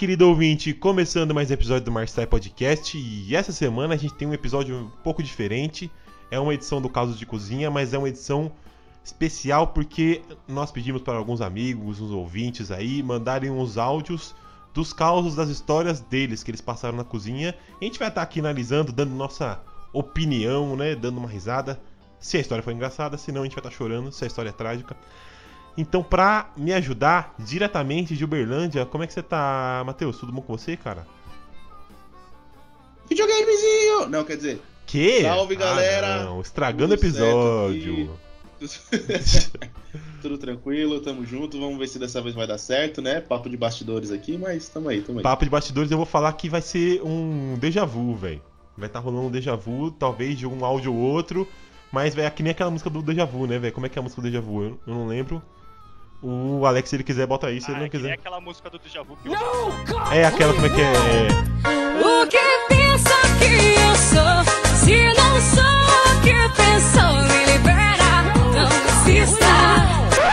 Querido ouvinte! Começando mais um episódio do Marcel Podcast e essa semana a gente tem um episódio um pouco diferente. É uma edição do Casos de Cozinha, mas é uma edição especial porque nós pedimos para alguns amigos, uns ouvintes aí, mandarem uns áudios dos causos, das histórias deles que eles passaram na cozinha. E a gente vai estar aqui analisando, dando nossa opinião, né? Dando uma risada. Se a história foi engraçada, se não a gente vai estar chorando, se a história é trágica. Então, pra me ajudar diretamente de Uberlândia, como é que você tá, Matheus? Tudo bom com você, cara? Videogamezinho! Não, quer dizer. Que? Salve, Ah, galera! não, estragando o episódio. Tudo tranquilo, tamo junto. Vamos ver se dessa vez vai dar certo, né? Papo de bastidores aqui, mas tamo aí, tamo aí. Papo de bastidores, eu vou falar que vai ser um déjà vu, velho. Vai estar rolando um déjà vu, talvez de um áudio ou outro. Mas, velho, é que nem aquela música do déjà vu, né, velho? Como é que é a música do déjà vu? Eu, eu não lembro. O Alex, se ele quiser, bota aí. Se ele Ah, não é quiser. aquela música do Deja Vu que É aquela, como é que é? O que pensa que eu sou? Se não sou o que pensou, me libera, não insista.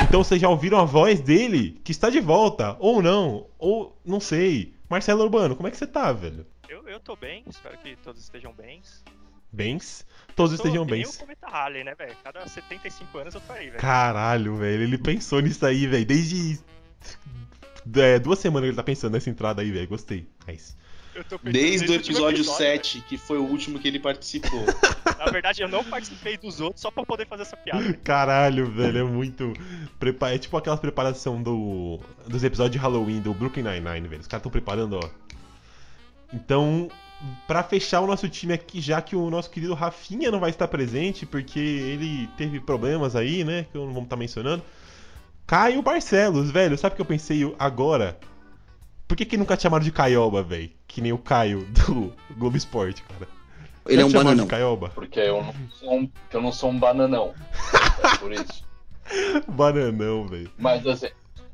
Então vocês já ouviram a voz dele, que está de volta, ou não, ou não sei. Marcelo Urbano, como é que você tá, velho? eu, eu tô bem, espero que todos estejam bem. Bens? Todos Tô estejam bens. o Cometa Halley, né, velho? Cada 75 anos eu tô aí, velho. Caralho, velho, ele pensou nisso aí, velho, desde é, duas semanas que ele tá pensando nessa entrada aí, velho, gostei. É isso. Eu Desde o episódio velho. 7, que foi o último que ele participou. Na verdade, eu não participei dos outros só pra poder fazer essa piada. Caralho, velho, é muito. Prepa... É tipo aquela preparação do... dos episódios de Halloween do Brooklyn Nine-Nine, velho. Os caras tão preparando, ó. Então, pra fechar o nosso time aqui, já que o nosso querido Rafinha não vai estar presente, porque ele teve problemas aí, né? Que eu não vou estar mencionando. Caio Barcelos, velho. Sabe o que eu pensei agora? Por que, que nunca te chamaram de Caioba, velho? Que nem o Caio do Globo Esporte, cara. Ele Já é um bananão. de Caioba? Porque eu não sou um, eu não sou um bananão. É por isso. Bananão, velho. Mas assim,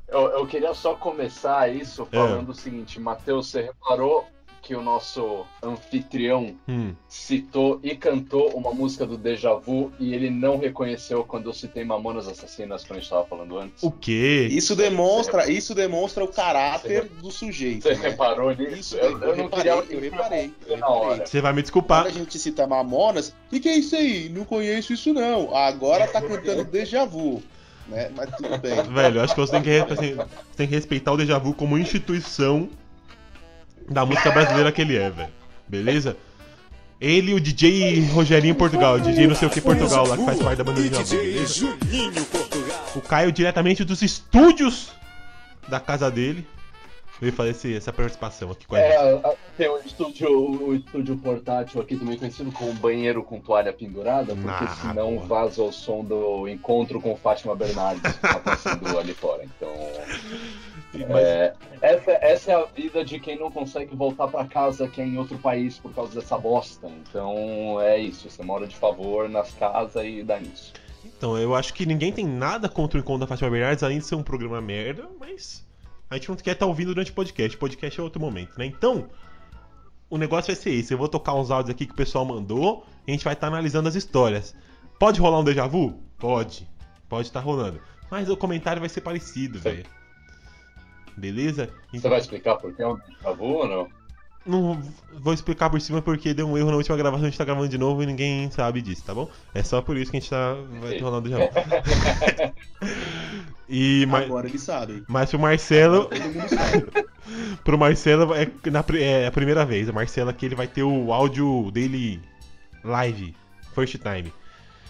eu, eu queria só começar isso falando o seguinte, Matheus, você reparou que o nosso anfitrião Hum. citou e cantou uma música do Deja Vu e ele não reconheceu quando eu citei Mamonas Assassinas quando a gente tava falando antes? O quê? Isso demonstra, isso demonstra o caráter do sujeito. Você né? reparou nisso? Isso, eu, eu, eu não reparei, queria eu reparei, eu reparei. Você vai me Quando desculpar. a gente cita Mamonas, o que, que é isso aí? Não conheço isso não. Agora tá cantando déjà vu. Né? Mas tudo bem. Velho, acho que você tem que, assim, você tem que respeitar o Deja Vu como instituição da música brasileira que ele é, velho. Beleza? Ele e o DJ Rogerinho Portugal, DJ não sei o que Portugal lá, que faz parte da banda Vu, beleza? O Caio diretamente dos estúdios da casa dele veio fazer esse- essa participação aqui com a É, gente. tem o estúdio, o estúdio portátil aqui também conhecido como banheiro com toalha pendurada, porque Ah, senão porra. vaza o som do encontro com Fátima Bernardes que tá passando ali fora. Então, é, essa, essa é a vida de quem não consegue voltar pra casa que é em outro país por causa dessa bosta. Então, é isso. Você mora de favor nas casas e dá nisso. Então, eu acho que ninguém tem nada contra o encontro da Fátima Bernardes, além de ser um programa merda, mas a gente não quer estar ouvindo durante o podcast. Podcast é outro momento, né? Então, o negócio vai ser esse. Eu vou tocar uns áudios aqui que o pessoal mandou e a gente vai estar analisando as histórias. Pode rolar um déjà vu? Pode. Pode estar rolando. Mas o comentário vai ser parecido, velho. Beleza? Você vai explicar por que é um déjà vu ou não? Não vou explicar por cima porque deu um erro na última gravação, a gente tá gravando de novo e ninguém sabe disso, tá bom? É só por isso que a gente tá. Vai ter vu. e, mas, Agora eles sabem. mas pro Marcelo. Sabe. Pro Marcelo é, na, é a primeira vez. O Marcelo aqui ele vai ter o áudio dele live, first time.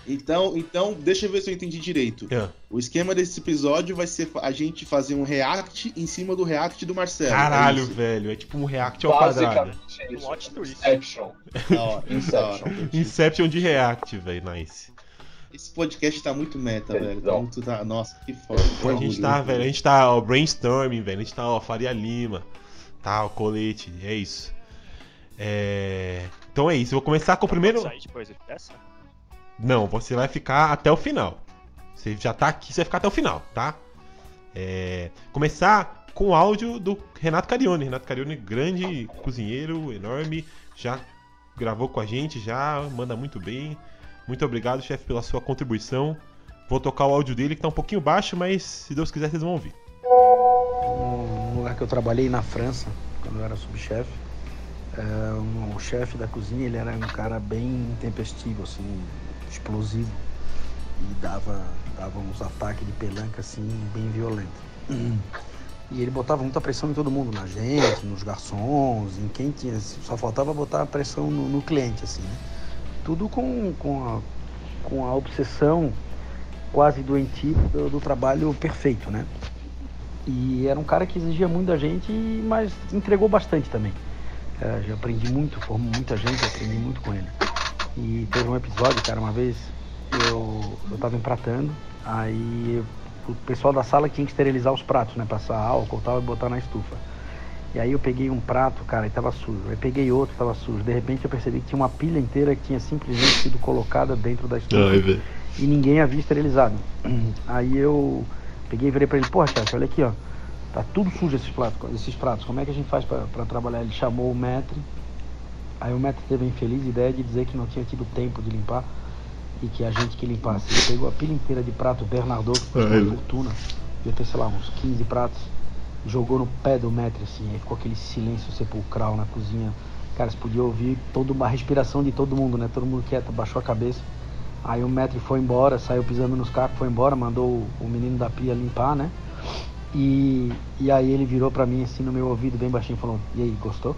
Então, então, deixa eu ver se eu entendi direito. É. O esquema desse episódio vai ser a gente fazer um react em cima do react do Marcelo. Caralho, É velho. É tipo um react ao quadrado. Isso. Plot twist. Inception. Da da hora. Inception. Inception de react, velho. Nice. Esse podcast tá muito meta, velho. Tá muito, tá... Nossa, que foda. A gente tá, velho. A gente tá, ó, brainstorming, velho. A gente tá, ó, Faria Lima. Tá, o colete. É isso. É. Então é isso. Eu vou começar com o primeiro. Sair depois dessa? Não, você vai ficar até o final. Você já tá aqui, você vai ficar até o final, tá? É, Começar com o áudio do Renato Carione. Renato Carione, grande cozinheiro, enorme, já gravou com a gente, já manda muito bem. Muito obrigado, chefe, pela sua contribuição. Vou tocar o áudio dele que tá um pouquinho baixo, mas se Deus quiser vocês vão ouvir. O lugar que eu trabalhei na França, quando eu era subchefe. É, o chefe da cozinha, ele era um cara bem intempestivo, assim, explosivo. E dava, dava uns ataques de pelanca, assim, bem violentos. E ele botava muita pressão em todo mundo, na gente, nos garçons, em quem tinha. Só faltava botar pressão no, no cliente, assim, né? Tudo com, com, a, com a obsessão quase doentia do, do trabalho perfeito, né? E era um cara que exigia muito da gente, mas entregou bastante também. É, já aprendi muito, formou muita gente, aprendi muito com ele. E teve um episódio, cara, uma vez eu, eu tava empratando, aí o pessoal da sala tinha que esterilizar os pratos, né? Passar álcool e tal e botar na estufa. E aí eu peguei um prato, cara, e tava sujo. Aí peguei outro, tava sujo. De repente eu percebi que tinha uma pilha inteira que tinha simplesmente sido colocada dentro da estufa Ai, e ninguém havia esterilizado. Aí eu peguei e virei pra ele, porra, chefe, olha aqui, ó. Tá tudo sujo esses pratos, esses pratos. Como é que a gente faz pra, pra trabalhar? Ele chamou o maître. Aí o maître teve a infeliz ideia de dizer que não tinha tido tempo de limpar e que a gente que limpasse. Ele pegou a pilha inteira de prato Bernardo, que custou Ai, uma fortuna. Devia ter, sei lá, uns 15 pratos. Jogou no pé do maître, assim. Aí ficou aquele silêncio sepulcral na cozinha. Cara, você podia ouvir toda uma respiração de todo mundo, né? Todo mundo quieto, baixou a cabeça. Aí o maître foi embora, saiu pisando nos cacos, foi embora, mandou o, menino da pia limpar, né? E, e aí ele virou pra mim assim no meu ouvido, bem baixinho, falou, e aí, gostou?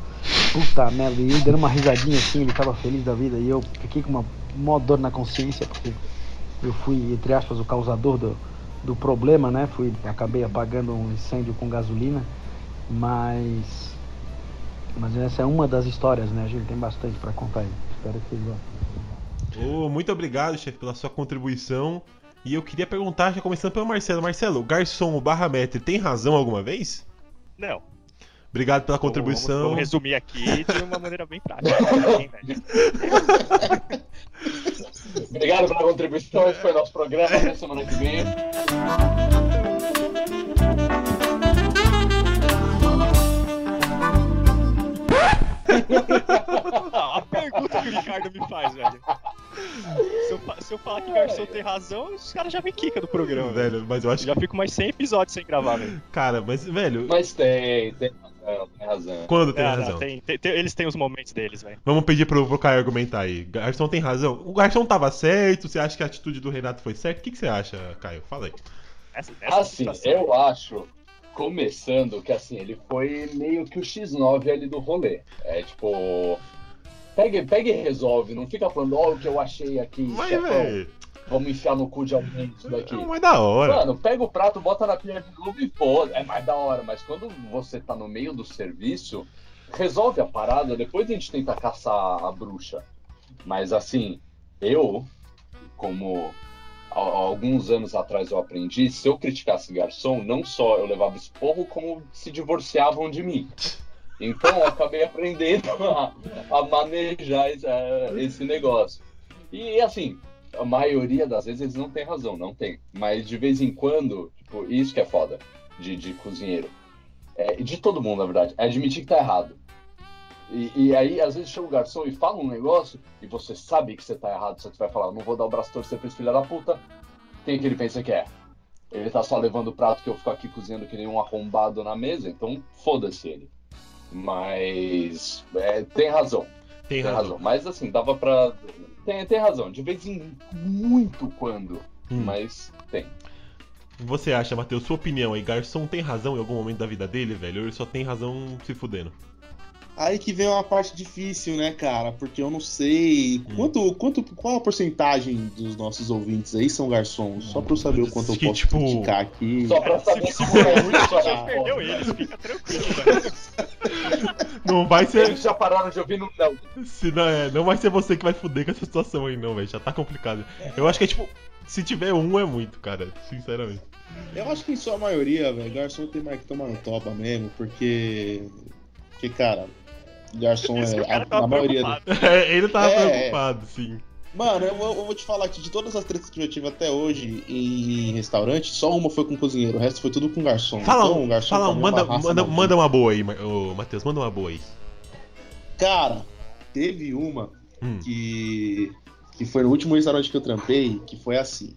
Puta merda, e ele dando uma risadinha assim, ele tava feliz da vida, e eu fiquei com uma mó dor na consciência, porque eu fui, entre aspas, o causador do, do problema, né? Fui, acabei apagando um incêndio com gasolina, mas. Mas essa é uma das histórias, né? A gente tem bastante pra contar aí. Espero que vocês gostem. Ô, muito obrigado, chefe, pela sua contribuição. E eu queria perguntar, já começando pelo Marcelo. Marcelo, o garçom barra maître tem razão alguma vez? Não. Obrigado pela Vamos, contribuição. vamos resumir aqui de uma maneira bem prática. Hein, velho? Obrigado pela contribuição. Esse foi nosso programa. Até semana que vem. A pergunta que o Ricardo me faz, velho. Se eu, se eu falar que garçom tem razão, os caras já me quicam do programa, velho. Mas eu acho Já fico mais 100 episódios sem gravar, velho. Cara, mas, velho, Mas tem, tem razão, tem razão. quando tem Ah, não, razão? tem- tem- tem- eles têm os momentos deles, velho. Vamos pedir pro, pro Caio argumentar aí. Garçom tem razão. O garçom tava certo? Você acha que a atitude do Renato foi certa? O que, que você acha, Caio? Fala aí. Essa, essa Assim, situação. eu acho, começando, que assim, ele foi meio que o X9 ali do rolê. É tipo. Pega, pega e resolve, não fica falando, ó, o que eu achei aqui, Mas, chefão, velho, vamos enfiar no cu de alguém isso daqui. é mais da hora. Mano, pega o prato, bota na pia de novo e pô, é mais da hora. Mas quando você tá no meio do serviço, resolve a parada, depois a gente tenta caçar a bruxa. Mas assim, eu, como alguns anos atrás eu aprendi, se eu criticasse garçom, não só eu levava esporro, como se divorciavam de mim. Então eu acabei aprendendo a, a manejar esse, eh, esse negócio. E assim, a maioria das vezes eles não têm razão, não tem. Mas de vez em quando, tipo, isso que é foda de, de cozinheiro. É, de todo mundo, na verdade, é admitir que tá errado. E, e aí, às vezes, chega o garçom e fala um negócio e você sabe que você tá errado, só que você vai falar, não vou dar o braço torcer pra esse filho da puta. Quem que ele pensa que é? Ele tá só levando o prato que eu fico aqui cozinhando que nem um arrombado na mesa, então foda-se ele. Mas é, tem razão. Tem Tem razão. razão. Mas assim, dava pra. Tem, tem razão. De vez em muito quando. Hum. Mas tem. Você acha, Matheus, sua opinião aí, garçom tem razão em algum momento da vida dele, velho? Ou ele só tem razão se fudendo? Aí que vem uma parte difícil, né, cara? Porque eu não sei Hum. quanto, quanto, qual a porcentagem dos nossos ouvintes aí são garçons. Só pra eu saber o quanto eu posso tipo, criticar aqui. Só pra Se, saber se for é. muito, você já perdeu eles, fica tranquilo, velho. Não vai ser. Eles já pararam de ouvir no não. Se não, é, não vai ser você que vai fuder com essa situação aí, não, velho. Já tá complicado. Eu acho que é tipo. Se tiver um é muito, cara. Sinceramente. Eu acho que em sua maioria, velho, garçom tem mais que tomar no topa mesmo, porque. Porque, cara, garçom Esse é. A, a maioria. preocupado. É, ele tava É, preocupado, sim. Mano, eu vou, eu vou te falar que de todas as tretas que eu já tive até hoje em restaurante, só uma foi com cozinheiro, o resto foi tudo com garçom. Fala, então, o garçom fala é manda, uma manda, manda uma boa aí, ô, Matheus, manda uma boa aí. Cara, teve uma Hum. que, que foi no último restaurante que eu trampei, que foi assim.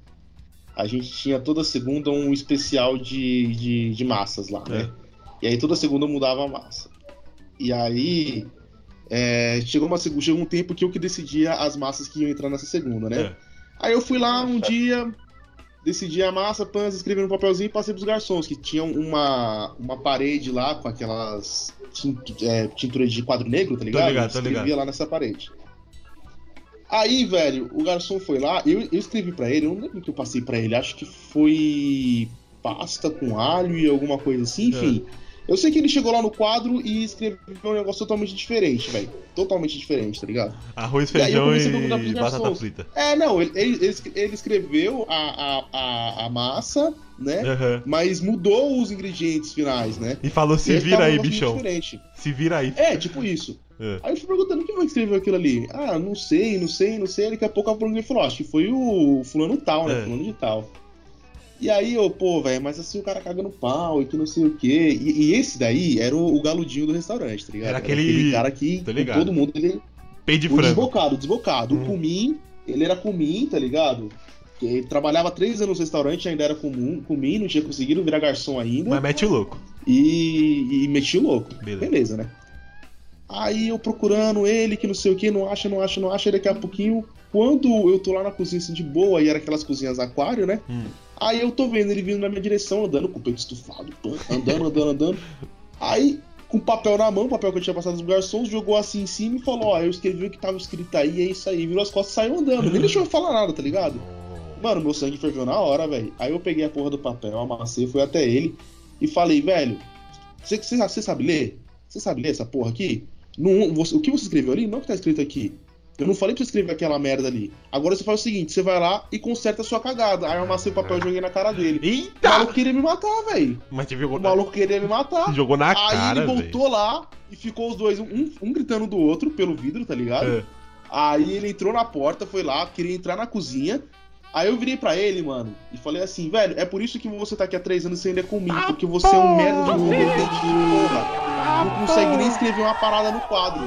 A gente tinha toda segunda um especial de, de, de massas lá, né? E aí toda segunda eu mudava a massa. E aí é, chegou, uma, chegou um tempo que eu que decidia as massas que iam entrar nessa segunda, né? É. Aí eu fui lá um dia, decidi a massa, pães, escrevi no papelzinho e passei pros garçons, que tinham uma, uma parede lá com aquelas tintu, é, tinturas de quadro negro, tá ligado? ligado, tô Escrevia ligado. lá nessa parede. Aí, velho, o garçom foi lá, eu, eu escrevi pra ele, eu não lembro o que eu passei pra ele, acho que foi pasta com alho e alguma coisa assim, enfim. Eu sei que ele chegou lá no quadro e escreveu um negócio totalmente diferente, velho. Totalmente diferente, tá ligado? Arroz, E feijão e pros batata frita. É, não, ele, ele, ele escre- ele escreveu a, a, a, a massa, né? Aham. Mas mudou os ingredientes finais, né? E falou, E se aí vira ficava um aí, bichão. Diferente. Se vira aí. É, tipo isso. É. Aí eu fui perguntando quem foi que escreveu aquilo ali. Ah, não sei, não sei, não sei. Daqui a pouco a pergunta falou, acho que foi o fulano tal, né? É. Fulano de tal. E aí eu, pô, velho, mas assim o cara caga no pau e que não sei o quê. E, e esse daí era o, o galudinho do restaurante, tá ligado? Era aquele- cara que Tô com ligado. todo mundo ele Peito de o frango. desbocado, desbocado. Hum. O Cumim, ele era Cumim, tá ligado? Que Ele trabalhava três anos no restaurante, ainda era comum, Cumim, não tinha conseguido virar garçom ainda. Mas mete o louco. E, e meti o louco. Beleza. Beleza. né? Aí eu procurando ele, que não sei o que, não acha, não acha, não acha. E daqui a pouquinho, quando eu tô lá na cozinha assim de boa, e era aquelas cozinhas aquário, né? Hum. Aí eu tô vendo ele vindo na minha direção, andando com o peito estufado, andando, andando, andando. Aí, com papel na mão, papel que eu tinha passado dos garçons, jogou assim em cima e falou: Ó, eu escrevi o que tava escrito aí, é isso aí. Virou as costas e saiu andando. Nem deixou eu falar nada, tá ligado? Mano, meu sangue ferveu na hora, velho. Aí eu peguei a porra do papel, amassei, fui até ele e falei, velho, você, sabe ler? Você sabe ler essa porra aqui? Não, você- o que você escreveu ali? Não é o que tá escrito aqui. Eu não falei pra você escrever aquela merda ali. Agora você faz o seguinte, você vai lá e conserta a sua cagada. Aí eu amassei o papel e joguei na cara dele. O Eita! maluco queria me matar, velho. Mas te jogou O na, maluco queria me matar. jogou na Aí cara, ele velho. voltou lá e ficou os dois, um, um gritando do outro pelo vidro, tá ligado? É. Aí ele entrou na porta, foi lá, queria entrar na cozinha. Aí eu virei pra ele, mano, e falei assim, velho, é por isso que você tá aqui há três anos e você ainda é comigo, porque você é um merda de um porra. Não consegue nem escrever uma parada no quadro.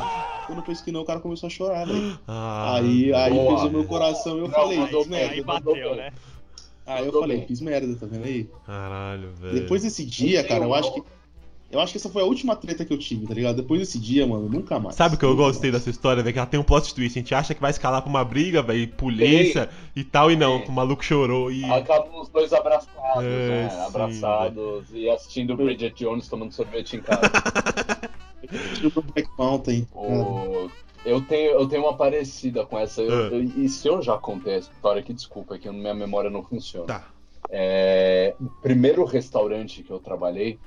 Quando fez que não, o cara começou a chorar, velho. Ah, Aí, aí boa. pesou meu coração e eu Não, falei, fiz merda. Aí bateu, né? Aí eu falei, fiz merda, tá vendo aí? Caralho, velho. Depois desse dia, cara, eu acho que. Eu acho que essa foi a última treta que eu tive, tá ligado? Depois desse dia, mano, nunca mais. Sabe o que eu gostei mais. dessa história, velho? Que ela tem um plot twist. A gente acha que vai escalar pra uma briga, velho, polícia e tal, e não. Sim. O maluco chorou e. Acabam os dois abraçados, É, né? sim, abraçados e assistindo Bridget Jones tomando sorvete em casa. Tiro pro Black Mountain. Eu, tenho, eu tenho uma parecida com essa. Eu- Ah. eu- e se eu já contei essa história aqui, desculpa, é que minha memória não funciona. Tá. É, o primeiro restaurante que eu trabalhei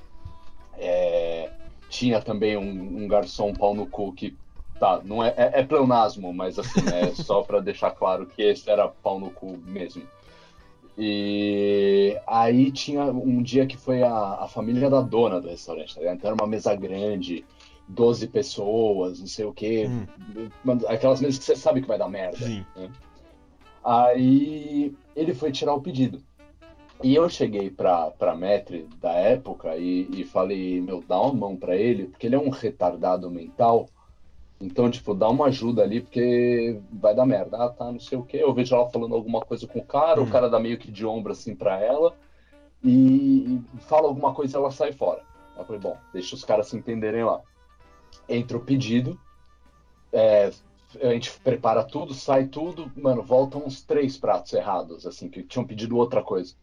é, tinha também um, um garçom pau no cu que. Tá, não é, é, é pleonasmo, mas assim, é só pra deixar claro que esse era pau no cu mesmo. E aí tinha um dia que foi a, a família da dona do restaurante, tá ligado? Então era uma mesa grande, 12 pessoas, não sei o quê. Hum. Aquelas mesas que você sabe que vai dar merda. Sim. Aí ele foi tirar o pedido. E eu cheguei pra, pra Metri da época e, e falei, meu, dá uma mão pra ele, porque ele é um retardado mental. Então, tipo, dá uma ajuda ali, porque vai dar merda. Ah, tá, não sei o quê. Eu vejo ela falando alguma coisa com o cara, Hum. o cara dá meio que de ombro assim pra ela e, e fala alguma coisa e ela sai fora. Eu falei, bom, deixa os caras se entenderem lá. Entra o pedido, é, a gente prepara tudo, sai tudo, mano, voltam uns três pratos errados, assim, que tinham pedido outra coisa.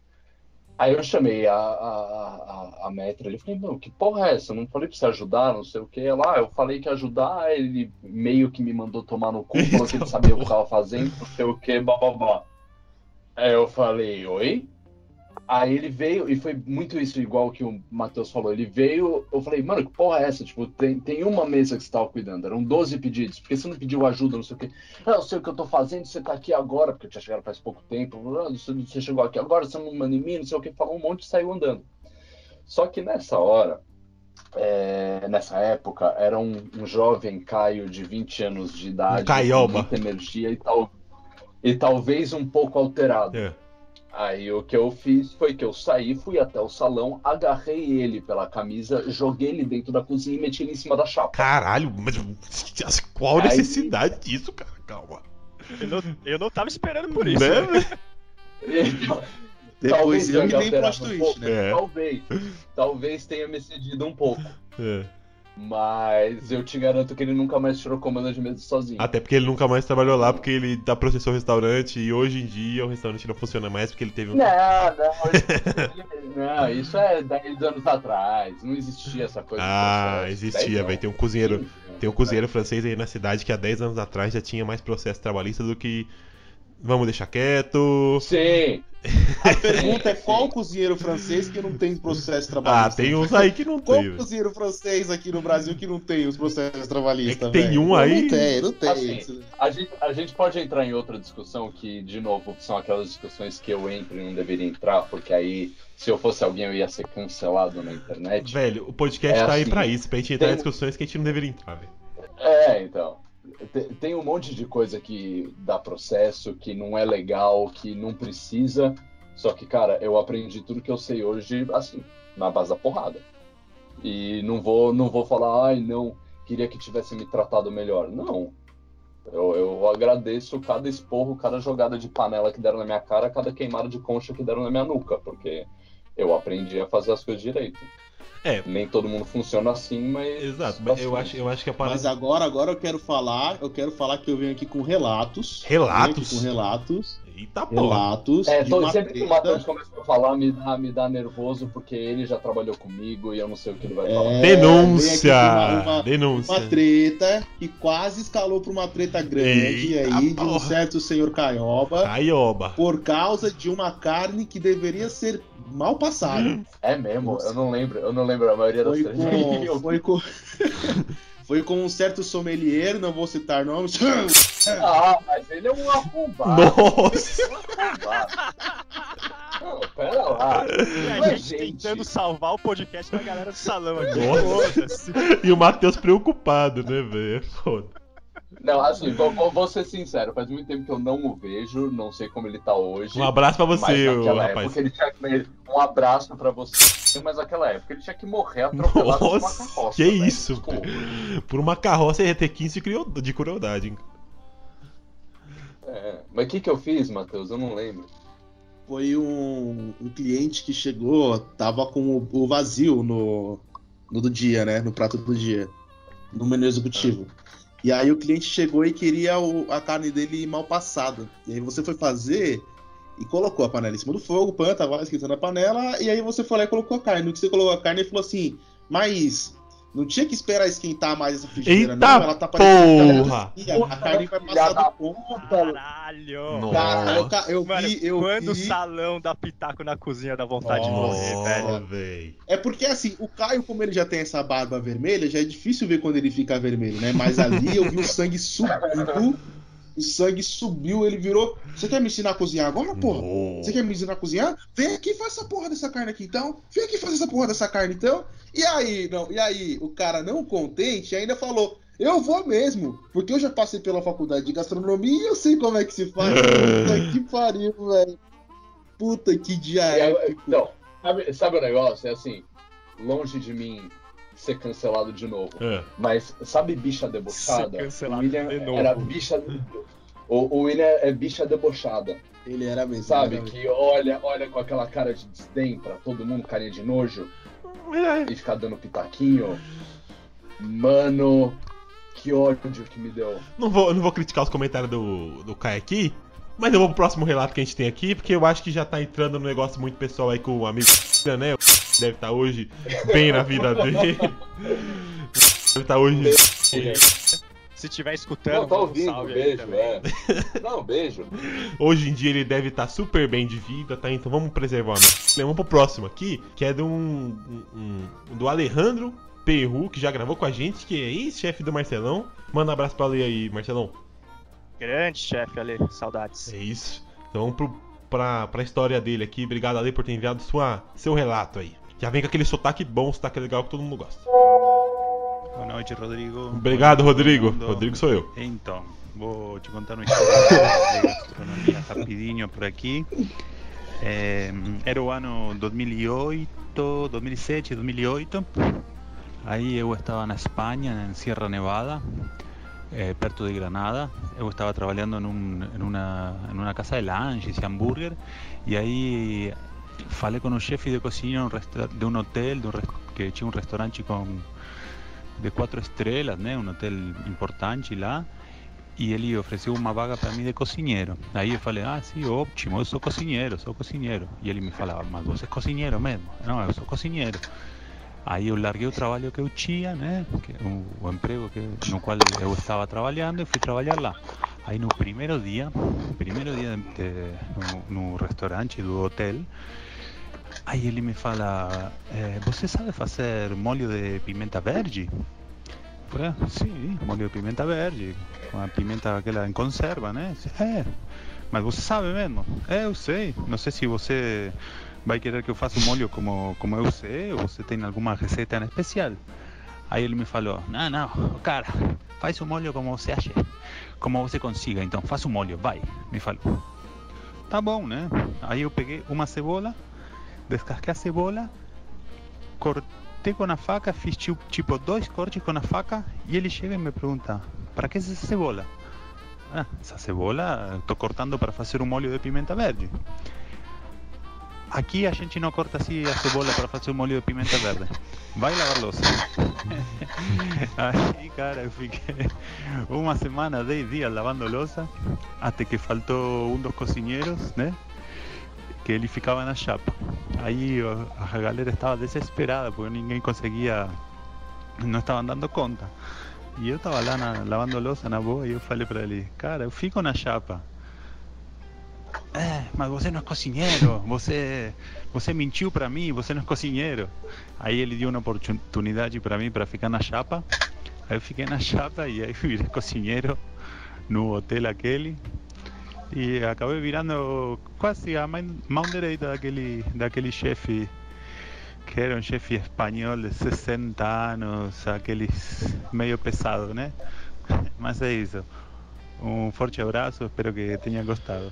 Aí eu chamei a, a, a, a Metra, ele falou, não, que porra é essa? Eu não falei pra você ajudar, não sei o que. Lá, eu falei que ajudar, ele meio que me mandou tomar no cu, falou que ele sabia o que eu tava fazendo, não sei o que, blá blá blá. Aí eu falei, oi? Aí ele veio, e foi muito isso, igual que o Matheus falou. Ele veio, eu falei, mano, que porra é essa? Tipo, tem, tem uma mesa que você tava cuidando, eram 12 pedidos, por que você não pediu ajuda, não sei o quê? Ah, eu sei o que eu tô fazendo, você tá aqui agora, porque eu tinha chegado faz pouco tempo. Ah, Você, você chegou aqui agora, você não manda em mim, não sei o que, falou um monte e saiu andando. Só que nessa hora, é, nessa época, era um, um jovem Caio de 20 anos de idade, Um com muita energia e, tal, e talvez um pouco alterado. É. Aí o que eu fiz foi que eu saí, fui até o salão, agarrei ele pela camisa, joguei ele dentro da cozinha e meti ele em cima da chapa. Caralho, mas qual a Aí- necessidade disso, cara? Calma. Eu não, eu não tava esperando por isso. Né? né? Então, Depois eu tenha que dei plot um twist, né? É. Talvez. Talvez tenha me cedido um pouco. É. Mas eu te garanto que ele nunca mais tirou comando de mesa sozinho. Até porque ele nunca mais trabalhou lá, porque ele tá processou o restaurante e hoje em dia o restaurante não funciona mais porque ele teve um. Não, não, não, isso é 10 anos atrás. Não existia essa coisa. Ah, existia, 10 velho. Tem um cozinheiro. anos. Tem um cozinheiro francês aí na cidade que há 10 anos atrás já tinha mais processo trabalhista do que. Vamos deixar quieto. Sim. A pergunta é qual cozinheiro francês que não tem processo Ah, trabalhista? tem uns aí que não Qual tem. velho. cozinheiro francês aqui no Brasil que não tem os processos trabalhistas? É tem um aí- Não tem, não tem. Assim, A gente, a gente pode entrar em outra discussão que, de novo, são aquelas discussões que eu entro e não deveria entrar, porque aí, se eu fosse alguém, eu ia ser cancelado na internet. Velho, o podcast É tá aí assim, pra isso, pra gente entrar em tem- discussões que a gente não deveria entrar, velho. É, então. Tem, um monte de coisa que dá processo, que não é legal, que não precisa. Só que, cara, eu aprendi tudo que eu sei hoje, assim, na base da porrada. E não vou, não vou falar, ai, não, queria que tivesse me tratado melhor. Não. Eu, eu agradeço cada esporro, cada jogada de panela que deram na minha cara, cada queimada de concha que deram na minha nuca, porque eu aprendi a fazer as coisas direito. É. Nem todo mundo funciona assim, mas. Exato, mas eu acho, eu acho que a parada. Mas agora, agora eu quero falar, eu quero falar que eu venho aqui com relatos. Relatos? Venho aqui com relatos. Eita porra. Relatos É, de tô- uma sempre que o. Matheus começa a falar, me dá, me dá nervoso, porque ele já trabalhou comigo e eu não sei o que ele vai falar. É, Denúncia! uma- uma- Denúncia. Uma treta que quase escalou pra uma treta grande Eita aí de um porra. certo senhor Caioba Aí, oba. por causa de uma carne que deveria ser mal passada. É mesmo? Eu não lembro, eu não lembro a maioria das Foi três. com, foi com, foi com um certo sommelier, não vou citar nomes. Ah, mas ele é um arrombado. Nossa! Um arrombado. Não, pera lá. E a Mas, gente, tentando salvar o podcast da galera do salão aqui. Nossa. E o Matheus preocupado, né, velho? É Foda. Não, assim, vou, vou- vou ser sincero, faz muito tempo que eu não o vejo, não sei como ele tá hoje. Um abraço pra você, rapaz. ele tinha que... Um abraço pra você. Mas naquela época ele tinha que morrer atropelado por uma Nossa, carroça. que velho. isso, Desculpa. Por uma carroça ia ter 15 de crueldade, hein? É, mas o que que eu fiz, Matheus? Eu não lembro. Foi um, um cliente que chegou, tava com o, o vazio no, no do dia, né? No prato do dia. No menu executivo. E aí o cliente chegou e queria o- a carne dele mal passada. E aí você foi fazer e colocou a panela em cima do fogo, o tava esquentando a panela, e aí você foi lá e colocou a carne. No que você colocou a carne, ele falou assim, mas não tinha que esperar esquentar mais essa frigideira, Eita não. Ela tá parecendo porra! que ela- a carne vai passar da do ponto. Caralho. Nossa. Cara, eu, Mano, vi, eu quando o vi. salão dá pitaco na cozinha dá vontade de morrer, velho. Nossa, velho. É porque assim, o Caio, como ele já tem essa barba vermelha, já é difícil ver quando ele fica vermelho, né? Mas ali eu vi o sangue subindo. O sangue subiu, ele virou. Você quer me ensinar a cozinhar agora, porra? Você quer me ensinar a cozinhar? Vem aqui e faz essa porra dessa carne aqui então. Vem aqui e faz essa porra dessa carne então. E aí, não, e aí, o cara não contente ainda falou. Eu vou mesmo, porque eu já passei pela faculdade de gastronomia e eu sei como é que se faz. Puta que pariu, velho. Puta que dia épico. Então, sabe, sabe o negócio? É assim, longe de mim ser cancelado de novo. É. Mas sabe bicha debochada? O William de novo. era bicha. O, o William é bicha debochada, Ele era mesmo. sabe? era Que olha, olha com aquela cara de desdém pra todo mundo, carinha de nojo, É. e ficar dando pitaquinho. Mano, que ódio que me deu. Não vou, não vou criticar os comentários do, do Kai aqui, mas eu vou pro próximo relato que a gente tem aqui, porque eu acho que já tá entrando num negócio muito pessoal aí com o amigo, né? Deve estar hoje bem na vida dele. Deve estar hoje. Se tiver escutando, Não, tá um ouvindo, aí beijo, também. é. Não, beijo. Hoje em dia ele deve estar super bem de vida, tá? Então vamos preservar. né? Vamos pro próximo aqui, que é de um, um- um- do Alejandro Perru, que já gravou com a gente, que é ex-chefe do Marcelão. Manda um abraço pra ele aí, Marcelão. Grande chefe, Ale, saudades. É isso. Então vamos pro, pra, pra história dele aqui. Obrigado, Ale, por ter enviado sua, seu relato aí. Já vem com aquele sotaque bom, sotaque legal que todo mundo gosta. Boa noite, Rodrigo. Obrigado, Rodrigo. Rodrigo sou eu. Então, vou te contar uma história de gastronomia rapidinho por aqui. Eh, era o ano 2008, 2007, 2008. Aí eu estava na Espanha, em Sierra Nevada, eh, perto de Granada. Eu estava trabalhando em, um, em, uma, em uma casa de lanches e hambúrguer. E aí falei com o chefe de cozinha de um um hotel de um que tinha um restaurante com de quatro estrelas, né? Um hotel importante lá. E ele ofereceu uma vaga para mim de cozinheiro. Aí eu falei, ah, sim, ótimo, eu sou cozinheiro, sou cozinheiro. E ele me falava, mas você é cozinheiro mesmo? Não, eu sou cozinheiro. Aí eu larguei o trabalho que eu tinha, né? O, emprego que, no qual eu estava trabalhando e fui trabalhar lá. Aí no primeiro dia, primeiro dia de- no, no restaurante do hotel, aí ele me fala, eh, você sabe fazer molho de pimenta verde? Eu Falei, ah, sim, molho de pimenta verde, com a pimenta aquela em conserva, né? É, mas você sabe mesmo? É, eu sei. Não sei se você vai querer que eu faça o molho como, como eu sei ou você tem alguma receita em especial. Aí ele me falou, não, não, cara, faz o molho como você acha, como você consiga, então faz o molho, vai, me falou. Tá bom, né? Aí eu peguei uma cebola, descasquei a cebola, cortei com a faca, fiz tipo, dois cortes com a faca e ele chega e me pergunta, para que essa cebola? Ah, essa cebola estou cortando para fazer um molho de pimenta verde. Aqui a gente não corta assim a cebola para fazer um molho de pimenta verde. Vai lavar louça. Aí, cara, eu fiquei uma semana, dez dias lavando louça, até que faltou um dos cozinheiros, né? Que ele ficava na chapa. Aí a galera estava desesperada porque ninguém conseguia, não estavam dando conta. E eu estava lá na, lavando louça na boa e eu falei para ele, cara, eu fico na chapa. É, mas você não é cozinheiro, você, você mentiu para mim, você não é cozinheiro. Aí ele deu uma oportunidade para mim para ficar na chapa. Aí eu fiquei na chapa e aí virei cozinheiro no hotel aquele. E acabei virando quase a mão direita daquele, daquele chefe, que era um chefe espanhol de 60 anos, aqueles meio pesado, né? Mas é isso. Um forte abraço, espero que tenha gostado.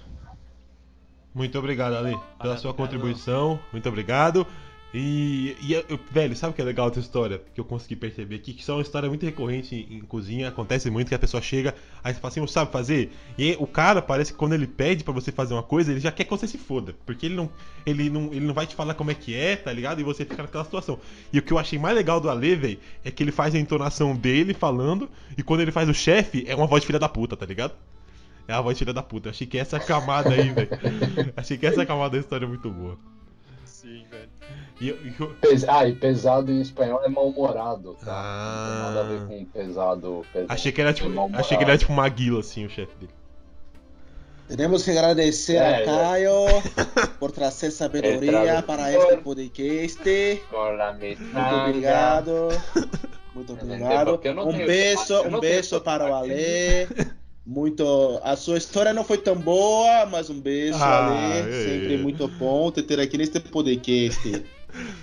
Muito obrigado, Ale, pela sua contribuição. Muito obrigado. E, e eu- velho, sabe o que é legal dessa história? Que eu consegui perceber aqui, que isso é uma história muito recorrente em, em cozinha. Acontece muito que a pessoa chega, aí você fala assim, não sabe fazer? E o cara parece que quando ele pede pra você fazer uma coisa, ele já quer que você se foda. Porque ele não, ele não, ele não vai te falar como é que é, tá ligado? E você fica naquela situação. E o que eu achei mais legal do Ale, velho, é que ele faz a entonação dele falando, e quando ele faz o chefe, é uma voz de filha da puta, tá ligado? É a voz de filha da puta. Achei que essa camada aí, velho. Achei que essa camada da história é muito boa. Sim, velho. E, eu- eu- Pes- Ah, e pesado em espanhol é mal-humorado, tá? Ah. Não tem nada a ver com pesado. pesado. achei que era tipo, É achei que ele era tipo uma guila, assim, o chefe dele. Tenemos que agradecer É, a é. Caio por trazer sabedoria para este podcast. Muito obrigado. Muito obrigado. Um beijo, um beijo para o. Ale. Muito. A sua história não foi tão boa, mas um beijo, Ah, Ale. é, Sempre é. muito bom te ter aqui neste podcast.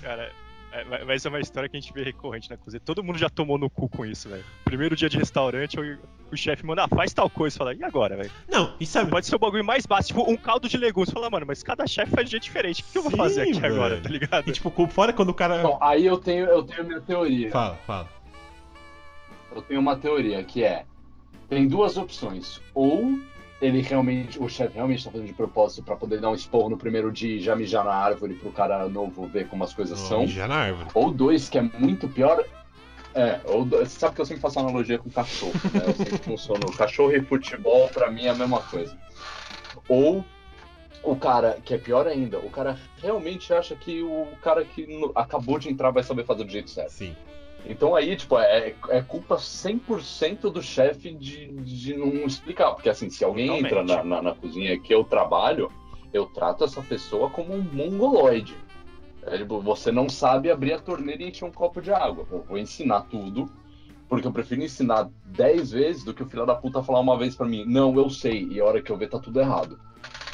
Cara, é, vai- vai ser uma história que a gente vê recorrente na cozinha. Todo mundo já tomou no cu com isso, velho. Primeiro dia de restaurante, o, o chefe manda, ah, faz tal coisa. Fala, e agora, velho? Não, e sabe. Pode ser o bagulho mais básico, tipo um caldo de legumes. Fala, mano, mas cada chefe faz de jeito diferente. O que, que eu vou Sim, fazer aqui velho. agora, tá ligado? E tipo, fora quando o cara. Bom, aí eu tenho, eu tenho minha teoria. Fala, fala. Eu tenho uma teoria que é: tem duas opções. Ou ele realmente, o chefe realmente tá fazendo de propósito pra poder dar um esporro no primeiro dia e já mijar na árvore pro cara novo ver como as coisas são. Já na árvore. Ou dois, que é muito pior. É, ou do- você sabe que eu sempre faço analogia com cachorro, né? Eu sempre funciono. Cachorro e futebol, pra mim, é a mesma coisa. Ou o cara, que é pior ainda, o cara realmente acha que o cara que acabou de entrar vai saber fazer do jeito certo. Sim. Então aí, tipo, é, é culpa 100% do chefe de, de não explicar. Porque assim, se alguém entra na, na, na cozinha que eu trabalho, eu trato essa pessoa como um mongoloide. É, tipo, você não sabe abrir a torneira e encher um copo de água. Eu vou ensinar tudo, porque eu prefiro ensinar 10 vezes do que o filho da puta falar uma vez pra mim, não, eu sei, e a hora que eu ver tá tudo errado.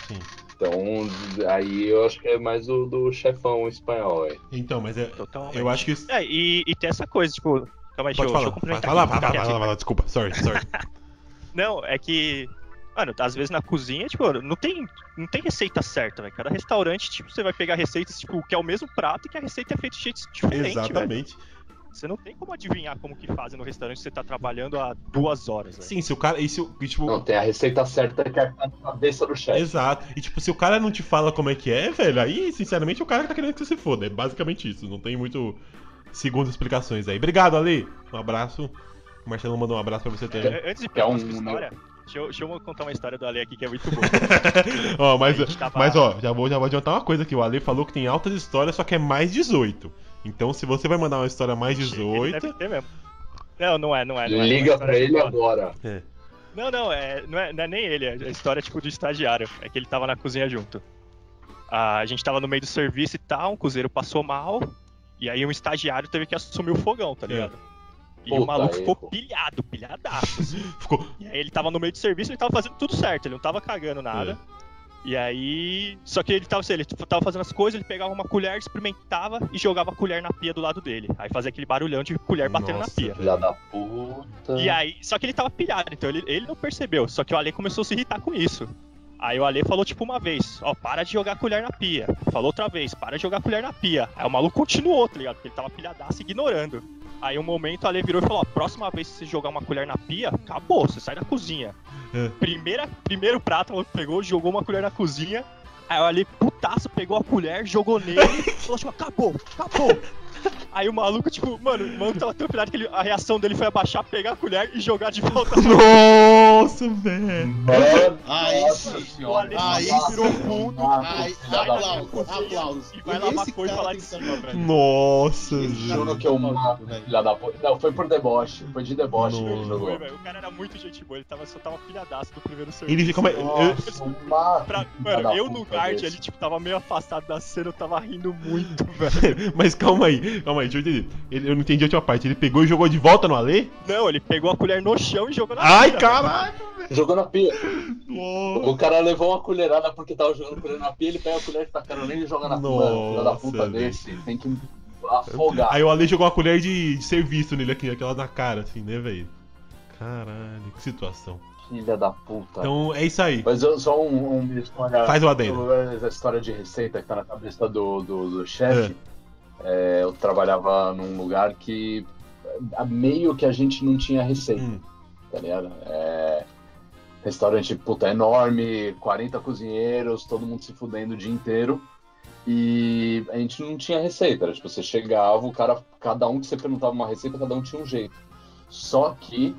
Sim. Então, aí eu acho que é mais o do chefão espanhol aí. Então, mas é. Totalmente. Eu acho que. isso- É, e, e tem essa coisa, tipo. Calma aí, deixa, Pode eu- falar. deixa eu Fala, complementar fala, aqui, fala, fala, desculpa, sorry, sorry. Não, é que. Mano, às vezes na cozinha, tipo, não tem, não tem receita certa, velho. Cada restaurante, tipo, você vai pegar receitas, tipo, que é o mesmo prato e que a receita é feita de jeito diferente. Exatamente. Você não tem como adivinhar como que fazem no restaurante se você tá trabalhando há duas horas. Sim, se o cara. E se, o- e, tipo, Não, tem a receita certa que é a cabeça do chefe. Exato. E tipo, se o cara não te fala como é que é, velho, aí, sinceramente, o cara tá querendo que você se foda. É basicamente isso. Não tem muito segundas explicações aí. Obrigado, Ale. Um abraço. O Marcelo mandou um abraço pra você também. É, Antes de Que é pegar um- essa história, deixa eu, deixa eu contar uma história do Ale aqui que é muito boa. ó, mas, tava- mas ó, já vou, já vou adiantar uma coisa aqui. O Ale falou que tem altas histórias, só que é mais 18. Então, se você vai mandar uma história mais Ele 18. deve ter mesmo. Não, não é, não é. Não é Liga Não é pra ele história agora. É. Não, não, é, não, é, não é nem ele, é a história tipo do estagiário. É que ele tava na cozinha junto. Ah, a gente tava no meio do serviço e tal, um cozinheiro passou mal, e aí um estagiário teve que assumir o fogão, tá ligado? E o Puta maluco ficou erro. pilhado, pilhadaço. assim. Ficou. E aí ele tava no meio do serviço e ele tava fazendo tudo certo, ele não tava cagando nada. E aí. Só que ele tava, assim, ele tava fazendo as coisas, ele pegava uma colher, experimentava e jogava a colher na pia do lado dele. Aí fazia aquele barulhão de colher batendo Nossa, na pia. Filha da puta. E aí, só que ele tava pilhado, então ele, ele não percebeu. Só que o Ale começou a se irritar com isso. Aí o Ale falou, tipo, uma vez, ó, para de jogar a colher na pia. Falou outra vez, para de jogar a colher na pia. Aí o maluco continuou, tá ligado? Porque ele tava pilhadaço, ignorando. Aí um momento o Ale virou e falou, ó, próxima vez que você jogar uma colher na pia, acabou, você sai da cozinha. É. Primeira, primeiro prato, o maluco pegou, jogou uma colher na cozinha. Aí o Ale, putaço, pegou a colher, jogou nele falou, tipo, acabou, acabou. Aí o maluco, tipo, mano, o maluco tava tão pilhado que ele- a reação dele foi abaixar, pegar a colher e jogar de volta. Nossa, velho. Aí nossa sim. senhora. Aí nossa, virou fundo, nossa, Aí, aplausos, aplausos. E vai lavar Esse a cor e cara falar de cima, velho. Nossa, Juro que eu mato, filha da puta. Não, foi por deboche. Foi de deboche que ele Nossa. jogou. Foi, velho. O cara era muito gente boa, ele tava, só tava pilhadaço do primeiro serviço. Ele como é. eu- Nossa, mata, Pra- mano, eu no guard ali, tipo, tava meio afastado da cena, eu tava rindo muito, velho. Mas calma aí, calma aí, deixa eu entender. Ele- eu não entendi a última parte. Ele pegou e jogou de volta no Ale? Não, ele pegou a colher no chão e jogou na Ai, pia, caralho! Jogou na pia. Nossa. O cara levou uma colherada porque tava jogando colher na pia, ele pega a colher que tá caro nele e joga na pia. Mano, filha da Nossa, puta velho. desse. Tem que afogar. Aí o Ale jogou uma colher de, de serviço nele aqui, aquela na cara, assim, né, velho? Caralho, que situação. Filha da puta. Então é isso aí. Mas eu, só um, uma história. Faz o adendo. A história de receita que tá na cabeça do, do, do chefe. É, eu trabalhava num lugar que é, meio que a gente não tinha receita, Hum, tá ligado? É, restaurante, puta, enorme, 40 cozinheiros, todo mundo se fudendo o dia inteiro. E a gente não tinha receita, era tipo, você chegava, o cara, cada um que você perguntava uma receita, cada um tinha um jeito. Só que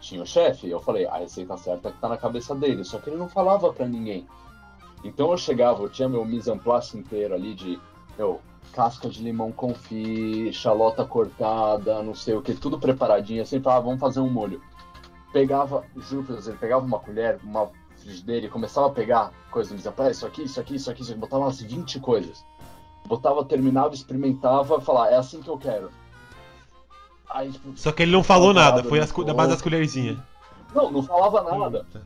tinha o chefe, eu falei, a receita certa que tá na cabeça dele, só que ele não falava pra ninguém. Então eu chegava, eu tinha meu mise en place inteiro ali de, meu, casca de limão confit, xalota cortada, não sei o que, tudo preparadinho, assim, falava, vamos fazer um molho. Pegava, juro pra você, pegava uma colher, uma frigideira e começava a pegar coisas en place, isso aqui, isso aqui, isso aqui, isso aqui, botava umas 20 coisas. Botava, terminava, experimentava, falava, é assim que eu quero. Aí, tipo, Só que ele não falou nada, nada, foi as, falou. base das colherzinhas. não, não falava nada. Puta.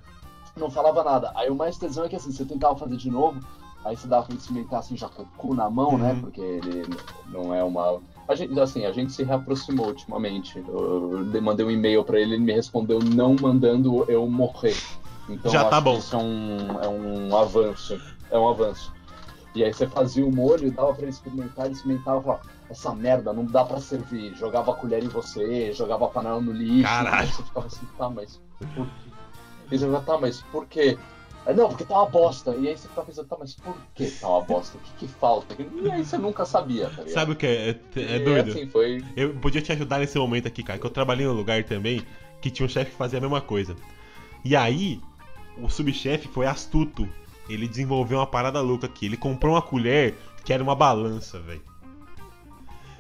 não falava nada. Aí o mais tesão é que assim, você tentava fazer de novo, aí você dava pra ele experimentar assim, já com o cu na mão, né? Uhum. Porque ele não é uma. A gente, assim, a gente se reaproximou ultimamente. Eu mandei um e-mail pra ele, ele me respondeu não mandando eu morrer. Então Já tá bom. Isso é um, é um avanço. É um avanço. E aí você fazia o molho, dava pra ele experimentar, ele experimentava e falava, essa merda não dá pra servir. Jogava a colher em você, jogava a panela no lixo. Caralho. Você ficava assim, tá, mas por quê? E você fala, tá, mas por quê? Aí, não, porque tá uma bosta. E aí você fica pensando, tá, mas por que tá uma bosta? O que, que falta? E aí você nunca sabia, tá ligado? Sabe o que é? É, é doido. assim, foi. Eu podia te ajudar nesse momento aqui, cara, que eu trabalhei num lugar também que tinha um chefe que fazia a mesma coisa. E aí, o subchefe foi astuto. Ele desenvolveu uma parada louca aqui. Ele comprou uma colher que era uma balança, velho.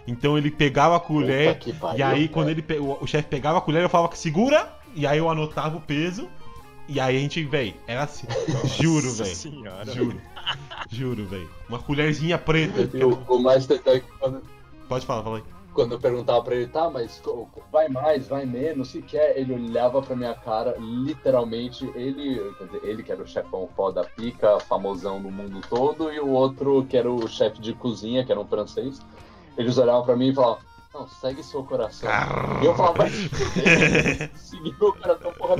Então ele pegava a colher. Pariu, E aí, quando ele o, o chefe pegava a colher, eu falava que segura. E aí eu anotava o peso. E aí a gente, velho, era assim. Juro, Nossa velho. senhora. Juro. Juro, velho. Uma colherzinha preta. E o, o mais tesão é Pode falar, fala aí. quando eu perguntava pra ele, tá, mas vai mais, vai menos, se quer, ele olhava pra minha cara, literalmente, ele, quer dizer, ele que era o chefão foda pica, famosão no mundo todo, e o outro que era o chefe de cozinha, que era um francês, eles olhavam pra mim e falavam, não, segue seu coração. E eu falava, vai se fuder, seguir meu coração, porra,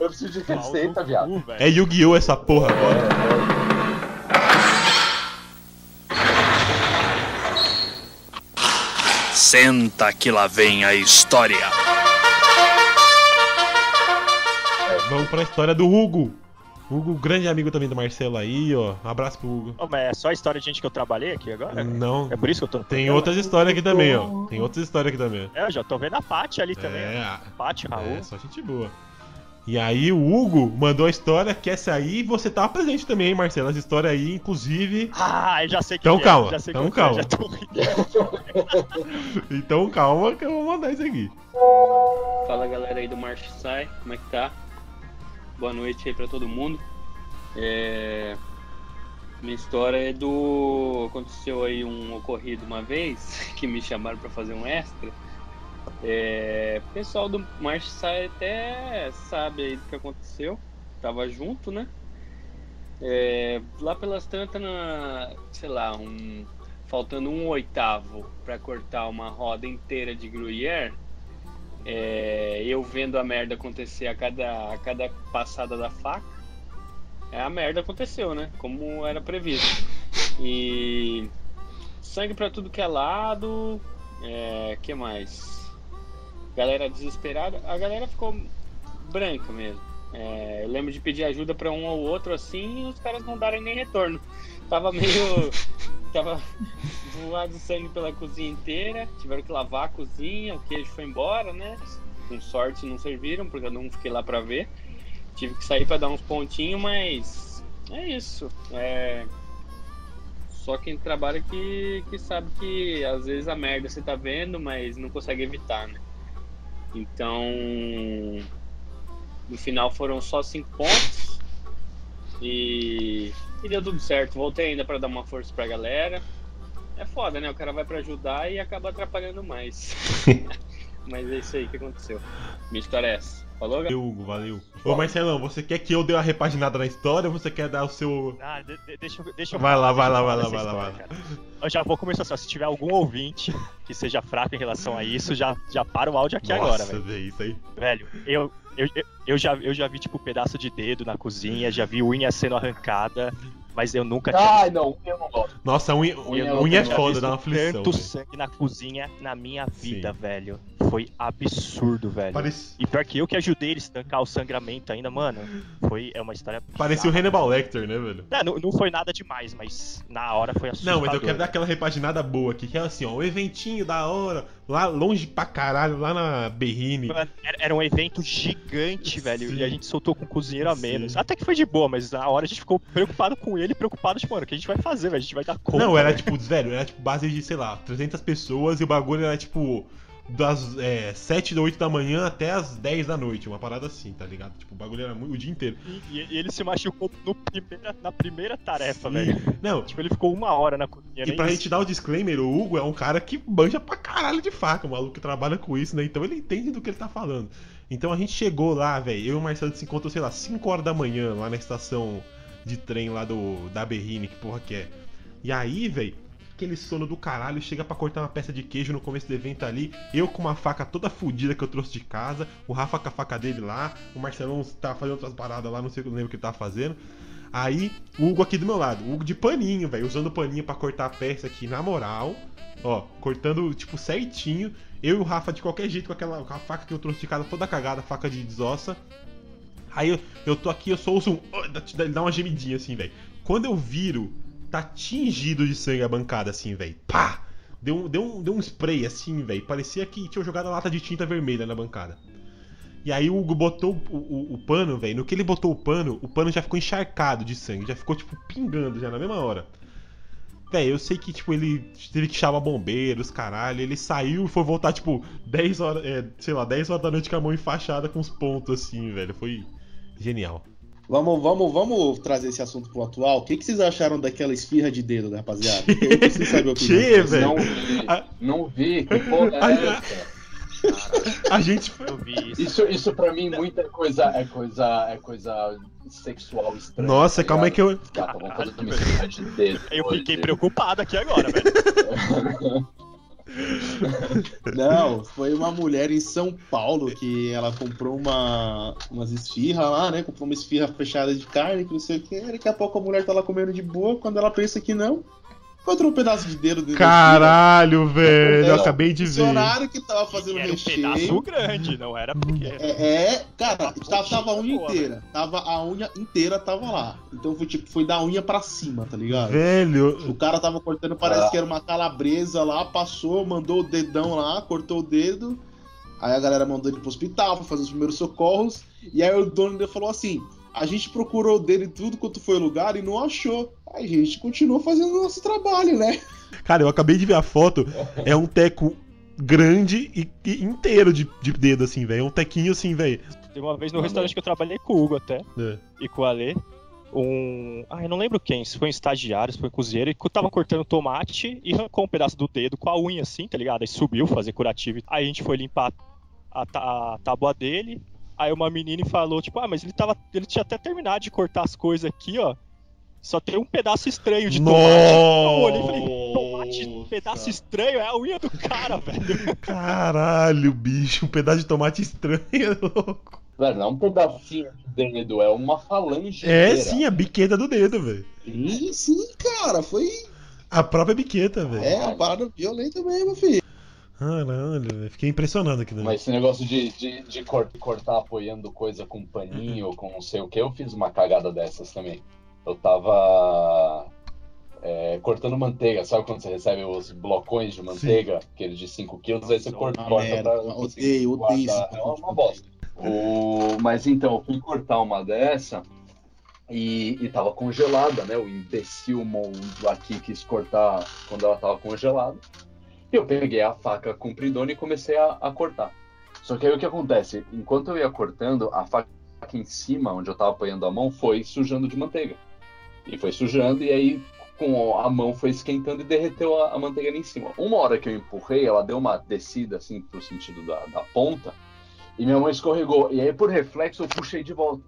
eu preciso de receita, viado. É Yu-Gi-Oh! essa porra agora. É, é. Senta que lá vem a história. Vamos pra história do Hugo. Hugo, grande amigo também do Marcelo aí, ó. Um abraço pro Hugo. Ô, mas é só a história de gente que eu trabalhei aqui agora? Não. É por isso que eu tô Tem outras histórias aqui também, ó. Tem outras histórias aqui também. É, eu já tô vendo a Paty ali também. É, ó. Paty, Raul. é, só gente boa. E aí o Hugo mandou a história, quer sair e você tava presente também, hein, Marcelo? Essa história aí, inclusive. Ah, eu já sei que Então é, calma, já sei então calma. que é, já tô rindo. Então calma que eu vou mandar isso aqui. Fala galera aí do March Sai, como é que tá? Boa noite aí pra todo mundo. É, Minha história é do. Aconteceu aí um ocorrido uma vez que me chamaram pra fazer um extra. É, O pessoal do March Sai até sabe aí do que aconteceu. Tava junto, né? É, Lá pelas tantas, na, sei lá, um, faltando um oitavo pra cortar uma roda inteira de Gruyère. É, eu vendo a merda acontecer a cada, a cada passada da faca, é, a merda aconteceu, né? Como era previsto. E sangue pra tudo que é lado. É, que mais? Galera desesperada. A galera ficou branca mesmo. É, eu lembro de pedir ajuda pra um ou outro assim e os caras não darem nem retorno. Tava meio. Tava voado sangue pela cozinha inteira. Tiveram que lavar a cozinha, o queijo foi embora, né? Com sorte não serviram, porque eu não fiquei lá pra ver. Tive que sair pra dar uns pontinhos, mas é isso. É... Só quem trabalha que, que sabe que às vezes a merda você tá vendo, mas não consegue evitar, né? Então, no final foram só cinco pontos e, e deu tudo certo. Voltei ainda pra dar uma força pra galera. É foda, né? O cara vai pra ajudar e acaba atrapalhando mais. Mas é isso aí que aconteceu. Minha história é essa. Falou, galera? Valeu, Hugo, valeu. Ô Marcelão, você quer que eu dê uma repaginada na história ou você quer dar o seu. Ah, de- de- deixa, eu- deixa eu Vai lá, vai lá, vai lá, vai lá, história, cara. Eu já vou começar só. Se tiver algum ouvinte que seja fraco em relação a isso, já, já para o áudio aqui agora, Nossa, velho. velho, isso aí. Velho, eu, eu, eu, eu já, eu já vi, tipo, pedaço de dedo na cozinha, já vi unha sendo arrancada, mas eu nunca tinha Ai, não, eu não gosto. Nossa, unha, Unha unha, unha é foda, dá uma aflição. tanto sangue na cozinha na minha vida, Sim. velho. Foi absurdo, velho. Parece- E pior que eu que ajudei eles a estancar o sangramento ainda, mano. Foi é uma história. Parecia o. Hannibal Lecter, né, velho? Não, não foi nada demais, mas na hora foi assustador. Não, mas eu quero dar aquela repaginada boa aqui, que é assim, ó, um eventinho da hora, lá longe pra caralho, lá na Berrine. Era, um evento gigante, velho, Sim. e a gente soltou com o cozinheiro a Sim. menos. Até que foi de boa, mas na hora a gente ficou preocupado com ele, preocupado, tipo, mano, o que a gente vai fazer, velho? A gente vai dar conta. Não, era velho. tipo, velho, era tipo base de, sei lá, 300 pessoas e o bagulho era tipo das é, 7 ou 8 da manhã até as 10 da noite, uma parada assim, tá ligado? Tipo, o bagulho era muito, o dia inteiro. E, e ele se machucou primeira- na primeira tarefa, Sim. velho. Não, Tipo, ele ficou uma hora na cozinha. e pra isso. gente dar o disclaimer, o Hugo é um cara que manja pra caralho de faca, o maluco que trabalha com isso, né? Então ele entende do que ele tá falando. Então a gente chegou lá, velho, eu e o Marcelo se encontrou, sei lá, 5 horas da manhã, lá na estação de trem lá do da Berrine, que porra que é. E aí, velho, aquele sono do caralho, chega pra cortar uma peça de queijo no começo do evento ali, eu com uma faca toda fodida que eu trouxe de casa, o Rafa com a faca dele lá, o Marcelão tava fazendo outras paradas lá, não sei, não lembro o que ele tava fazendo. Aí, o Hugo aqui do meu lado, o Hugo de paninho, velho, usando paninho pra cortar a peça aqui, na moral, ó, cortando, tipo, certinho. Eu e o Rafa de qualquer jeito, com aquela com faca que eu trouxe de casa toda cagada, faca de desossa. Aí eu, eu tô aqui, eu uso um. dá- Dá uma gemidinha assim, velho. Quando eu viro, tá tingido de sangue a bancada, assim, velho. Pá! Deu, deu, um, deu um spray assim, velho. Parecia que tinha jogado a lata de tinta vermelha na bancada. E aí o Hugo botou o, o- o pano, velho. No que ele botou o pano, o pano já ficou encharcado de sangue. Já ficou, tipo, pingando já na mesma hora. Velho, eu sei que, tipo, ele teve que chamar bombeiros, caralho. Ele saiu e foi voltar, tipo, 10 horas, é, sei lá, 10 horas da noite com a mão enfaixada com os pontos, assim, velho. Foi genial. Vamos, vamos, vamos trazer esse assunto pro atual. O que, que vocês acharam daquela esfirra de dedo, né, rapaziada? Eu preciso saber. Tchê, de vocês. velho. Não vi, A- não vi. Que porra é essa? A gente foi. Eu vi isso. Isso, isso pra mim muita coisa é coisa é coisa sexual estranha. Nossa, tá calma aí que eu. Cara, vamos fazer uma esfirra de dedo. Eu fiquei preocupado aqui agora, velho. Não, foi uma mulher em São Paulo que ela comprou uma, umas esfirras lá, né? Comprou uma esfirra fechada de carne, que não sei o que. Daqui a pouco a mulher tá lá comendo de boa. Quando ela pensa que não, encontrou um pedaço de dedo dele. Caralho, velho. Eu acabei de O ver. funcionário que tava fazendo Era um recheio. pedaço grande, não era pequeno. É, é, cara, tava, tava a unha boa, inteira. Tava a unha inteira, tava lá. Então foi tipo, foi da unha pra cima, tá ligado? Velho. O cara tava cortando, parece Ah. que era uma calabresa lá, passou, mandou o dedão lá, cortou o dedo. Aí a galera mandou ele pro hospital pra fazer os primeiros socorros. E aí o dono dele falou assim: a gente procurou dele tudo quanto foi lugar e não achou. Aí a gente continuou fazendo o nosso trabalho, né? Cara, eu acabei de ver a foto. É um teco grande e, e inteiro de, de dedo, assim, velho. É um tequinho assim, velho. Tem uma vez no restaurante que eu trabalhei com o Hugo até, É. e com o Ale, um. Ah, eu não lembro quem, se foi um estagiário, se foi um cozinheiro, e tava cortando tomate e arrancou um pedaço do dedo com a unha assim, tá ligado? Aí subiu fazer curativo. Aí a gente foi limpar a, ta- a tábua dele. Aí uma menina falou, tipo, ah, mas ele tava. Ele tinha até terminado de cortar as coisas aqui, ó. Só tem um pedaço estranho de tomate. Eu olhei e falei, tomate, um pedaço estranho é a unha do cara, velho. Caralho, bicho. Um pedaço de tomate estranho, é louco. Velho, não é um pedacinho de dedo, é uma falange É inteira. sim, a biqueta do dedo, velho. Sim, sim, cara. Foi. A própria biqueta, velho. É uma parada violenta mesmo, filho. Caralho. Fiquei impressionado aqui, né? Mas esse negócio de, de, de cor- cortar apoiando coisa com paninho ou com não sei o que, eu fiz uma cagada dessas também. Eu tava é, cortando manteiga, sabe quando você recebe os blocões de manteiga, aqueles de 5 quilos, aí você corta, corta pra odeio, odeio guardar. esse É uma, uma bosta. O... Mas então, eu fui cortar uma dessa e, e tava congelada, né? O imbecil aqui quis cortar quando ela tava congelada. E eu peguei a faca compridona e comecei a, a cortar. Só que aí o que acontece? Enquanto eu ia cortando, a faca em cima, onde eu tava apoiando a mão, foi sujando de manteiga. E foi sujando, e aí com a mão foi esquentando e derreteu a, a manteiga ali em cima. Uma hora que eu empurrei, ela deu uma descida assim pro sentido da, da ponta, e minha mão escorregou. E aí, por reflexo, eu puxei de volta.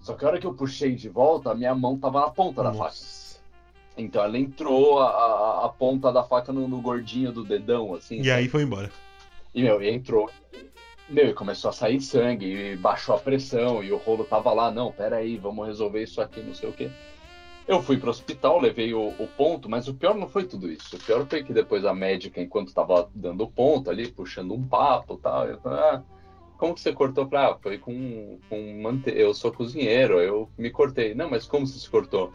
Só que a hora que eu puxei de volta, a minha mão tava na ponta da faca. Então ela entrou a, a, a ponta da faca no, no gordinho do dedão, assim. E aí foi embora. E, meu, e entrou. Meu, e começou a sair sangue, e baixou a pressão, e o rolo tava lá, não, peraí, vamos resolver isso aqui, não sei o quê. Eu fui pro hospital, levei o, o ponto, mas o pior não foi tudo isso. O pior foi que depois a médica, enquanto tava dando o ponto ali, puxando um papo e tal, eu falei, ah, como que você cortou? Falei, ah, foi com, com eu sou cozinheiro, eu me cortei. Não, mas como você se cortou?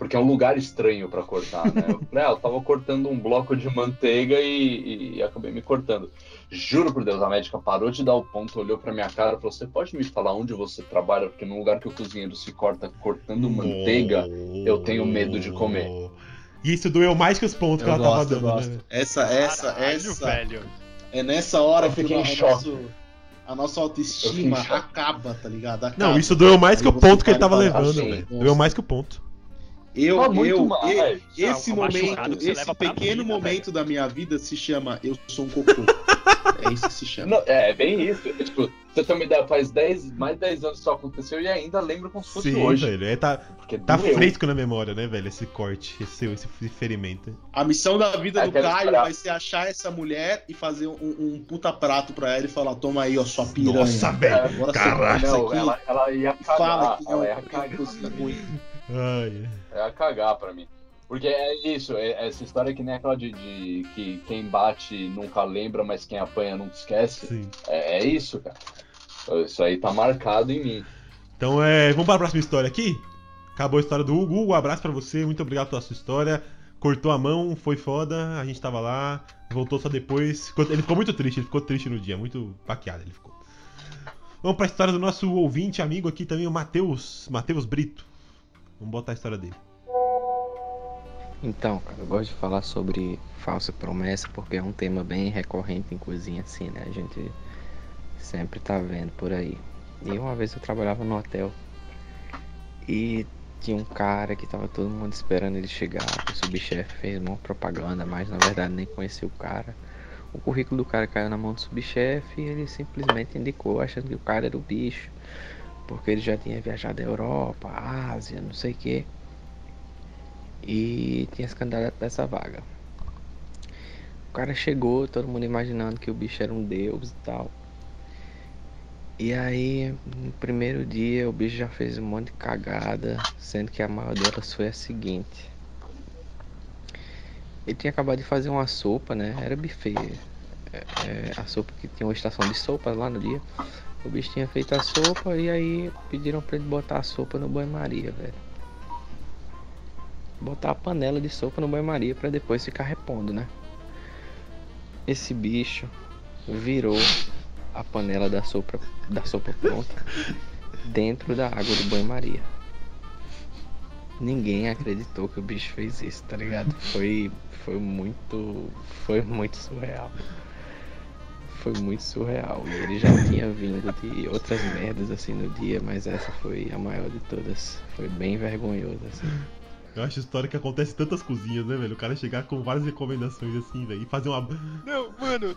Porque é um lugar estranho pra cortar, né? Eu falei, ah, eu tava cortando um bloco de manteiga e, e acabei me cortando. Juro por Deus, a médica parou de dar o ponto, olhou pra minha cara e falou: Você pode me falar onde você trabalha? Porque no lugar que o cozinheiro se corta cortando manteiga, eu tenho medo de comer. E isso doeu mais que os pontos que Eu ela tava gosto, eu dando, gosto. né? Essa, essa, Caralho, essa. velho. É nessa hora Eu que fiquei em choque. nosso, a nossa autoestima acaba, tá ligado? Acaba. Não, isso doeu mais que o ponto que ele para tava levando, assim, velho. Doeu mais que o ponto. Eu, Ah, muito eu, mais. e- esse Ah, uma momento, esse pequeno vida, momento da minha vida se chama Eu sou um cocô. é isso que se chama. Não, é, é bem isso. É, tipo, você tem uma ideia, faz 10, mais de 10 anos que isso aconteceu e ainda lembro como se fosse Sim, hoje. velho. É, tá Porque tá doeu. fresco na memória, né, velho? Esse corte, esse, seu- esse ferimento. A missão da vida É do Caio vai ser achar essa mulher e fazer um, um puta prato pra ela e falar: Toma aí, ó, sua piranha. Nossa, velho. Agora Caralho. faz isso Não, ela, ela ia e fala cagar. que é Ela ia cagar. Ai, É a cagar pra mim. Porque é isso, é- essa história é que nem aquela de, de que quem bate nunca lembra, mas quem apanha nunca esquece. É, é isso, cara. Isso aí tá marcado em mim. Então, é, vamos para a próxima história aqui? Acabou a história do Hugo. Hugo, um abraço pra você. Muito obrigado pela sua história. Cortou a mão, foi foda. A gente tava lá. Voltou só depois. Ele ficou muito triste. Ele ficou triste no dia. Muito baqueado ele ficou. Vamos pra história do nosso ouvinte, amigo aqui também, o Matheus. Matheus Brito. Vamos botar a história dele. Então, cara, eu gosto de falar sobre falsa promessa porque é um tema bem recorrente em cozinha, assim, né? A gente sempre tá vendo por aí. E uma vez eu trabalhava no hotel e tinha um cara que tava todo mundo esperando ele chegar. O subchefe fez uma propaganda, mas na verdade nem conhecia o cara. O currículo do cara caiu na mão do subchefe e ele simplesmente indicou, achando que o cara era o bicho. Porque ele já tinha viajado à Europa, Ásia, não sei o que e tinha se candidato dessa vaga. O cara chegou, todo mundo imaginando que o bicho era um deus e tal. E aí, no primeiro dia, o bicho já fez um monte de cagada, sendo que a maior delas foi a seguinte. Ele tinha acabado de fazer uma sopa, né? Era buffet. É, é, a sopa que tinha uma estação de sopa lá no dia. O bicho tinha feito a sopa e aí pediram pra ele botar a sopa no banho-maria, velho. Botar a panela de sopa no banho-maria pra depois ficar repondo, né? Esse bicho virou a panela da sopa, da sopa pronta dentro da água do banho-maria. Ninguém acreditou que o bicho fez isso, tá ligado? Foi, foi muito, foi muito surreal. Foi muito surreal. E ele já tinha vindo de outras merdas assim no dia, mas essa foi a maior de todas. Foi bem vergonhoso assim. Eu acho história que acontece em tantas cozinhas, né, velho? O cara chegar com várias recomendações assim, velho, e fazer uma. Não, mano,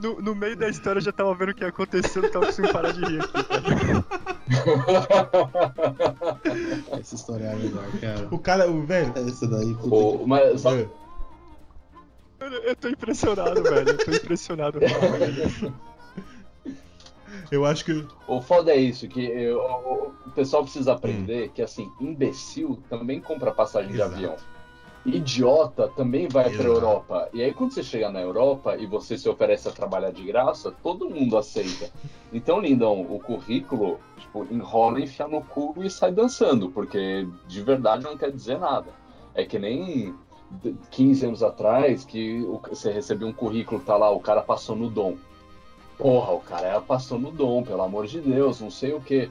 no, no meio da história eu já tava vendo o que ia acontecer, eu tava conseguindo parar de rir aqui. Essa história é melhor, cara. O cara, o velho. Essa daí, puta O- mas só- Mano, eu tô impressionado, velho. Eu tô impressionado. Eu acho que. O foda é isso, que eu- o, pessoal precisa aprender que, assim, imbecil também compra passagem Exato. de avião. Idiota também vai pra Exato. Europa. E aí, quando você chega na Europa e você se oferece a trabalhar de graça, todo mundo aceita. Então, lindão, o currículo, tipo, enrola, enfia no cu e sai dançando, porque de verdade não quer dizer nada. É que nem 15 anos atrás que você recebeu um currículo, tá lá, o cara passou no dom. Porra, o cara passou no dom, pelo amor de Deus, não sei o que.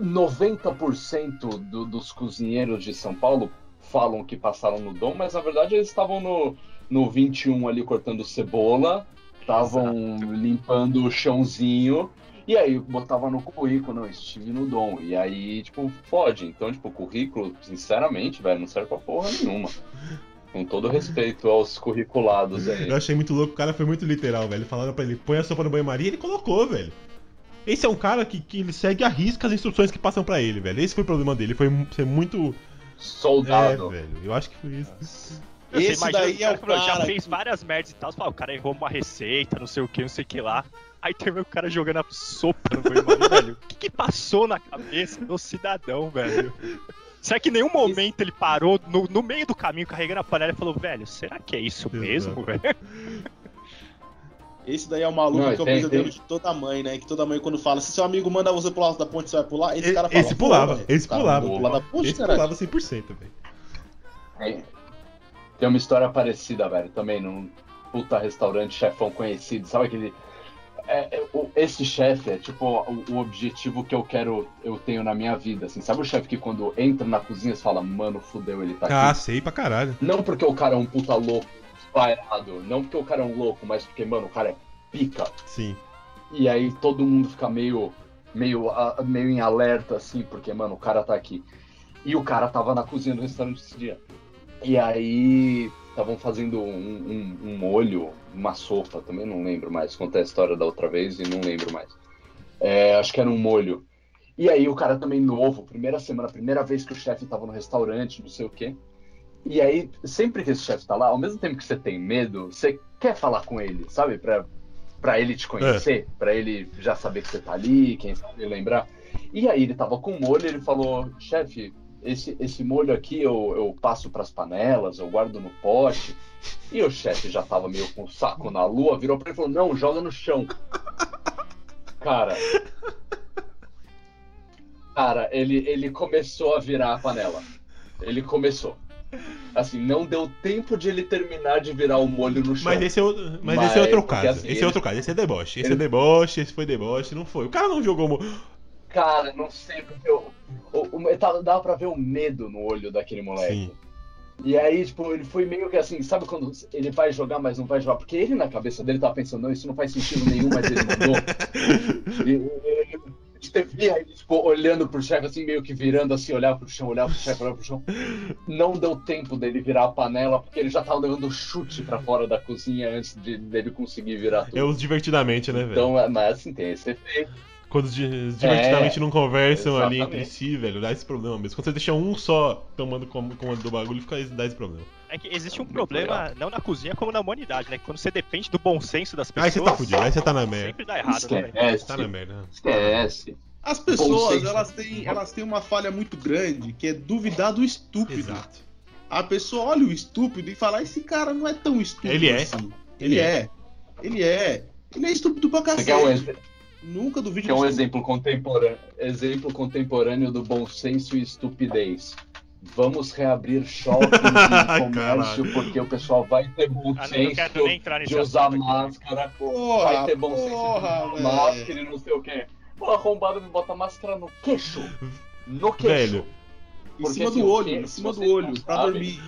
90% do, dos cozinheiros de São Paulo falam que passaram no dom, mas na verdade eles estavam no, no 21 ali cortando cebola, estavam limpando o chãozinho, e aí botava no currículo, não, estive no dom. E aí, tipo, fode. Então, tipo, o currículo, sinceramente, velho, não serve pra porra nenhuma. Com todo respeito aos curriculados aí. Eu achei muito louco, o cara foi muito literal, velho. Falaram pra ele, põe a sopa no banho-maria e ele colocou, velho. Esse é um cara que, que ele segue a risca as instruções que passam pra ele, velho. Esse foi o problema dele, foi ser muito. É, Soldado. velho. Eu acho que foi isso. Esse daí é o que falou, já cara fez várias merdas e tal. Você fala, o cara errou uma receita, não sei o que, não sei o que lá. Aí termina o cara jogando a sopa no banho, velho. O que, que passou na cabeça do cidadão, velho? Será que em nenhum momento ele parou no, no meio do caminho carregando a panela e falou, velho, será que é isso mesmo, velho? Esse daí é o maluco Não, que é o tem- pesadelo tem- de toda mãe, né? Que toda mãe quando fala, se seu amigo manda você pular da ponte, você vai pular? Esse E- cara fala, esse pulava, "Pô, esse cara, pulava. pular da ponte, Esse caralho." pulava 100%, velho. Tem- Tem uma história parecida, velho, também num puta restaurante chefão conhecido. Sabe aquele. É, é, esse chefe é tipo o, o objetivo que eu quero, eu tenho na minha vida. Assim. Sabe o chefe que quando entra na cozinha você fala, mano, fudeu, ele tá Ah, aqui. sei pra caralho. Não porque o cara é um puta louco, pairado, não porque o cara é um louco, mas porque, mano, o cara é pica. Sim. E aí todo mundo fica meio, meio, ah, meio em alerta, assim, porque, mano, o cara tá aqui. E o cara tava na cozinha do restaurante esse dia. E aí estavam fazendo um, um, um molho, uma sopa, também não lembro mais. Contei a história da outra vez e não lembro mais. É, acho que era um molho. E aí o cara também novo, primeira semana, primeira vez que o chefe tava no restaurante, não sei o quê. E aí, sempre que esse chefe tá lá, ao mesmo tempo que você tem medo, você quer falar com ele, sabe? Pra, pra ele te conhecer, pra ele já saber que você tá ali, quem sabe lembrar. E aí ele tava com molho e ele falou, chefe, esse, esse molho aqui eu, eu passo pras panelas, eu guardo no pote. E o chefe já tava meio com o saco na lua, virou pra ele e falou, não, joga no chão. Cara. Cara, ele, ele começou a virar a panela. Ele começou. Assim, não deu tempo de ele terminar de virar o molho no chão. Mas esse é outro, mas Mas, esse é outro caso. assim, esse ele- é outro caso. Esse é deboche. Esse ele- é deboche, esse foi deboche, não foi. O cara não jogou. Cara, não sei, porque eu, o, o, tava- dava pra ver o medo no olho daquele moleque. Sim. E aí, tipo, ele foi meio que assim, sabe quando ele vai jogar, mas não vai jogar? Porque ele na cabeça dele tava pensando, não, isso não faz sentido nenhum, mas ele mandou. e, e, e, e aí, tipo, olhando pro chefe, assim, meio que virando assim, olhar pro chão, olhar pro chefe, olhar pro chão. Não deu tempo dele virar a panela, porque ele já tava levando chute pra fora da cozinha antes de, dele conseguir virar tudo. É os divertidamente, né, velho? Então, é- mas assim, tem esse efeito. Quando divertidamente É, não conversam ali exatamente. entre si, velho, dá esse problema mesmo. Quando você deixa um só tomando com- comando do bagulho, fica, dá esse problema. É que existe um problema, não na cozinha, como na humanidade, né? Que quando você depende do bom senso das pessoas. Aí você tá fudido, aí você tá na merda. Sempre dá errado, né? Esquece. Tá na merda. Esquece. As pessoas, elas têm, elas têm uma falha muito grande, que é duvidar do estúpido. Exato. a pessoa olha o estúpido e fala: esse cara não é tão estúpido Ele é. assim. Ele Ele é. Ele é. Ele é estúpido pra Você cacete. quer um, ex- Nunca duvide quer um disso. exemplo contemporâneo, exemplo contemporâneo do bom senso e estupidez? Vamos reabrir shoppings e comércio porque o pessoal vai ter bom Ah, não, não quero nem senso de usar aqui. máscara, Porra, vai ter bom senso de porra, usar máscara e não sei o quê. Pô, arrombado me bota máscara no queixo. No queixo. Velho, Em cima assim, do o olho, que- em cima do olho, pra dormir.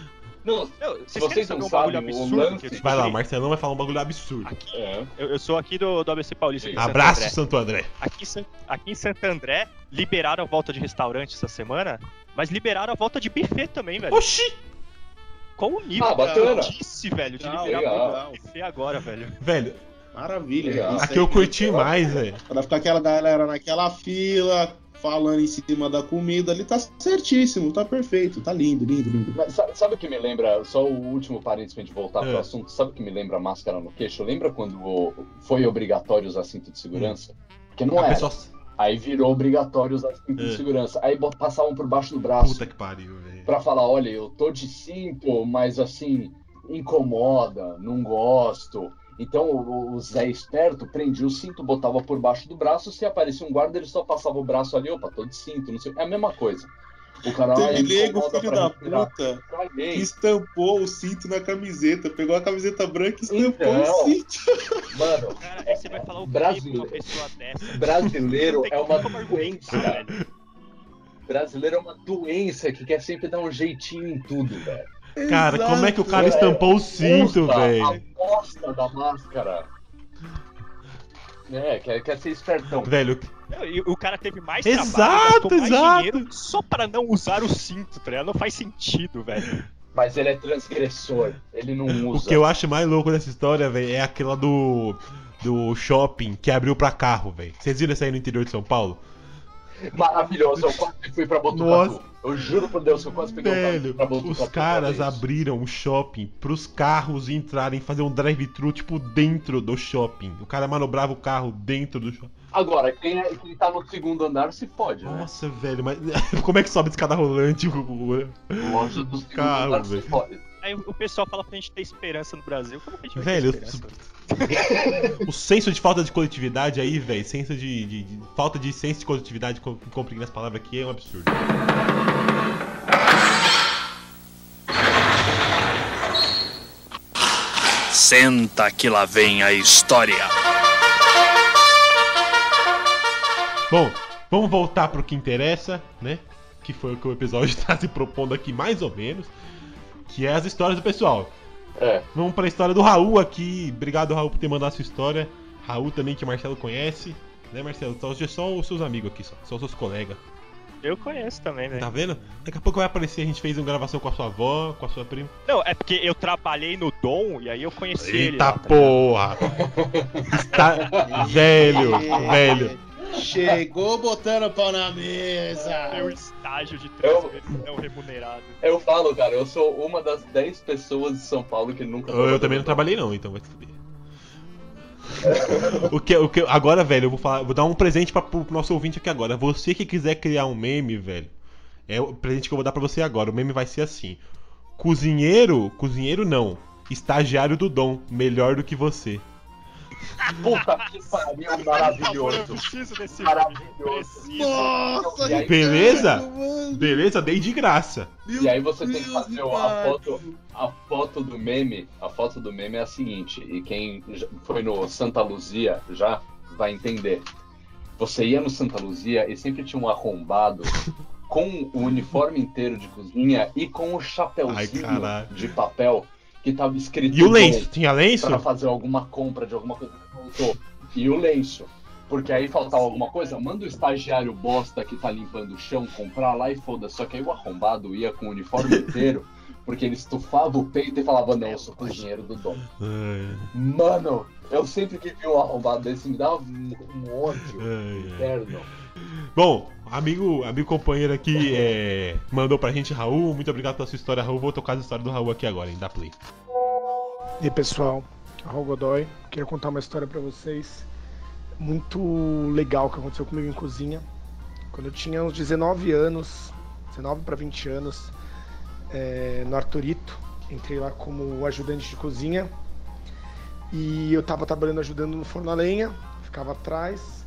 Não, Não, se vocês, vocês não um bagulho absurdo? lance- que eu vai lá, o? Marcelão vai falar um bagulho absurdo. Aqui, eu, eu sou aqui do, do ABC Paulista. aqui em Santo Abraço, André. Santo André. Aqui, aqui em Santo André, liberaram a volta de restaurante essa semana, mas liberaram a volta de buffet também, velho. Oxi! Qual o nível Ah, bacana. disse, velho, de liberar legal. buffet agora, velho. Velho, Maravilha. Legal. Aqui eu curti mais, velho. Pra ficar aquela galera naquela fila, falando em cima da comida ali, tá certíssimo, tá perfeito, tá lindo, lindo, lindo. Mas sa- sabe o que me lembra? Só o último parênteses pra gente voltar É. pro assunto. Sabe o que me lembra a máscara no queixo? Lembra quando foi obrigatório usar cinto de segurança? Porque não era. pessoa. Aí virou obrigatório usar cinto É. de segurança. Aí passavam por baixo do braço Puta que pariu, velho. pra falar: olha, eu tô de cinto, mas assim, incomoda, não gosto. Então o, o Zé Esperto prendia o cinto, botava por baixo do braço. Se aparecia um guarda, ele só passava o braço ali, opa, tô de cinto, não sei. É a mesma coisa. O cara Teve "Ah, nego, incomoda filho da respirar." puta, que Caguei. estampou o cinto na camiseta, pegou a camiseta branca e estampou Então. o cinto. Mano, Cara, aí você vai falar o quê Brasil. pra uma pessoa dessa? brasileiro é uma argumentar, doença. velho. Brasileiro é uma doença que quer sempre dar um jeitinho em tudo, velho. Cara, Exato. como é que o cara É, estampou o cinto, velho? A bosta da máscara. É, quer, quer ser espertão. Velho, e o cara teve mais Exato, trabalho, mais exato. dinheiro só pra não usar o cinto, tá ligado? Não faz sentido, velho. Mas ele é transgressor. Ele não o usa. que eu acho mais louco dessa história, velho, é aquela do. Do shopping que abriu pra carro, velho. Vocês viram isso aí no interior de São Paulo? Maravilhoso. Eu quase fui pra Botucatu. Nossa. Eu juro por Deus que eu quase peguei um Velho, carro pra Botucatu. os caras abriram o shopping pros carros entrarem, fazer um drive-thru, tipo, dentro do shopping. O cara manobrava o carro dentro do shopping. Agora, quem, é, quem tá no segundo andar se pode, né? Nossa, velho, mas como é que sobe de escada rolante? o- Longe do segundo Carro, velho. Aí o pessoal fala pra gente ter esperança no Brasil. Como que a gente vai Velho, ter esperança? o senso de falta de coletividade aí, velho, senso de, de- de- falta de senso de coletividade, com- compreendendo as palavras aqui, é um absurdo. Senta que lá vem a história. Bom, vamos voltar pro que interessa, né? Que foi o que o episódio está se propondo aqui, mais ou menos. Que é as histórias do pessoal. É. Vamos pra história do Raul aqui. Obrigado, Raul, por ter mandado a sua história. Raul também, que o Marcelo conhece. Né, Marcelo? Só, só os seus amigos aqui, só, só os seus colegas. Eu conheço também, velho. Tá vendo? Daqui a pouco vai aparecer, a gente fez uma gravação com a sua avó, com a sua prima. Não, é porque eu trabalhei no Dom e aí eu conheci ele. Eita tá porra! Está... velho, velho. Chegou botando pau na mesa. Meu estágio de transmissão remunerado. Eu falo, cara, eu sou uma das 10 pessoas de São Paulo que nunca. Eu, eu também não trabalhei não, então vai se fuder. o que, o que, agora, velho, eu vou falar, vou dar um presente pra, pro nosso ouvinte aqui agora. Você que quiser criar um meme, velho, é o presente que eu vou dar pra você agora. O meme vai ser assim: Cozinheiro, cozinheiro não, estagiário do Dom, melhor do que você. Puta que pariu, Eu maravilhoso. preciso desse Maravilhoso. Nossa, E aí- Beleza? Beleza? Dei de graça. Meu E aí você tem que Deus, fazer a foto, a foto do meme. A foto do meme é a seguinte, e quem foi no Santa Luzia já vai entender. Você ia no Santa Luzia e sempre tinha um arrombado com o uniforme inteiro de cozinha e com o Ai, chapéuzinho caralho. de papel que tava escrito E o lenço? Tinha lenço? pra fazer alguma compra de alguma coisa que faltou. E o lenço. Porque aí faltava alguma coisa, manda o estagiário bosta que tá limpando o chão comprar lá e foda. Só que aí o arrombado ia com o uniforme inteiro, porque ele estufava o peito e falava, não, eu sou cozinheiro do Dom. Ai, Mano, eu sempre que vi um arrombado desse me dava um, um ódio ai, ai. interno. Bom, amigo, amigo companheiro aqui é, mandou pra gente, Raul. Muito obrigado pela sua história, Raul. Vou tocar a história do Raul aqui agora, hein? Dá play. E aí, pessoal, Raul Godoy, queria contar uma história pra vocês muito legal que aconteceu comigo em cozinha. Quando eu tinha uns 19 anos, 19 para 20 anos, é, no Arturito. Entrei lá como ajudante de cozinha. E eu tava trabalhando ajudando no forno a lenha, ficava atrás.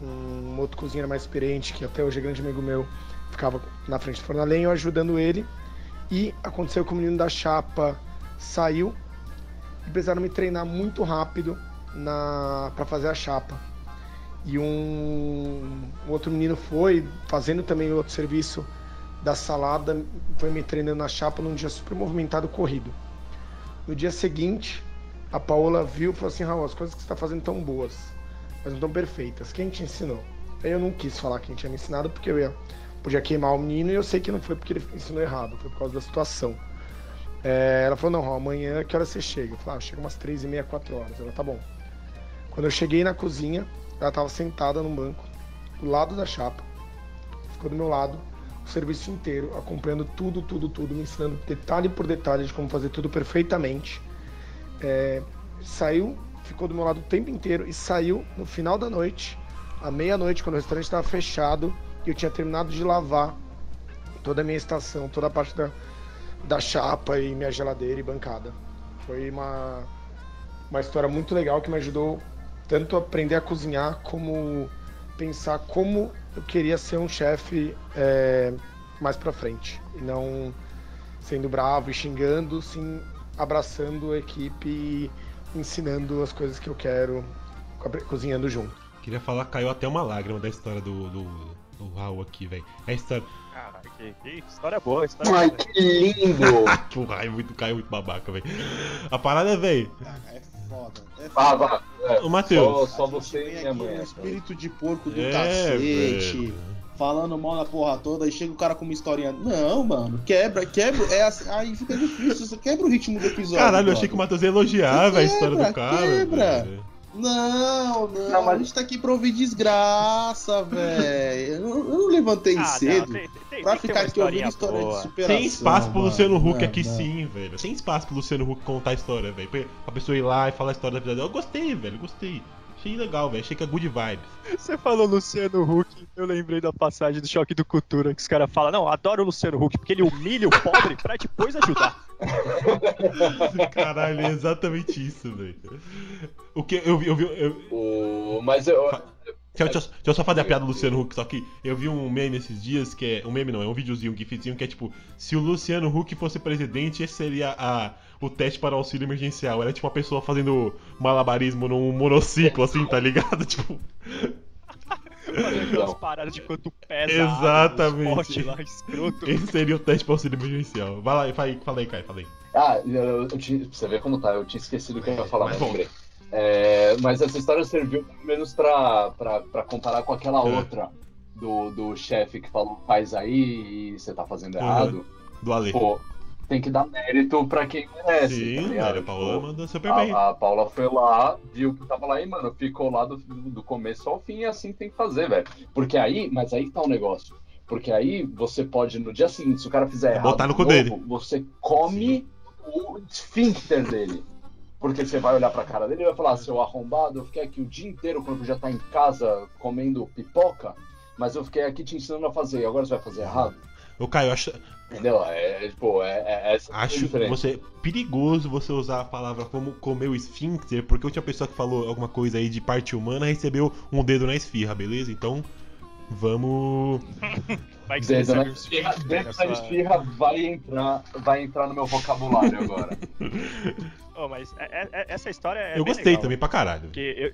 Um outro cozinheiro mais experiente, que até hoje é grande amigo meu, ficava na frente do forno a lenha, eu ajudando ele. E aconteceu que o menino da chapa saiu e precisaram me treinar muito rápido na para fazer a chapa. E um, um outro menino foi fazendo também outro serviço da salada, foi me treinando na chapa num dia super movimentado corrido. No dia seguinte, a Paola viu e falou assim: Raul, as coisas que você está fazendo tão boas, mas não estão perfeitas. Quem te ensinou? Eu não quis falar quem tinha me ensinado porque eu ia, podia queimar o menino e eu sei que não foi porque ele ensinou errado, foi por causa da situação. É, ela falou: Não, amanhã que hora você chega? Eu falei: ah, Chega umas três e meia, quatro horas. Ela tá bom. Quando eu cheguei na cozinha, ela estava sentada num banco, do lado da chapa, ficou do meu lado o serviço inteiro, acompanhando tudo, tudo, tudo, me ensinando detalhe por detalhe de como fazer tudo perfeitamente. É, saiu, ficou do meu lado o tempo inteiro e saiu no final da noite, à meia-noite, quando o restaurante estava fechado e eu tinha terminado de lavar toda a minha estação, toda a parte da, da chapa e minha geladeira e bancada. Foi uma, uma história muito legal que me ajudou tanto a aprender a cozinhar como pensar como eu queria ser um chefe é, mais pra frente. E não sendo bravo e xingando, sim abraçando a equipe e ensinando as coisas que eu quero, co- cozinhando junto. Queria falar, caiu até uma lágrima da história do, do, do Raul aqui, velho. É a história. Caralho, que, que história boa, história Ai, boa. que lindo! Porra, é muito, caiu muito babaca, velho. A parada é, velho. É foda. É foda. vá. É, Ô, Matheus. Só, só você e minha aqui mãe. um essa. espírito de porco do É, cacete. velho. Falando mal na porra toda, aí chega o cara com uma historinha. Não, mano, quebra, quebra. É assim, aí fica difícil, você quebra o ritmo do episódio. Caralho, eu achei que o Matheus ia elogiar, a história do cara. quebra. velho. Não, não, Não, mas- a gente tá aqui pra ouvir desgraça, velho. Eu, não- eu não levantei Ah, cedo não, tem, tem, pra ficar aqui ouvindo história boa. de superação. Tem espaço pro. Luciano Huck Não, aqui não. sim, velho. Tem espaço pro Luciano Huck contar a história, velho. Pra pra pessoa ir lá e falar a história da vida dela. Eu gostei, velho, gostei. Achei legal, velho. Achei que é good vibes. Você falou Luciano Huck, eu lembrei da passagem do Choque do Cultura, que os caras falam, não, adoro o Luciano Huck, porque ele humilha o pobre pra depois ajudar. Caralho, é exatamente isso, velho. O que eu vi, eu vi. Eu, O... Mas eu. Deixa, deixa eu- deixa eu só fazer a piada do Luciano Huck, só que eu vi um meme esses dias que é. Um meme não, é um videozinho, um gifzinho que é tipo: se o Luciano Huck fosse presidente, esse seria a, o teste para o auxílio emergencial. Era tipo uma pessoa fazendo malabarismo num monociclo, assim, tá ligado? Tipo. Fazendo Então. umas paradas de quanto pesa Exatamente. lá, escroto. Esse seria o teste para o auxílio emergencial. Vai lá, fala aí, fala aí, Kai, fala aí. Ah, eu, eu tinha, você vê como tá, eu tinha esquecido o que eu ia falar, Mas lembrei. É, mas essa história serviu pelo menos pra, pra, pra comparar com aquela É. outra do, do chefe que falou faz aí e você tá fazendo errado. Do Ale. Pô, tem que dar mérito pra quem merece. Sim, tá velho, ligado? a Paola Tipo, mandou super bem. a, Paula foi lá, viu que tava lá e, mano, ficou lá do, do começo ao fim e assim tem que fazer, velho. Porque aí, mas aí tá o negócio. Porque aí você pode, no dia seguinte, se o cara fizer errado, Botar no cu dele. novo, você come o esfíncter dele. Porque você vai olhar pra cara dele e vai falar, seu arrombado, eu fiquei aqui o dia inteiro quando já tá em casa comendo pipoca, mas eu fiquei aqui te ensinando a fazer, e agora você vai fazer errado? Ô, Caio, eu acho, Entendeu? É, é, tipo, é, é, é acho diferença. você perigoso você usar a palavra como comer o esfíncter, porque a última pessoa que falou alguma coisa aí de parte humana recebeu um dedo na esfirra, beleza? Então, vamos. Vai que você Dedo na esfirra, dedo na esfirra vai entrar, vai entrar no meu vocabulário agora. Oh, mas é- é- essa história é eu bem gostei legal, também pra caralho. Porque eu,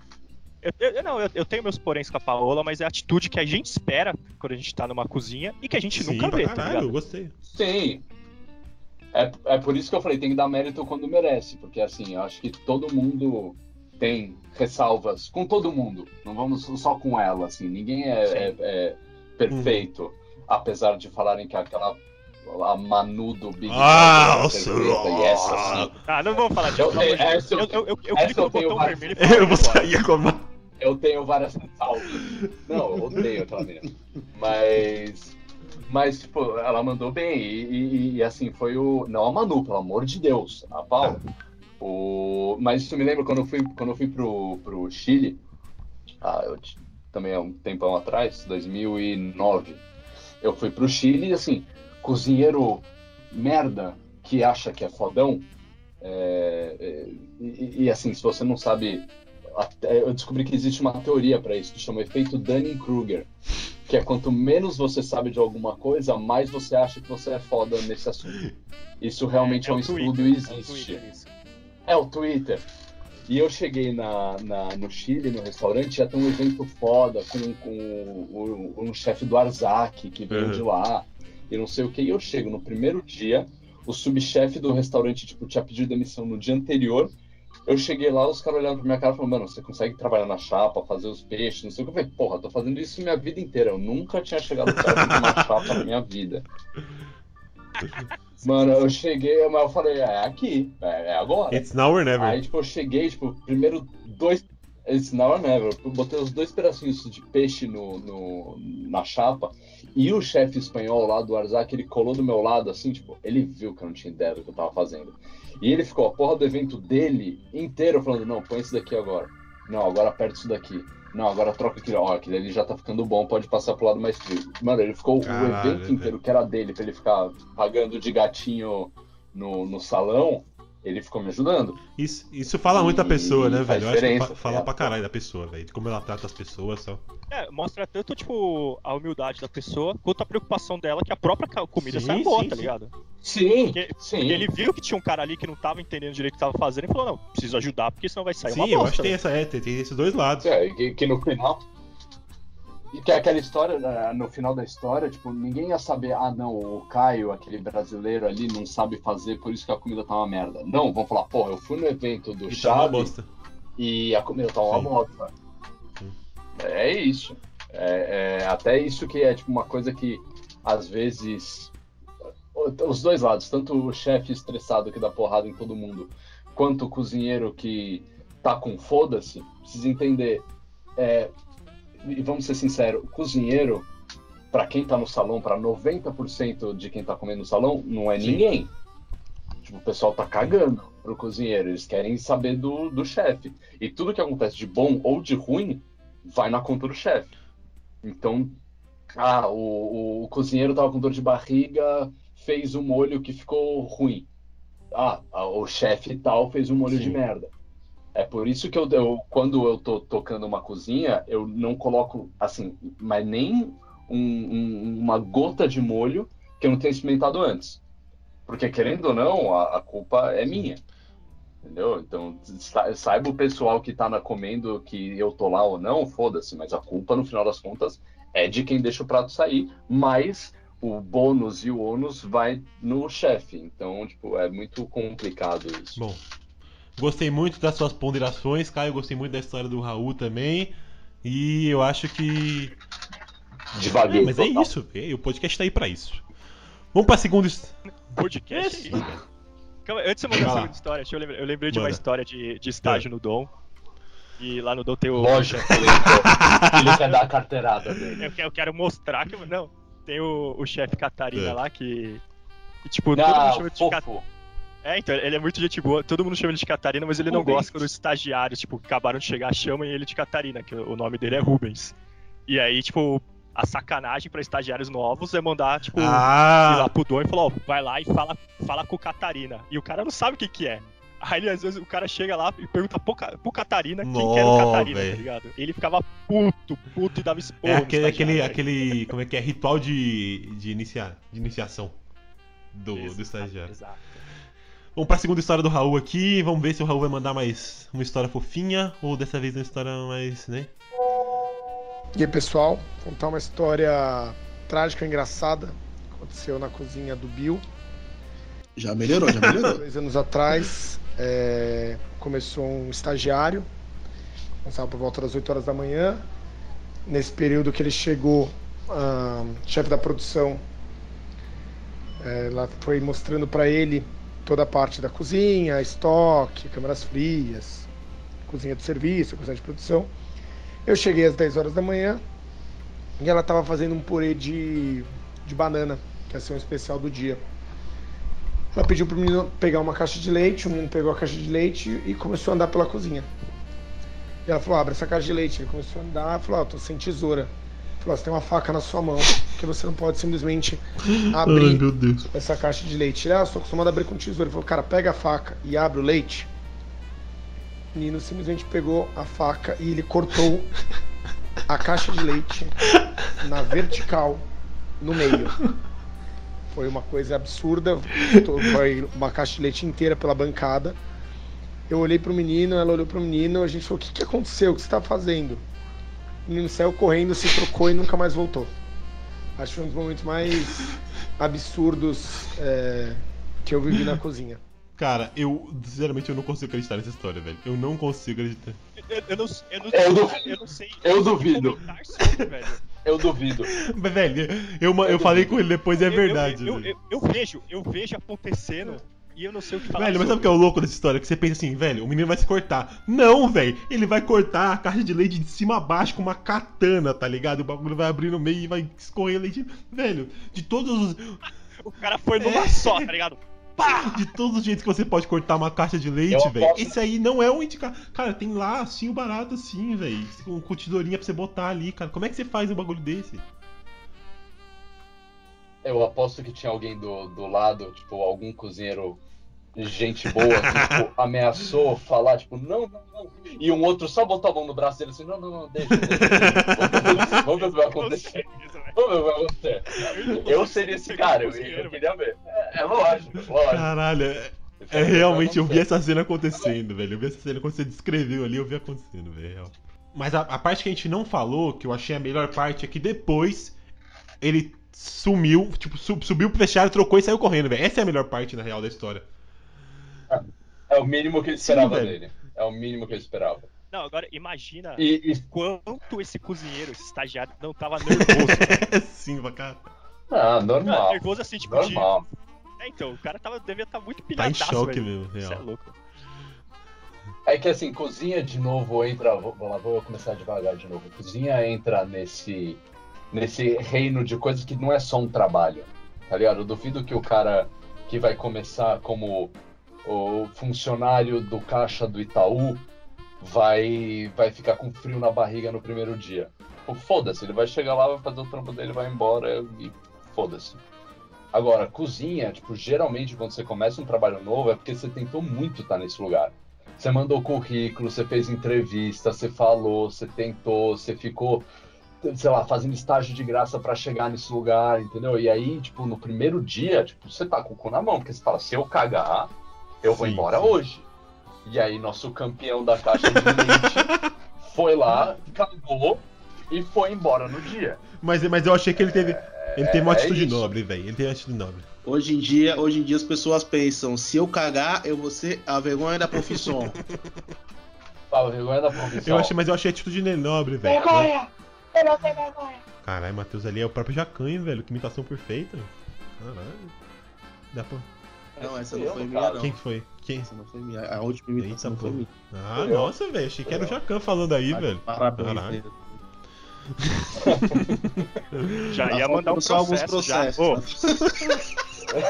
eu, eu- não, eu, eu tenho meus poréns com a Paola, mas é a atitude que a gente espera quando a gente tá numa cozinha e que a gente Sim, nunca vê, tá caralho, eu ligado? gostei. Sim. É, é por isso que eu falei, tem que dar mérito quando merece, porque assim, eu acho que todo mundo tem ressalvas com todo mundo, não vamos só com ela, assim, ninguém é, é- é perfeito, apesar de falarem que aquela a Manu do Big Ah, Brother nossa, é perfeita, e essa sim. Ah, não vamos falar disso. Eu eu- Eu, eu, eu, eu eu no tenho botão várias- vermelho e falo Eu vou agora. sair com a. Eu tenho várias ressalvas. Não, eu odeio aquela menina. Mas. Mas, tipo, ela mandou bem. E, e- e, assim, foi o. Não a Manu, pelo amor de Deus. A Paula. O... Mas isso me lembra quando eu fui, quando eu fui pro, pro Chile. Ah, eu também há um tempão atrás, 2009. Eu fui pro Chile e, assim, cozinheiro merda que acha que é fodão. é, é, e, e, assim, se você não sabe, eu descobri que existe uma teoria para isso que chama efeito Dunning-Kruger, que é quanto menos você sabe de alguma coisa, mais você acha que você é foda nesse assunto. Isso realmente é, um estudo e existe. É o Twitter. E eu cheguei na, na- no Chile, no restaurante, ia ter um evento foda com, com o- o- um chefe do Arzak, que veio Uhum. de lá, e não sei o que. E eu chego no primeiro dia, o subchefe do restaurante, tipo, tinha pedido demissão no dia anterior. Eu cheguei lá, os caras olhando pra minha cara e falaram, mano, você consegue trabalhar na chapa, fazer os peixes, não sei o que. Eu falei, porra, tô fazendo isso minha vida inteira. Eu nunca tinha chegado perto de uma chapa na minha vida. Mano, eu cheguei, mas eu falei, é aqui, é, é agora. It's now or never. Aí, tipo, eu cheguei, tipo, primeiro dois. It's now or never. Eu botei os dois pedacinhos de peixe no, no- na chapa. E o chefe espanhol lá do Arzak, ele colou do meu lado, assim, tipo, ele viu que eu não tinha ideia do que eu tava fazendo. E ele ficou a porra do evento dele inteiro falando: não, põe isso daqui agora. Não, agora aperta isso daqui. Não, agora troca aquilo. Ó, aquilo ali já tá ficando bom, pode passar pro lado mais frio. Mano, ele ficou Caralho, o evento inteiro, que era dele, pra ele ficar pagando de gatinho no, no salão, ele ficou me ajudando. Isso, isso fala muito da pessoa, né, E velho? Eu acho que fa- fala é. pra caralho da pessoa, velho. De como ela trata as pessoas só. É, mostra tanto, tipo, a humildade da pessoa, quanto a preocupação dela que a própria comida Sim, sai boa, sim, tá sim. ligado? Sim, Porque, sim. porque ele viu que tinha um cara ali que não tava entendendo direito o que tava fazendo e falou, não, preciso ajudar, porque senão vai sair uma Sim, eu bosta. acho que tem, velho. essa, é, tem, tem esses dois lados. É, que, que no final. E que é aquela história, né, no final da história, tipo, ninguém ia saber, ah não, o Caio, aquele brasileiro ali, não sabe fazer, por isso que a comida tá uma merda. Não, vão falar, porra, eu fui no evento do E tá e a comida tá uma Sim. bosta. É isso. É, é até isso que é tipo uma coisa que às vezes os dois lados, tanto o chefe estressado que dá porrada em todo mundo, quanto o cozinheiro que tá com foda-se, precisa entender. É, e vamos ser sinceros, o cozinheiro, pra quem tá no salão, pra 90% de quem tá comendo no salão, não é Sim. ninguém. Tipo, o pessoal tá cagando pro cozinheiro, eles querem saber do, do chefe. E tudo que acontece de bom ou de ruim vai na conta do chefe. Então, ah, o, o cozinheiro tava com dor de barriga, fez um molho que ficou ruim. Ah, o chefe tal fez um molho Sim. de merda. É por isso que eu, eu- quando eu tô tocando uma cozinha, eu não coloco, assim, mas nem um- um- uma gota de molho que eu não tenha experimentado antes. Porque, querendo ou não, a, a culpa é minha. Entendeu? Então, sa- saiba o pessoal que tá na comendo que eu tô lá ou não, foda-se, mas a culpa, no final das contas, é de quem deixa o prato sair, mas o bônus e o ônus vai no chefe. Então, tipo, é muito complicado isso. Bom, gostei muito das suas ponderações, Caio. Gostei muito da história do Raul também. E eu acho que. Devaguei. É, mas é total. isso, é, o podcast tá aí pra isso. Vamos pra segunda. Podcast é isso. Calma, antes de eu mandar a segunda história, eu eu lembrei de uma história de, de estágio no Dom. E lá no Dom tem o. Lógico que ele quer, dar a carteirada dele. Eu quero, eu quero mostrar que. Não, tem o, o chefe Catarina É. lá que. que, tipo, todo mundo Ah, chama de Catarina. É, então, ele é muito gente boa, todo mundo chama ele de Catarina, mas ele não Rubens. gosta quando os estagiários, tipo, acabaram de chegar, chamam ele de Catarina, que o nome dele é Rubens. E aí, tipo, a sacanagem pra estagiários novos é mandar, tipo, ir lá Ah! pro Dom e falar, ó, vai lá e fala, fala com o Catarina. E o cara não sabe o que que é. Aí, às vezes, o cara chega lá e pergunta pro, pro Catarina quem que era o Catarina, velho. tá ligado? Ele ficava puto, puto e dava esporro É aquele, aquele, aquele. Como é que é? Ritual de, de, inicia, de iniciação do, Exato, do estagiário. Exato. Vamos pra segunda história do Raul aqui. Vamos ver se o Raul vai mandar mais uma história fofinha ou dessa vez uma história mais, né? E aí, pessoal, vou contar uma história trágica e engraçada. Aconteceu na cozinha do Bill. Já melhorou, já melhorou. Dois anos atrás, é, começou um estagiário. Começava por volta das 8 horas da manhã. Nesse período que ele chegou, a chefe da produção é, ela foi mostrando para ele toda a parte da cozinha, estoque, câmeras frias, cozinha de serviço, cozinha de produção. Eu cheguei às 10 horas da manhã e ela estava fazendo um purê de, de banana, que ia ser um especial do dia. Ela pediu pro menino pegar uma caixa de leite, o menino pegou a caixa de leite e começou a andar pela cozinha. E ela falou, abre essa caixa de leite. Ele começou a andar, falou, ó, tô sem tesoura. Falou, você tem uma faca na sua mão, porque você não pode simplesmente Ai, abrir Deus. essa caixa de leite. Ele, ah, eu sou acostumado a abrir com tesoura. Ele falou, cara, pega a faca e abre o leite. O menino simplesmente pegou a faca e ele cortou a caixa de leite na vertical, no meio. Foi uma coisa absurda. Foi uma caixa de leite inteira pela bancada. Eu olhei pro menino, ela olhou pro menino, a gente falou, o que, que aconteceu? O que você tá fazendo? O menino saiu correndo, se trocou e nunca mais voltou. Acho que foi um dos momentos mais absurdos é, que eu vivi na cozinha. Cara, eu, sinceramente, eu não consigo acreditar nessa história, velho. Eu não consigo acreditar. Eu, eu não, eu, não, Eu eu, duvido. não sei. Eu não sei duvido. comentar sobre, velho. Eu duvido. Mas, velho, eu, eu, falei com ele depois e é Eu- eu- verdade. Eu, eu, eu vejo, eu vejo acontecendo e eu não sei o que falar. Velho, mas sabe o que é o louco dessa história? Que você pensa assim, velho, o menino vai se cortar. Não, velho, ele vai cortar a caixa de leite de cima a baixo com uma katana, tá ligado? O bagulho vai abrir no meio e vai escorrer leite. Velho, de todos os. O cara foi numa É. só, tá ligado? De todos os jeitos que você pode cortar uma caixa de leite, velho. Esse aí não é um indicador. Cara, tem lá assim o barato assim, velho. Com, com tesourinha pra você botar ali, cara. Como é que você faz um bagulho desse? Eu aposto que tinha alguém do, do lado, tipo, algum cozinheiro gente boa, que, tipo, ameaçou falar, tipo, não, não, não. E um outro só botou a mão no braço dele assim, não, não, não, deixa, deixa. Vamos ver o que vai acontecer. Vamos ver o que vai acontecer. Eu seria esse cara, eu, eu queria ver. É, é lógico, lógico. Caralho, é, é realmente, eu vi essa cena acontecendo, velho. Eu vi essa cena quando você descreveu ali, eu vi acontecendo, velho. real. Mas a, a parte que a gente não falou, que eu achei a melhor parte, é que depois ele sumiu, tipo, su- subiu pro vestiário, trocou e saiu correndo, velho. Essa é a melhor parte, na real, da história. É o mínimo que ele esperava velho. dele. É o mínimo que ele esperava. Não, agora imagina E, e quanto esse cozinheiro, esse estagiário, não tava nervoso. Sim, cara. ah, Cara, normal. nervoso assim, tipo, de... Normal. É, então, o cara tava, devia estar muito Tá em pilhadaço, choque velho. mesmo, Isso é real. louco. É que assim, cozinha de novo entra. Vou, vou lá, vou começar devagar de novo. Cozinha entra nesse, nesse reino de coisas que não é só um trabalho. Tá ligado? Eu duvido que o cara que vai começar como o funcionário do caixa do Itaú vai, vai ficar com frio na barriga no primeiro dia. Foda-se, ele vai chegar lá, vai fazer o trampo dele, vai embora e foda-se. Agora, cozinha, tipo, geralmente quando você começa um trabalho novo é porque você tentou muito estar nesse lugar. Você mandou currículo, você fez entrevista, você falou, você tentou, você ficou, sei lá, fazendo estágio de graça pra chegar nesse lugar, entendeu? E aí, tipo, no primeiro dia, tipo, você tá com o cu na mão, porque você fala, se eu cagar, eu vou Sim, embora sim. hoje. E aí, nosso campeão da caixa de leite foi lá, cagou e foi embora no dia. Mas, mas eu achei que ele teve. Ele teve uma é atitude isso. nobre, velho. Ele teve uma atitude nobre. Hoje em dia, hoje em dia as pessoas pensam, se eu cagar, eu vou ser a vergonha da profissão. Fala, vergonha da profissão. Eu achei, mas eu achei a atitude nobre, velho. Vergonha! Eu não tenho vergonha. Caralho, Matheus ali é o próprio Jacanho, velho. Que imitação perfeita. Caralho. Dá pra... Não, essa não foi minha, não. Quem que foi? Quem? Essa não foi minha. A última imitação Eita, foi minha. Ah, nossa, velho. Achei que era o Jacan falando aí, velho. Parabéns. Caralho. Já ia mandar um só alguns processo, processos. já.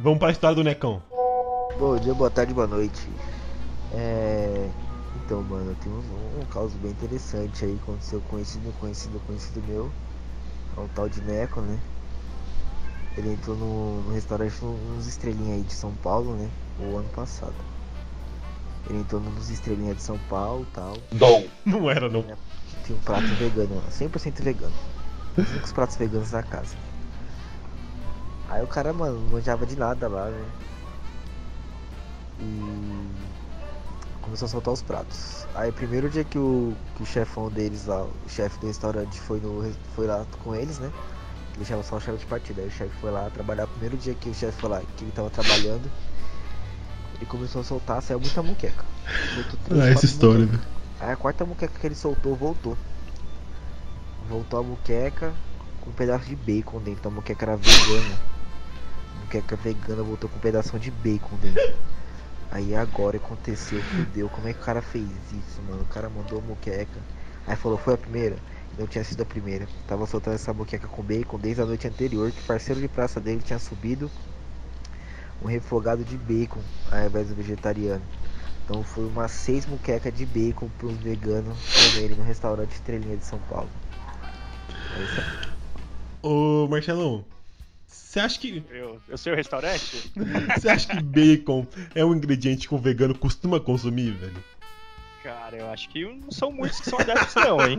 Vamos pra história do Necão. Bom dia, boa tarde, boa noite. É. Então, mano, tem um, um caso bem interessante aí. Aconteceu com conhecido, conhecido, conhecido meu. É um tal de Neco, né? Ele entrou no, no restaurante uns estrelinha aí de São Paulo, né? O ano passado. Ele entrou nos estrelinha de São Paulo e tal. Dom. Não era, não. Tinha um prato vegano lá, 100% vegano. Os únicos pratos veganos da casa. Aí o cara, mano, não manjava de nada lá, né? E começou a soltar os pratos. Aí primeiro dia que o, que o chefão deles lá, o chefe do restaurante foi, no, foi lá com eles, né? Ele deixava só o chefe de partida. Aí o chefe foi lá trabalhar. Primeiro dia que o chefe foi lá, que ele tava trabalhando, ele começou a soltar, saiu muita muqueca. Três, Ah, essa história, velho. Aí a quarta muqueca que ele soltou voltou. Voltou a muqueca com um pedaço de bacon dentro. A muqueca era vegana. A muqueca vegana voltou com um pedaço de bacon dentro. Aí agora aconteceu, fudeu. Como é que o cara fez isso, mano? O cara mandou a muqueca. Aí falou, foi a primeira? Não tinha sido a primeira. Tava soltando essa muqueca com bacon desde a noite anterior. Que parceiro de praça dele tinha subido um refogado de bacon ao invés do vegetariano. Então foi umas seis muquecas de bacon pros veganos comerem no restaurante Estrelinha de São Paulo. É isso aí. Ô, Marcelão, você acha que. Eu, eu sei o restaurante? Você acha que bacon é um ingrediente que o vegano costuma consumir, velho? Cara, eu acho que não são muitos que são adeptos, não, hein?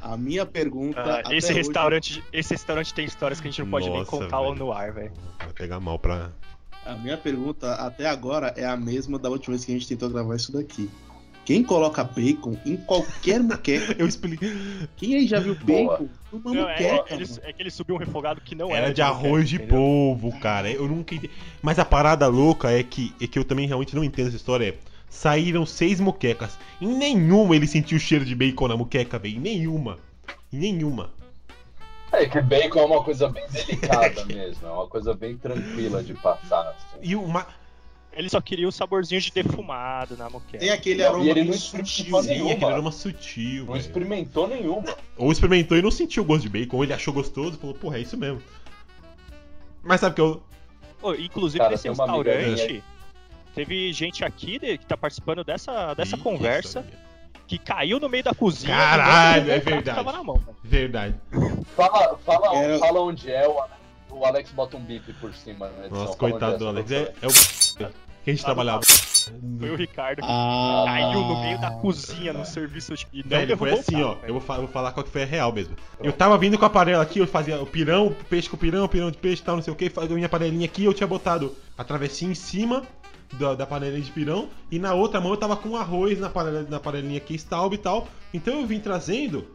A minha pergunta. Ah, até esse, hoje- restaurante, esse restaurante tem histórias que a gente não pode nem Nossa, contar velho. no ar, velho. Vai pegar mal pra. A minha pergunta até agora é a mesma da última vez que a gente tentou gravar isso daqui. Quem coloca bacon em qualquer muqueca? Eu expliquei. Quem aí já viu bacon numa Não, é, muqueca? ele, é que ele subiu um refogado que não Era era de arroz de moqueca, entendeu? polvo, cara. Eu nunca entendi. Mas a parada louca é que, é que eu também realmente não entendo essa história. É, saíram seis moquecas. Em nenhuma ele sentiu o cheiro de bacon na moqueca, velho. Em nenhuma. Em nenhuma. É que bacon é uma coisa bem delicada mesmo, é uma coisa bem tranquila de passar. assim. E uma. Ele só queria o saborzinho de defumado na moqueca. Tem aquele aroma e ele não sutil. experimentou Sim, nenhuma. aquele aroma sutil, Não velho. experimentou nenhuma. Ou experimentou e não sentiu o gosto de bacon, ou ele achou gostoso e falou, porra, é isso mesmo. Mas sabe que eu. Inclusive, Cara, nesse restaurante, teve gente aqui de- que tá participando dessa, dessa Ih, conversa que caiu no meio da cozinha. Caralho, é verdade. Tava na mão. Verdade. Fala, fala, Era- fala onde é, o Alex, o Alex bota um bip por cima na edição. Nossa, coitado do Alex. É, é o. Que a gente Ah, trabalhava. Foi o Ricardo que Ah, caiu no meio da cozinha no serviço e não Velho, foi assim, ó. prato, Eu vou, fa- eu vou falar qual que foi a real mesmo. Eu tava vindo com a panela aqui, eu fazia o pirão, peixe com pirão, pirão de peixe e tal, não sei o que. Fazia a minha panelinha aqui, eu tinha botado a travessinha em cima da, da panelinha de pirão. E na outra mão eu tava com arroz na, panela, na panelinha aqui, stalb e tal. Então eu vim trazendo.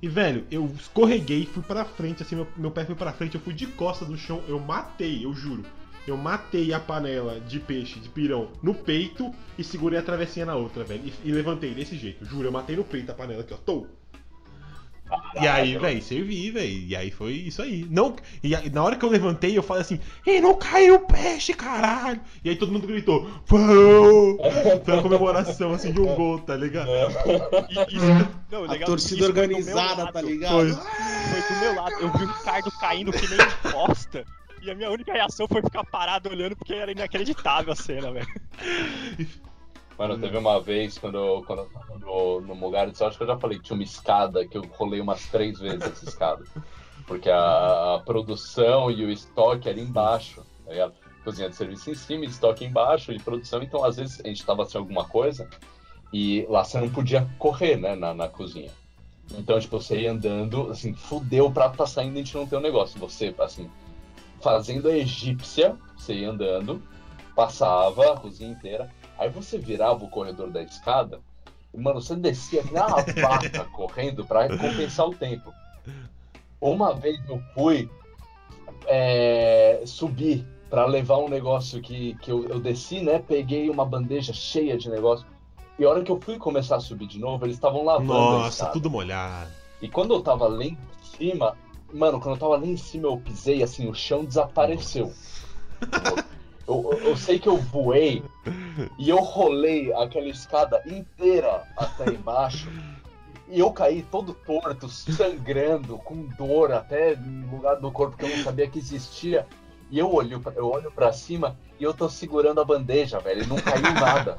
E, velho, eu escorreguei, fui pra frente, assim, meu, meu pé foi pra frente, eu fui de costas no chão, eu matei, eu juro. Eu matei a panela de peixe, de pirão, no peito e segurei a travessinha na outra, velho. E, e levantei desse jeito, juro. Eu matei no peito a panela aqui, ó. Tô. E aí, velho, servi, velho. E aí foi isso aí. Não, e aí, na hora que eu levantei, eu falei assim: Ei, não caiu o peixe, caralho! E aí todo mundo gritou: Vão! Foi uma comemoração assim de um gol, tá ligado? E- e- não, o A legal é que torcida isso organizada, lado. tá ligado? Foi. Foi do meu lado. Eu vi o Ricardo caindo que nem bosta. E a minha única reação foi ficar parado olhando porque era inacreditável a cena, velho. Mano, teve uma vez quando eu, quando eu tava no, no Mugaritz, eu acho que eu já falei que tinha uma escada que eu rolei umas três vezes essa escada. Porque a, a produção e o estoque era embaixo, tá ligado? Cozinha de serviço em cima, estoque embaixo e produção, então às vezes a gente tava sem alguma coisa e lá você não podia correr, né, na, na cozinha. Então, tipo, você ia andando, assim, fudeu, o prato tá saindo e a gente não tem um negócio. Você, assim, fazendo a egípcia, você ia andando, passava a cozinha inteira, aí você virava o corredor da escada, e, mano, você descia que nem uma vaca correndo pra compensar o tempo. Uma vez eu fui é, subir pra levar um negócio que, que eu, eu desci, né? Peguei uma bandeja cheia de negócio. E a hora que eu fui começar a subir de novo, eles estavam lavando Nossa, tudo molhado. E quando eu tava lá em cima, mano, quando eu tava lá em cima, eu pisei assim, o chão desapareceu. Eu, eu- eu sei que eu voei e eu rolei aquela escada inteira até embaixo. E eu caí todo torto, sangrando, com dor até no lugar do corpo que eu não sabia que existia. E eu olho, pra- eu olho pra cima e eu tô segurando a bandeja, velho. E não caiu nada.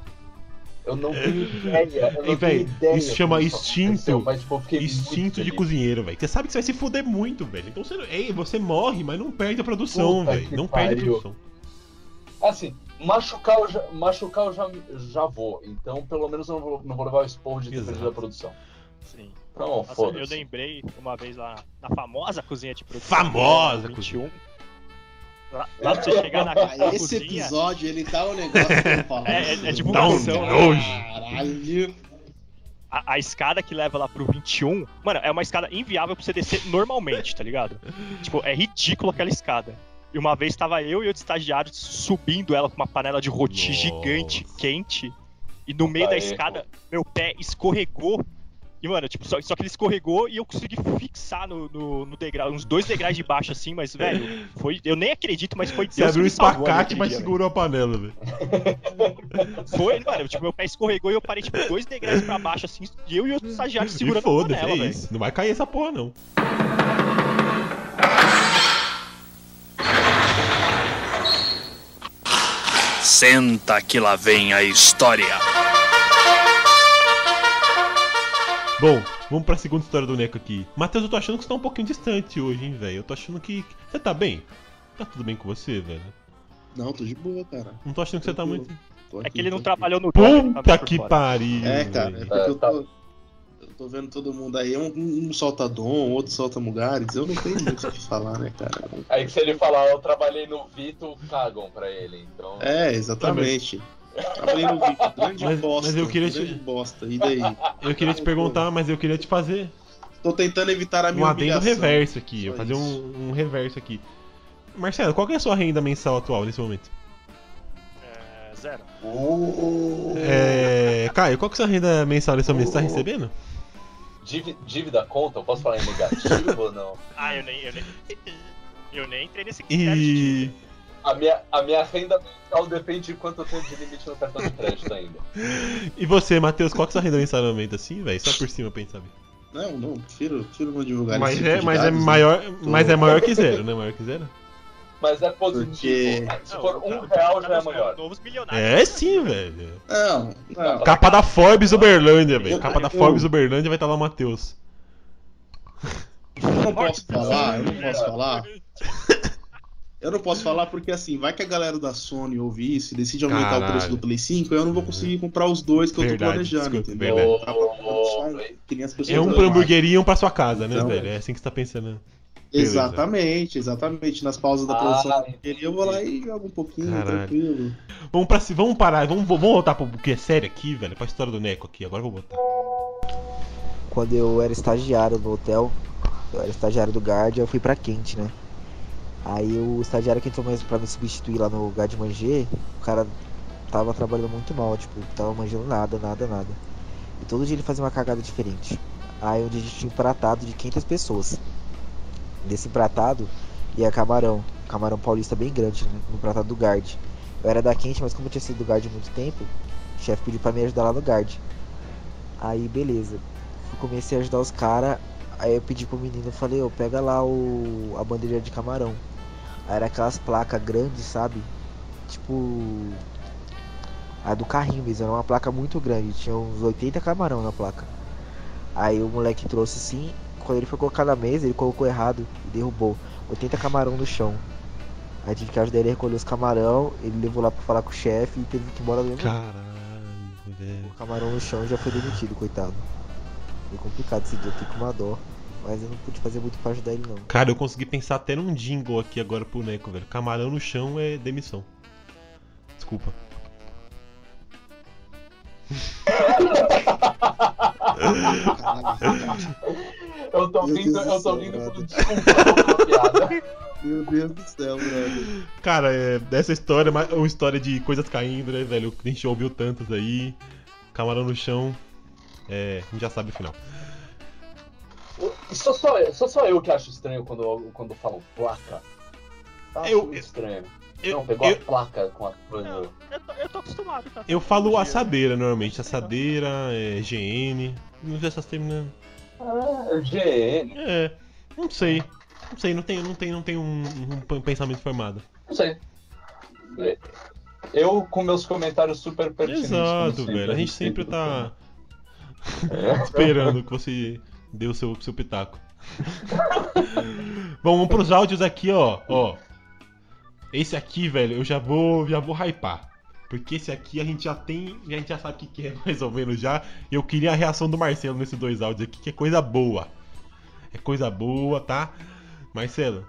Eu não tenho ideia. Eu não Ei, velho, tenho ideia isso chama instinto. mas, tipo, Instinto de cozinheiro, velho. Você sabe que você vai se fuder muito, velho. Então você, ei, você morre, mas não perde a produção, velho. Não perde a pariu. produção. Assim, machucar eu já, machucar eu já, já vou. Então, pelo menos eu não vou, não vou levar o esporro de ter Exato. perdido a produção. Sim. Não, Nossa, eu lembrei uma vez lá na famosa cozinha de produção. Famosa 21. Lá, lá pra você chegar na, na Esse cozinha. episódio, ele tá um negócio que eu falo. É, é- é Dá um divulgação, né? Caralho. A, a escada que leva lá pro 21, mano, é uma escada inviável pra você descer normalmente, tá ligado? tipo, é ridículo aquela escada. E uma vez tava eu e outro estagiário subindo ela com uma panela de roti Nossa. gigante, quente. E no meio da erro. escada, meu pé escorregou. E, mano, tipo, só, só que ele escorregou e eu consegui fixar no, no, no degrau, uns dois degraus de baixo, assim, mas, velho, foi. Eu nem acredito, mas foi Você Deus abriu um me salvou ali espacate, mas dia, segurou a panela, velho. Foi, mano, tipo, meu pé escorregou e eu parei, tipo, dois degraus pra baixo, assim, e eu e outro estagiário E segurando a foda-se, panela, é velho. isso. Não vai cair essa porra, não. Senta que lá vem a história. Bom, vamos pra segunda história do Neco aqui. Matheus, eu tô achando que você tá um pouquinho distante hoje, hein, velho? Eu tô achando que. Você tá bem? Tá tudo bem com você, velho? Não, tô de boa, cara. Não tô achando que você tá muito. É que ele não trabalhou no tá Puta por que pariu! É, cara, é porque eu tô. Eu tô vendo todo mundo aí. Um, um solta Dom, outro solta Mugares. Eu não tenho muito o que falar, né, cara? Aí que se ele falar, eu trabalhei no Vito, cagam pra ele. Então. É, exatamente. Trabalhei no vídeo, grande Mas- bosta. mas eu queria te- grande bosta. E daí? Eu queria te perguntar, mas eu queria te fazer Tô tentando evitar a minha um adendo humilhação. reverso aqui. Eu Só fazer isso. um, um reverso aqui. Marcelo, qual que é a sua renda mensal atual nesse momento? É, zero. É. Caio, qual que é a sua renda mensal nesse momento? Você tá recebendo? Dívi- Dívida conta? Eu posso falar em negativo ou não? Ah, eu nem, eu nem. Eu nem entrei nesse critério de E. A minha, a minha renda mensal depende de quanto eu tenho de limite no cartão de crédito ainda. E você, Matheus, qual que é a sua renda mensal no momento assim, velho? Só por cima pra gente saber. Não, não, prefiro, prefiro não divulgar Mas esse tipo é, de mas é dados, né? maior, Tô- mas é maior que zero, né? Maior que zero? Mas é positivo. Porque- Se for um real já é maior. Novos milionários. É sim, velho. Não, não. Capa da Forbes Uberlândia, velho. Capa da Eu- Forbes Uberlândia vai estar lá o Matheus. Eu não posso falar, eu não posso falar. Eu não posso falar porque assim, vai que a galera da Sony ouvir isso e decide aumentar o preço Caralho. do Play 5, eu não vou conseguir comprar os dois que eu tô planejando, desculpa, entendeu? verdade. Um, É um pra e um pra sua casa, né, Então- velho? É assim que você tá pensando. Beleza. Exatamente, exatamente. Nas pausas da Ah, produção hamburgueria, eu vou lá e jogo um pouquinho, Caralho. tranquilo. Vamos, pra, vamos parar, vamos, vamos voltar pro que é sério aqui, velho. Pra história do Neco aqui. Agora eu vou botar. Quando eu era estagiário no hotel, eu era estagiário do Guard, eu fui pra quente, né? Aí o estagiário que entrou mesmo pra me substituir lá no Guard Manger, o cara tava trabalhando muito mal, tipo, tava manjando nada, nada, nada. E todo dia ele fazia uma cagada diferente. Aí um dia a gente tinha um pratado de 500 pessoas. Nesse pratado ia camarão, camarão paulista bem grande, né? no pratado do Guard. Eu era da quente, mas como eu tinha sido do Guard há muito tempo, o chefe pediu pra me ajudar lá no Guard. Aí beleza. Eu comecei a ajudar os caras. Aí eu pedi pro menino, falei, ô, pega lá o. a bandeja de camarão. Aí era aquelas placas grandes, sabe? Tipo. A do carrinho mesmo, era uma placa muito grande, tinha uns 80 camarão na placa. Aí o moleque trouxe assim, quando ele foi colocar na mesa, ele colocou errado e derrubou 80 camarão no chão. Aí tive que ajudar ele a recolher os camarão, ele levou lá pra falar com o chefe e teve que ir embora do mesmo. Caralho, velho. O camarão no chão já foi demitido, coitado. Foi complicado esse dia, eu fiquei com uma dó. Mas eu não pude fazer muito pra ajudar ele não. Cara, eu consegui pensar até num jingle aqui agora pro Neco, velho. Camarão no chão é demissão. Desculpa. Eu tô vindo, eu tô brother. por desculpa piada. Meu Deus do céu, brother. Cara, é, dessa história, é uma história de coisas caindo, né, velho? A gente ouviu tantas aí. Camarão no chão. É, a gente já sabe o final. Sou só, eu- sou só eu que acho estranho quando, quando falam placa. Acho Eu- muito estranho. eu- não, pegou eu- a placa com a coisa. Não, eu tô, eu tô acostumado, tá? Eu falo assadeira normalmente. Assadeira, é, GN. Não sei essas terminas. Ah, GN. É, não sei. Não sei, não tenho, não tenho, não tenho um, um pensamento formado. Não sei. Eu com meus comentários super pertinentes. Exato, sempre, velho. A gente sempre tá tema. esperando que você dê o seu, seu pitaco. Bom, vamos pros áudios aqui, ó. ó. Esse aqui, velho, eu já vou, já vou hypar. Porque esse aqui a gente já tem, a gente já sabe o que é mais ou menos já. E eu queria a reação do Marcelo nesses dois áudios aqui, que é coisa boa. É coisa boa, tá? Marcelo,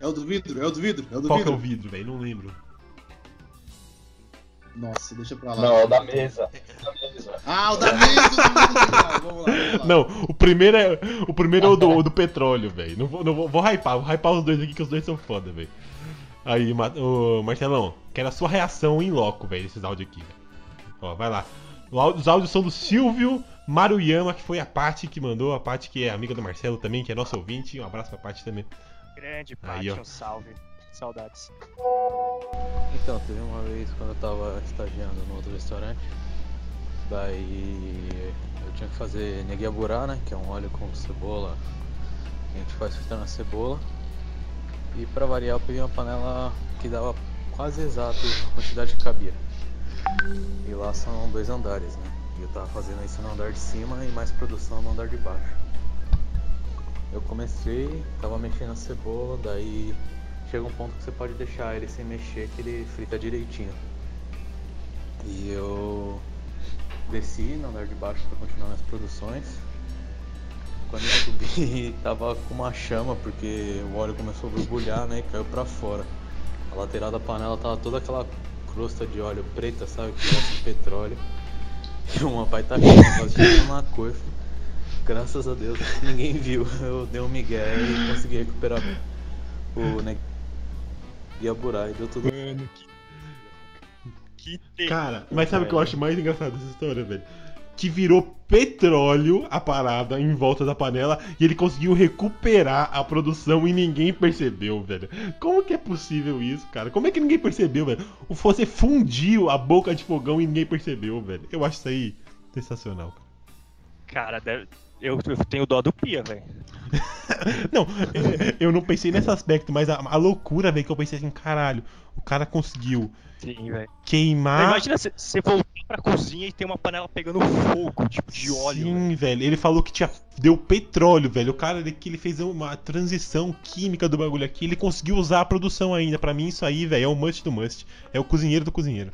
É o do vidro, é o do vidro, é o do qual que é vidro. o vidro, velho? Não lembro. Nossa, deixa pra lá. Não, é o da mesa. É da mesa. Ah, o da mesa, o da mesa. Vamos lá, vamos lá. Não, o primeiro é o primeiro é o do, o do petróleo, velho. Não vou, não vou, vou hypar, vou hypar os dois aqui que os dois são foda, velho. Aí, ô, Marcelão, quero a sua reação em loco, velho, desses áudios aqui. Ó, vai lá. O Os áudios são do Silvio Maruyama, que foi a parte que mandou, a parte que é amiga do Marcelo também, que é nosso ouvinte. Um abraço pra parte também. Grande Paty, ó. um salve. Saudades. Então, teve uma vez quando eu tava estagiando no outro restaurante, daí eu tinha que fazer neguiaburá, né, que é um óleo com cebola, que a gente faz fritando a cebola. E pra variar eu peguei uma panela que dava quase exato a quantidade que cabia. E lá são dois andares, né. E eu tava fazendo isso no andar de cima e mais produção no andar de baixo. Eu comecei, tava mexendo a cebola, daí chega um ponto que você pode deixar ele sem mexer que ele frita direitinho. E eu desci no andar de baixo para continuar minhas produções. Quando eu subi tava com uma chama porque o óleo começou a borbulhar né, e caiu pra fora. A lateral da panela tava toda aquela crosta de óleo preta, sabe? Que gosta de petróleo. E uma pai tá quase chegando na coifa. Graças a Deus ninguém viu. Eu dei um migué e consegui recuperar o né, e deu tudo. Mano, que. Que Cara, mas sabe o que eu acho mais engraçado dessa história, velho? Que virou petróleo a parada em volta da panela e ele conseguiu recuperar a produção e ninguém percebeu, velho. Como que é possível isso, cara? Como é que ninguém percebeu, velho? Você fundiu a boca de fogão e ninguém percebeu, velho. Eu acho isso aí sensacional. Cara, deve- eu, eu tenho dó do Pia, velho. Não, eu não pensei nesse aspecto, mas a, a loucura, velho, que eu pensei assim, caralho, o cara conseguiu Sim, velho. queimar. Imagina você voltar pra cozinha e tem uma panela pegando fogo, tipo, de óleo. Sim, velho. Ele falou que tinha deu petróleo, velho. O cara que ele fez uma transição química do bagulho aqui, ele conseguiu usar a produção ainda. Pra mim isso aí, velho, é o must do must. É o cozinheiro do cozinheiro.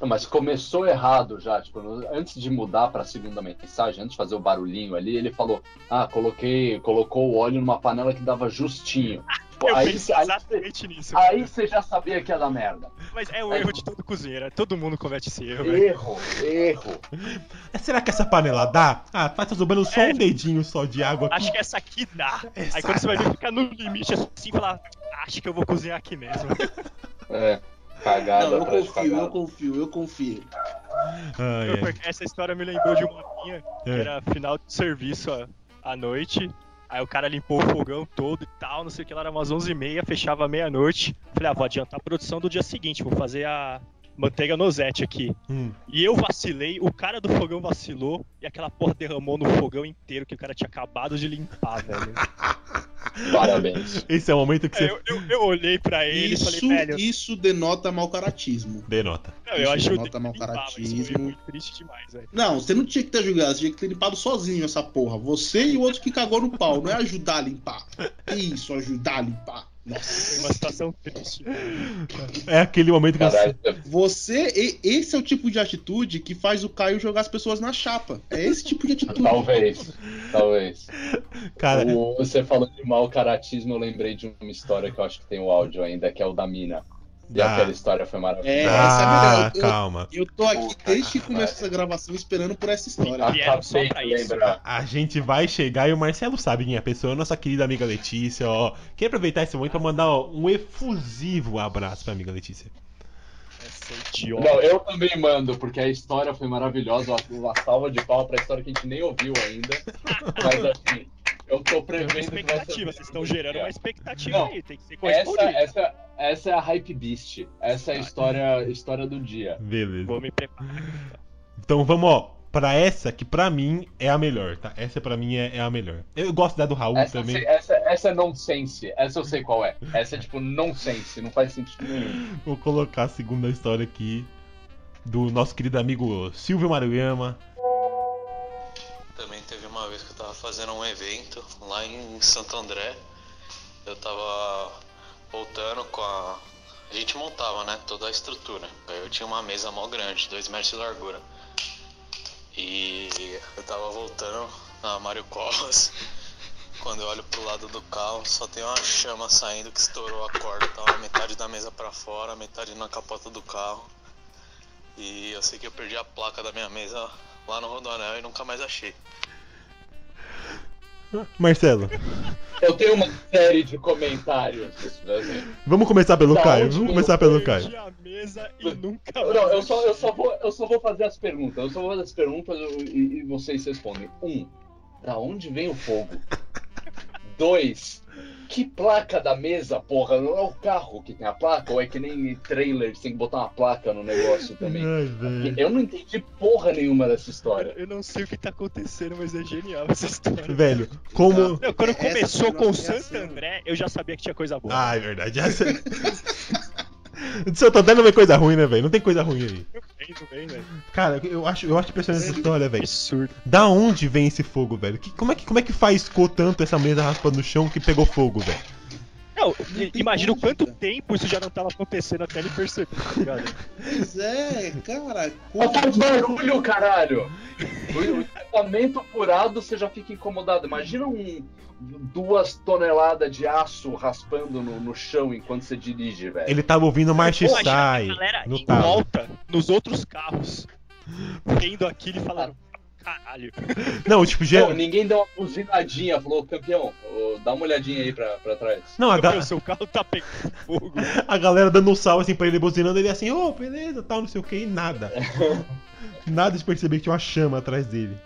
Não, mas começou errado já, tipo, antes de mudar pra segunda mensagem, antes de fazer o barulhinho ali, ele falou: "Ah, coloquei, colocou o óleo numa panela que dava justinho". Tipo, Eu aí, pensei aí, exatamente nisso. aí você já sabia que ia dar merda. Mas é o erro de todo cozinheiro, todo mundo comete esse erro, velho. Erro, erro. Mas será que essa panela dá? Ah, tá sobrando só um dedinho só de água aqui. Acho que essa aqui dá. Essa Aí quando você vai ver, dá. fica no limite assim e falar, acho que eu vou cozinhar aqui mesmo. É, cagada Não, eu confio, cagada. eu confio, eu confio. Ai, ai. Essa história me lembrou de uma minha, que É. era final de serviço à, à noite. Aí o cara limpou o fogão todo e tal, não sei o que lá, era umas 11h30, fechava meia-noite. Falei, ah, vou adiantar a produção do dia seguinte, vou fazer a manteiga nozete aqui. Hum. E eu vacilei, o cara do fogão vacilou e aquela porra derramou no fogão inteiro que o cara tinha acabado de limpar, velho. Parabéns. Esse é o momento que você eu, eu, eu olhei pra ele Isso, e falei, velho, isso denota mau caratismo. denota. não, eu isso acho denota mau foi caratismo. muito triste demais, velho. Não, você não tinha que ter julgado, você tinha que ter limpado sozinho essa porra. Você e o outro que cagou no pau, não é ajudar a limpar. Que Isso, ajudar a limpar. Foi Nossa. uma situação triste. É aquele momento que Caralho, Você, e- esse é o tipo de atitude que faz o Caio jogar as pessoas na chapa. É esse tipo de atitude. talvez, talvez. Cara, O- você falando de mau caratismo, eu lembrei de uma história que eu acho que tem o áudio ainda, que é o da mina. E Ah. aquela história foi maravilhosa. É, essa é ah. Eu- calma. Eu tô aqui Puta desde que começou essa gravação esperando por essa história. Acabei pra de isso. lembrar. A gente vai chegar e o Marcelo sabe quem é a pessoa, nossa querida amiga Letícia, ó. Queria aproveitar esse momento pra mandar ó, um efusivo abraço pra amiga Letícia. Essa idiota. Não, eu também mando, porque a história foi maravilhosa. Uma salva de pau pra história que a gente nem ouviu ainda. Mas assim, eu tô uma prevendo que vai ser. expectativa, vocês estão gerando uma expectativa Não, aí, tem que ser Essa, correspondido. essa, essa é a Hype Beast. Essa é a história, história do dia. Beleza. Vou me preparar. Então vamos, ó, pra essa que pra mim é a melhor, tá? Essa pra mim é, é a melhor. Eu gosto da do Raul Essa, também. sei- essa, essa é nonsense. Essa eu sei qual é. Essa é tipo nonsense. Não faz sentido nenhum. Vou colocar a segunda história aqui do nosso querido amigo Silvio Maruyama. Tava fazendo um evento lá em Santo André. Eu tava voltando com a. A gente montava, né? Toda a estrutura. Eu tinha uma mesa mó grande, 2 metros de largura. E eu tava voltando na Mário Covas. Quando eu olho pro lado do carro, só tem uma chama saindo que estourou a corda. Tava metade da mesa pra fora, metade na capota do carro. E eu sei que eu perdi a placa da minha mesa lá no Rodoanel e nunca mais achei. Marcelo, Eu tenho uma série de comentários. vamos começar pelo Da Caio. Vamos eu começar pelo Caio. a mesa e nunca Não, eu só, eu, só vou, eu só vou fazer as perguntas. Eu só vou fazer as perguntas e, e vocês respondem. Um, da onde vem o fogo? Dois, que placa da mesa, porra? Não é o carro que tem a placa? Ou é que nem trailer, você tem que botar uma placa no negócio também? Ai. Eu não entendi porra nenhuma dessa história. Eu não sei o que tá acontecendo, mas é genial essa história. Velho, como. Não, quando Essa começou com nossa Santo reação. André, eu já sabia que tinha coisa boa. Ah, é verdade. Essa... Santo André não vem coisa ruim, né, velho? Não tem coisa ruim aí. bem, velho. Cara, eu acho, eu acho impressionante essa história, velho. Absurdo. Da onde vem esse fogo, velho? Que- como, é que, como é que faiscou tanto essa mesa raspando no chão que pegou fogo, velho? Não, imagina o quanto tempo isso já não tava acontecendo até ele perceber, tá ligado? Pois é, cara. Não faz barulho, caralho! O espetamento apurado você já fica incomodado. Imagina um, duas toneladas de aço raspando no, no chão enquanto você dirige, velho. Ele tava ouvindo March Sai a galera no em volta, nos outros carros, vendo aquilo e falando, caralho. Não, tipo, já... Não, ninguém deu uma buzinadinha, falou, campeão, dá uma olhadinha aí pra, pra trás. Não, a, ga- Meu, seu carro tá pegando fogo. a galera dando um salve assim pra ele, buzinando, ele assim, ô, beleza, tal, não sei o que, e nada. nada de perceber que tinha uma chama atrás dele.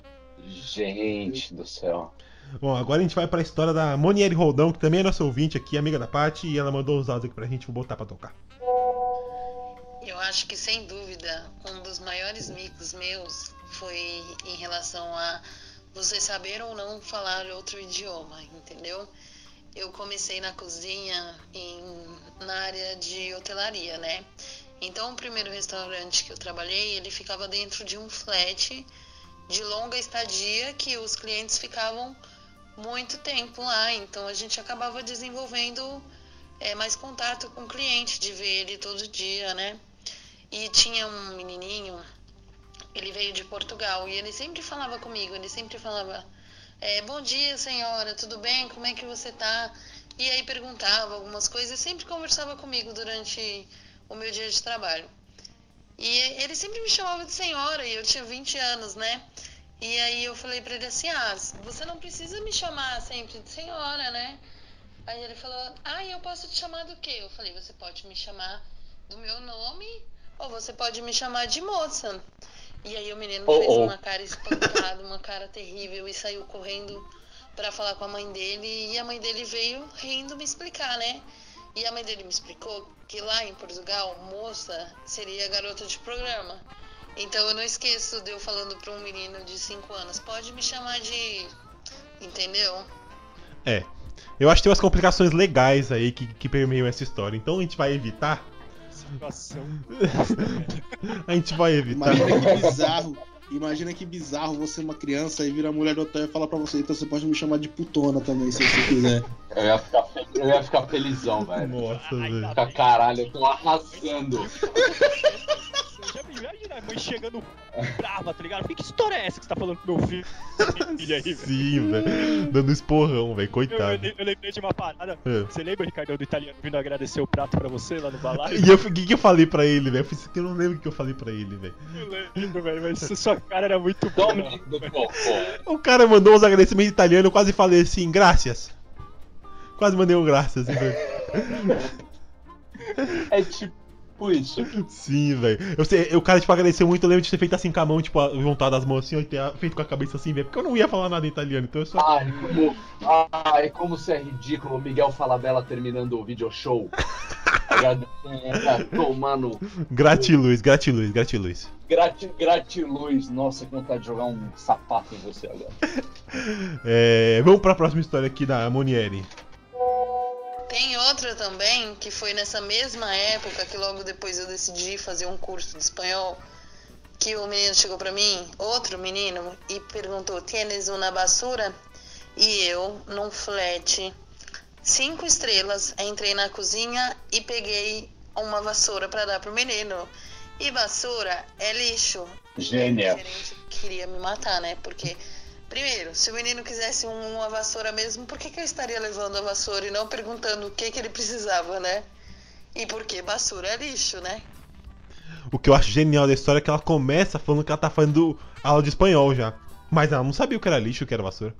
Gente do céu. Bom, agora a gente vai pra história da Monieri Roldão, que também é nossa ouvinte aqui, amiga da Paty, e ela mandou os áudios aqui pra gente, vou botar pra tocar. Eu acho que sem dúvida um dos maiores micos meus foi em relação a você saber ou não falar outro idioma, entendeu? Eu comecei na cozinha em, na área de hotelaria, né? Então o primeiro restaurante que eu trabalhei, ele ficava dentro de um flat de longa estadia que os clientes ficavam muito tempo lá, então a gente acabava desenvolvendo é, mais contato com o cliente, de ver ele todo dia, né? E tinha um menininho, ele veio de Portugal e ele sempre falava comigo, ele sempre falava: é, Bom dia, senhora, tudo bem? Como é que você tá? E aí perguntava algumas coisas e sempre conversava comigo durante o meu dia de trabalho. E ele sempre me chamava de senhora e eu tinha 20 anos, né? E aí eu falei pra ele assim: Ah, você não precisa me chamar sempre de senhora, né? Aí ele falou: Ah, eu posso te chamar do quê? Eu falei: Você pode me chamar do meu nome ou você pode me chamar de moça. E aí o menino Oh, fez oh. uma cara espantada, uma cara terrível e saiu correndo pra falar com a mãe dele. E a mãe dele veio rindo me explicar, né? E a mãe dele me explicou que lá em Portugal, moça seria garota de programa. Então eu não esqueço de eu falando pra um menino de 5 anos: Pode me chamar de. Entendeu? É. Eu acho que tem umas complicações legais aí que, que permeiam essa história. Então a gente vai evitar. Situação. a gente vai evitar. Imagina que bizarro. Imagina que bizarro você uma criança e vira a mulher do hotel e fala pra você, então você pode me chamar de putona também, se você quiser. Eu ia ficar, fe- eu ia ficar felizão, velho. Nossa, velho. Ficar caralho, eu tô arrasando. Já me imagina a mãe chegando brava, tá ligado? Que história é essa que você tá falando com meu filho? filho aí, velho? Sim, velho. Dando esporrão, velho. Eu, eu, Coitado. eu lembrei de uma parada. É. Você lembra, Ricardo, do italiano vindo agradecer o prato pra você lá no balaio? E eu- o que, que eu falei pra ele, velho? Eu Eu não lembro o que eu falei pra ele, velho. Eu lembro, velho, mas sua cara era muito boa. O cara mandou uns agradecimentos em italiano, eu quase falei assim, graças. Quase mandei um graças. assim, velho. É tipo isso. Sim, velho. Eu sei, o cara, tipo, agradeceu muito. Eu lembro de ter feito assim com a mão, tipo, juntado as mãos assim, e ter feito com a cabeça assim, velho. Porque eu não ia falar nada em italiano, então eu só. Ai, como, ai, como você é ridículo, o Miguel Falabella terminando o video show. Agradecendo, tomando Gratiluz, gratiluz, gratiluz. grati, gratiluz. Nossa, que vontade de jogar um sapato em você agora. É, vamos pra próxima história aqui da Monieri. Tem outra também, que foi nessa mesma época que logo depois eu decidi fazer um curso de espanhol, que o menino chegou pra mim, outro menino, e perguntou, tienes uma basura? E eu, num flat, cinco estrelas, entrei na cozinha e peguei uma vassoura pra dar pro menino. E vassoura é lixo. Gênia. O gerente queria me matar, né? Porque, primeiro, se o menino quisesse um- uma vassoura mesmo, por que, que eu estaria levando a vassoura e não perguntando o que, que ele precisava, né? E porque vassoura é lixo, né? O que eu acho genial da história é que ela começa falando que ela tá fazendo aula de espanhol já. Mas ela não sabia o que era lixo, o que era vassoura.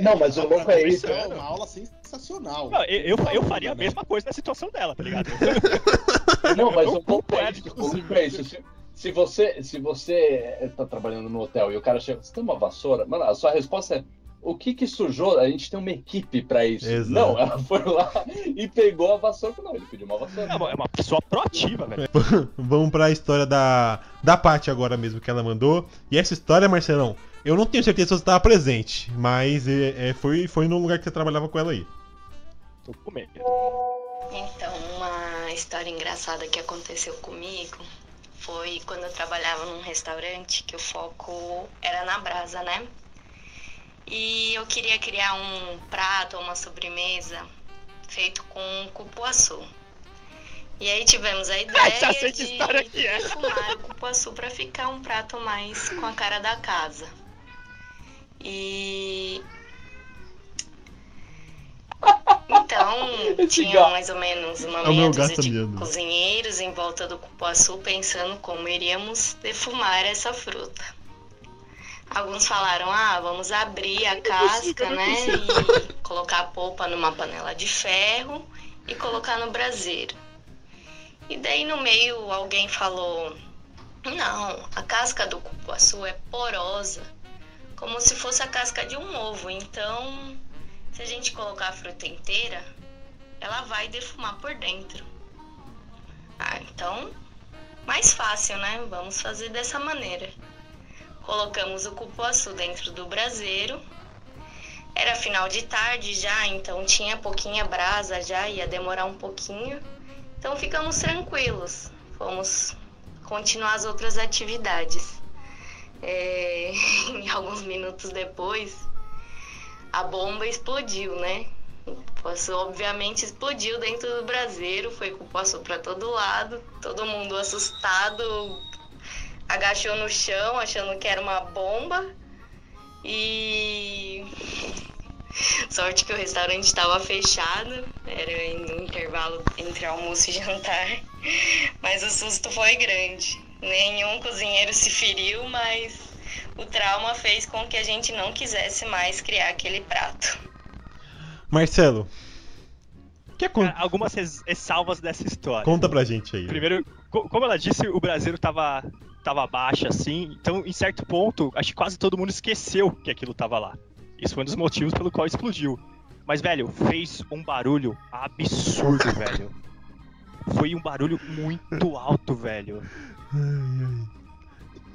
Não, mas o louco é isso. É uma aula sensacional. Não, eu, eu, eu faria a mesma coisa na situação dela, tá ligado? Não, mas o louco é isso. Se, você, se você tá trabalhando no hotel e o cara chega, você tem uma vassoura? Mano, a sua resposta é. O que que sujou? A gente tem uma equipe pra isso. Exato. Não, ela foi lá e pegou a vassoura. Não, ele pediu uma vassoura. É uma, é uma pessoa proativa, velho. Vamos pra história da, da Paty agora mesmo que ela mandou. E essa história, Marcelão, eu não tenho certeza se você estava presente, mas é, é, foi, foi num lugar que você trabalhava com ela aí. Tô com medo. Então, uma história engraçada que aconteceu comigo foi quando eu trabalhava num restaurante que o foco era na brasa, né? E eu queria criar um prato ou uma sobremesa feito com cupuaçu. E aí tivemos a ideia Já sei que de história que é. defumar o cupuaçu para ficar um prato mais com a cara da casa. E então tinha mais ou menos uma É meia dúzia de miando. cozinheiros em volta do cupuaçu pensando como iríamos defumar essa fruta. Alguns falaram, ah, vamos abrir a casca, né? E colocar a polpa numa panela de ferro e colocar no braseiro. E daí no meio alguém falou, não, a casca do cupuaçu é porosa, como se fosse a casca de um ovo. Então, se a gente colocar a fruta inteira, ela vai defumar por dentro. Ah, então, mais fácil, né? Vamos fazer dessa maneira. Colocamos o cupuaçu dentro do braseiro. Era final de tarde já, então tinha pouquinha brasa já, ia demorar um pouquinho. Então ficamos tranquilos. Fomos continuar as outras atividades. É, alguns minutos depois, a bomba explodiu, né? O cupuaçu obviamente explodiu dentro do braseiro, foi cupuaçu para todo lado, todo mundo assustado, agachou no chão achando que era uma bomba. E sorte que o restaurante estava fechado, era no intervalo entre almoço e jantar. Mas o susto foi grande. Nenhum cozinheiro se feriu, mas o trauma fez com que a gente não quisesse mais criar aquele prato. Marcelo, que acon- Cara, Algumas res- ressalvas dessa história. conta pra gente aí. Primeiro, co- como ela disse, o brasileiro tava, tava baixo assim, então em certo ponto, acho que quase todo mundo esqueceu que aquilo tava lá. Isso foi um dos motivos pelo qual explodiu. Mas, velho, fez um barulho absurdo, velho. Foi um barulho muito alto, velho.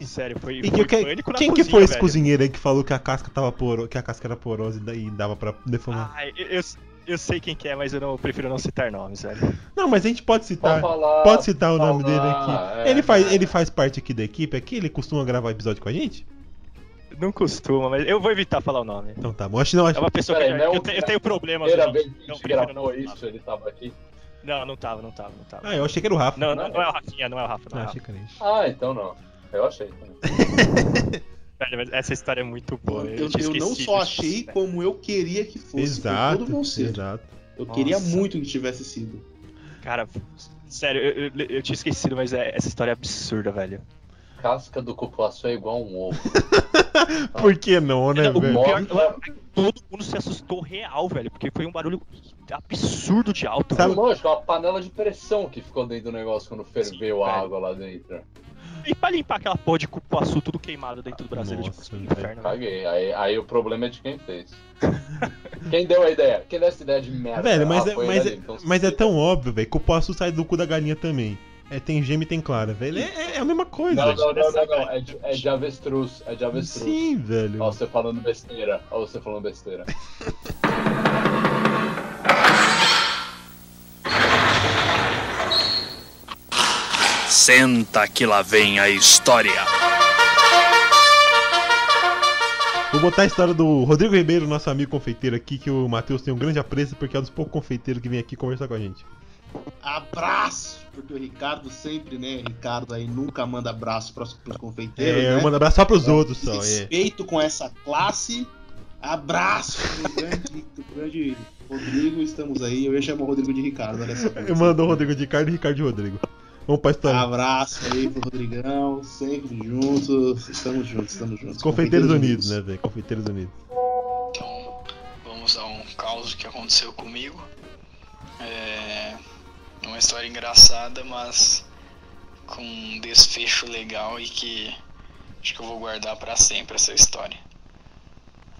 Sério, foi, E foi que- pânico na quem que cozinha, foi esse velho. cozinheiro aí que falou que a casca tava poro... que a casca era porosa e daí dava pra defumar? Ai, eu, eu, eu sei quem que é, mas eu não eu prefiro não citar nomes, velho. Não, mas a gente pode citar. Pode falar, pode citar o nome falar, dele aqui. é, ele, faz, é. ele faz parte aqui da equipe aqui? Ele costuma gravar episódio com a gente? Não costuma, mas eu vou evitar falar o nome. Então tá bom. Acho que não, acho É uma pessoa que Peraí, já, não é eu, te- eu tenho problemas. Primeira eu vez não- que a não, gente gravou falar. isso, ele tava aqui. Não, não tava, não tava, não tava. Ah, eu achei que era o Rafa. Não, não, não é o Rafinha, não é o Rafa. Não é Ah, o achei Rafa. que era isso. Ah, então não. Eu achei. também. Velho, mas essa história é muito boa. Eu, tinha eu não só achei velho. como eu queria que fosse. Exato, todo você. exato. Eu queria Nossa. muito que tivesse sido. Cara, sério, eu, eu- eu tinha esquecido, mas é- essa história é absurda, velho. Casca do cupuaçu é igual um ovo. Por que não, né, o velho? pior, todo mundo se assustou real, velho, porque foi um barulho absurdo de alto. Sabe, velho. lógico, é uma panela de pressão que ficou dentro do negócio quando ferveu a velho. água lá dentro. E pra limpar aquela porra de cupuaçu tudo queimado dentro do Brasil, tipo, que inferno. velho. Caguei. Aí, aí o problema é de quem fez. quem deu a ideia? Quem deu essa ideia de merda? Velho, mas, Ah, é, mas, ele é, ali, então mas é tão óbvio, velho, que o poço sai do cu da galinha também. É, tem gêmea e tem clara, velho. É, é- é a mesma coisa. Não, não, não, não, não. É de, é de avestruz. É de avestruz. Sim, velho. Ó, você falando besteira. Ó, você falando besteira. Senta que lá vem a história. Vou botar a história do Rodrigo Ribeiro, nosso amigo confeiteiro aqui, que o Matheus tem um grande apreço porque é um dos poucos confeiteiros que vem aqui conversar com a gente. Abraço! Porque o Ricardo sempre, né? Ricardo aí nunca manda abraço pros, pros confeiteiros. É, eu né? mando abraço só pros Então, outros, só, é. Respeito com essa classe. Abraço pro grande, pro grande Rodrigo, estamos aí. Eu ia chamar o Rodrigo de Ricardo, olha só. Eu mando o Rodrigo de Ricardo e o Ricardo de Rodrigo. Vamos pra história. Abraço aí pro Rodrigão, sempre juntos. Estamos juntos, estamos juntos. Confeiteiros Unidos, né, velho? Confeiteiros Unidos. Vamos a um caos que aconteceu comigo. É uma história engraçada, mas com um desfecho legal e que acho que eu vou guardar para sempre essa história.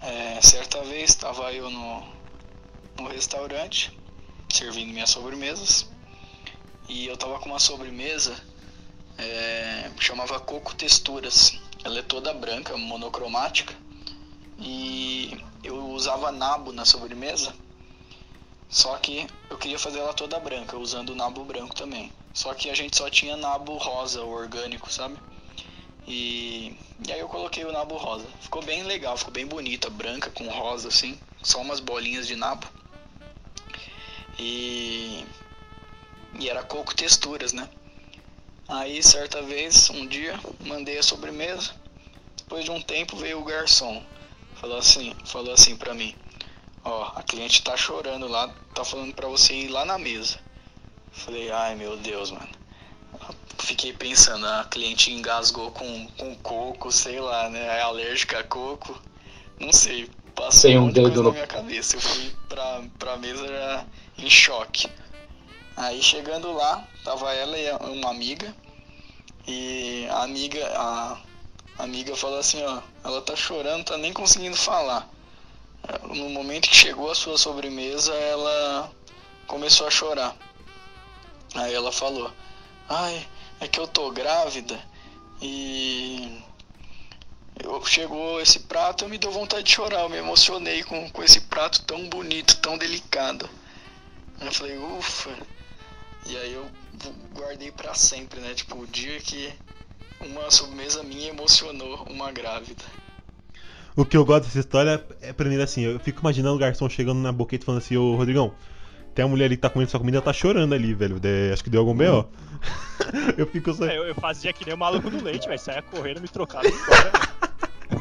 É, certa vez estava eu no, no restaurante servindo minhas sobremesas e eu tava com uma sobremesa é, chamava Coco Texturas. Ela é toda branca, monocromática e eu usava nabo na sobremesa. Só que eu queria fazer ela toda branca, usando nabo branco também. Só que a gente só tinha nabo rosa, orgânico, sabe? E, e aí eu coloquei o nabo rosa. Ficou bem legal, ficou bem bonita, branca com rosa assim, só umas bolinhas de nabo. E e era coco texturas, né? Aí certa vez, um dia, mandei a sobremesa. Depois de um tempo veio o garçom. Falou assim, falou assim pra mim: "Ó, a cliente tá chorando lá, tá falando pra você ir lá na mesa". Falei: "Ai, meu Deus, mano". Fiquei pensando, a cliente engasgou com, com coco, sei lá, né? É alérgica a coco. Não sei, passou Tem um coisa dedo na minha cabeça. Eu fui pra, pra mesa já em choque. Aí chegando lá, tava ela e uma amiga. E a amiga, a amiga falou assim, ó, ela tá chorando, tá nem conseguindo falar. No momento que chegou a sua sobremesa, ela começou a chorar. Aí ela falou, ai, é que eu tô grávida e eu, chegou esse prato, me deu vontade de chorar, eu me emocionei com, com esse prato tão bonito, tão delicado. Aí eu falei, ufa. E aí eu guardei pra sempre, né? Tipo, o dia que uma sobremesa minha emocionou uma grávida. O que eu gosto dessa história é primeiro assim, eu fico imaginando o garçom chegando na boquete falando assim, ô Rodrigão, tem a mulher ali que tá comendo sua comida, ela tá chorando ali, velho. De- acho que deu algum B.O. eu fico só. É, Eu, eu fazia que nem o maluco do leite, velho. Saia correndo, me trocava.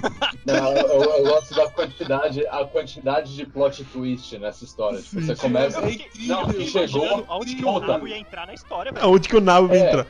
Não, eu, eu gosto da quantidade, a quantidade de plot twist nessa história. Tipo, você começa. Eu fiquei- Não, chegou. Aonde que o nabo ia entrar na história, velho? Aonde que o nabo vai É. entrar?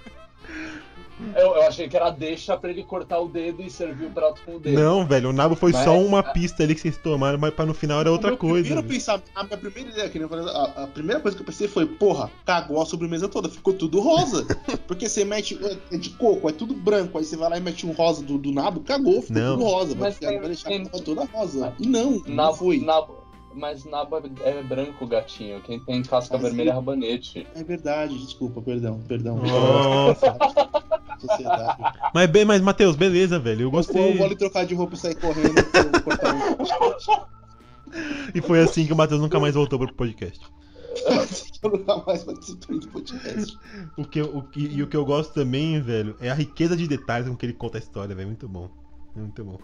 Eu, eu achei que era deixa pra ele cortar o dedo e servir o prato com o dedo. Não, velho, o nabo foi Mas- só uma pista ali que vocês tomaram, mas pra no final era outra Meu coisa. pensamento, a minha primeira ideia, que nem eu falei, a, a primeira coisa que eu pensei foi, porra, cagou a sobremesa toda, ficou tudo rosa. Porque você mete é, é de coco, é tudo branco, aí você vai lá e mete um rosa do, do nabo, cagou, ficou Não. tudo rosa. Vai, Mas ficar- tem- vai deixar tem- toda rosa. E não, não Nabo, foi. nabo- mas nabo é, é branco, gatinho. Quem tem casca Mas vermelha é rabanete. É verdade, desculpa, perdão, perdão. Nossa. Sociedade. Mas, bem, mas Matheus, beleza, velho. Eu Eu vou, gostei. vou ali trocar de roupa e sair correndo. E foi assim que o Matheus nunca mais voltou pro podcast. Eu nunca mais participei do podcast. O que, eu- o que, e o que eu gosto também, velho, é a riqueza de detalhes com que ele conta a história, velho. Muito bom. Muito bom.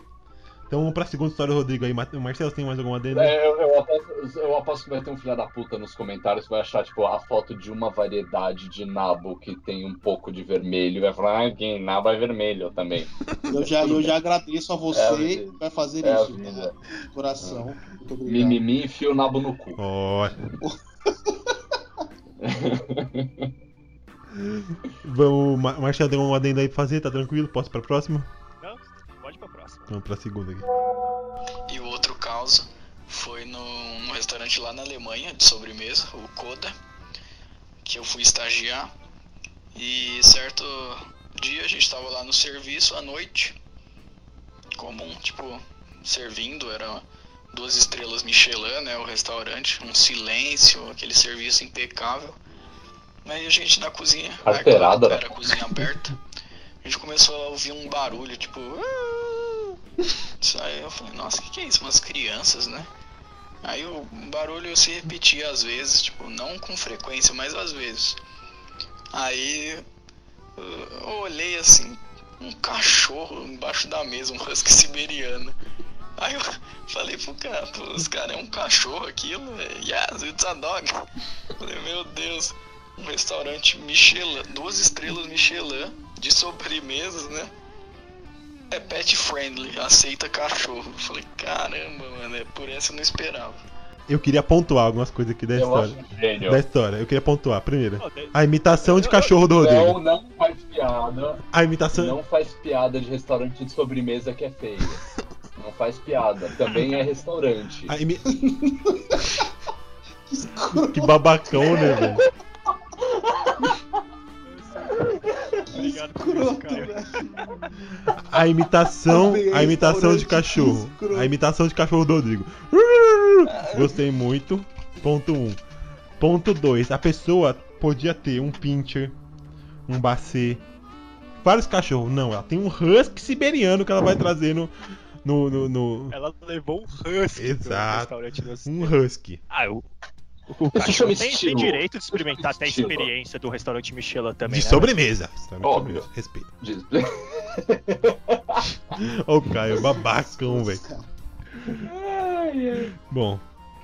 Então vamos pra segunda história do Rodrigo aí. Marcelo, tem mais alguma adenda? É, eu, eu aposto, eu aposto que vai ter um filho da puta nos comentários que vai achar, tipo, a foto de uma variedade de nabo que tem um pouco de vermelho. E vai falar, ah, quem nabo é vermelho também. Eu já, eu já agradeço a É, você vida. que vai fazer É a isso. tá? Coração. Obrigado. Mimimi enfia o nabo no cu. Ó. Vamos, Ma- Marcelo, tem alguma adenda aí pra fazer? Tá tranquilo? Posso ir pra próxima? Não, pra próxima. Vamos pra segunda aqui. E o outro caso foi num, restaurante lá na Alemanha, de sobremesa, o Koda, que eu fui estagiar. E certo dia a gente estava lá no serviço à noite, comum, tipo, servindo, era duas estrelas Michelin, né, o restaurante, um silêncio, aquele serviço impecável. Aí a gente na cozinha, Carteirada, era, né? era a cozinha aberta, a gente começou a ouvir um barulho, tipo... Aí eu falei, nossa, o que, que é isso? Umas crianças, né? Aí o barulho se repetia às vezes, tipo, não com frequência, mas às vezes. Aí eu olhei assim, um cachorro embaixo da mesa, um husky siberiano. Aí eu falei pro cara, pros caras, é um cachorro aquilo? Yes, it's a dog. Falei, meu Deus, um restaurante Michelin, duas estrelas Michelin, de sobremesas, né? É pet friendly, aceita cachorro. Falei, caramba, mano, é por essa eu não esperava. Eu queria pontuar algumas coisas aqui da Eu história. Da história. Eu queria pontuar. Primeiro, a imitação de cachorro do Rodrigo. Não, não faz piada. A imitação. Não faz piada de restaurante de sobremesa que é feia. Não faz piada. Também é restaurante. a imi- que babacão, né, velho? Obrigado por isso, cara. A imitação, a imitação de cachorro. escroto. A imitação de cachorro do Rodrigo. Gostei muito. Ponto 1. Um. Ponto 2. A pessoa podia ter um pincher, um bacê, vários cachorros. Não, ela tem um husky siberiano que ela vai trazer no. no, no, no- Ela levou um husky Exato. restaurante do Um husky. Ah, o, O Isso chama tem, tem direito de experimentar até a experiência do restaurante Michelin também. De né, sobremesa. De Óbvio. sobremesa. Respeito. Diz- Ô, o Caio, babacão, velho. Bom,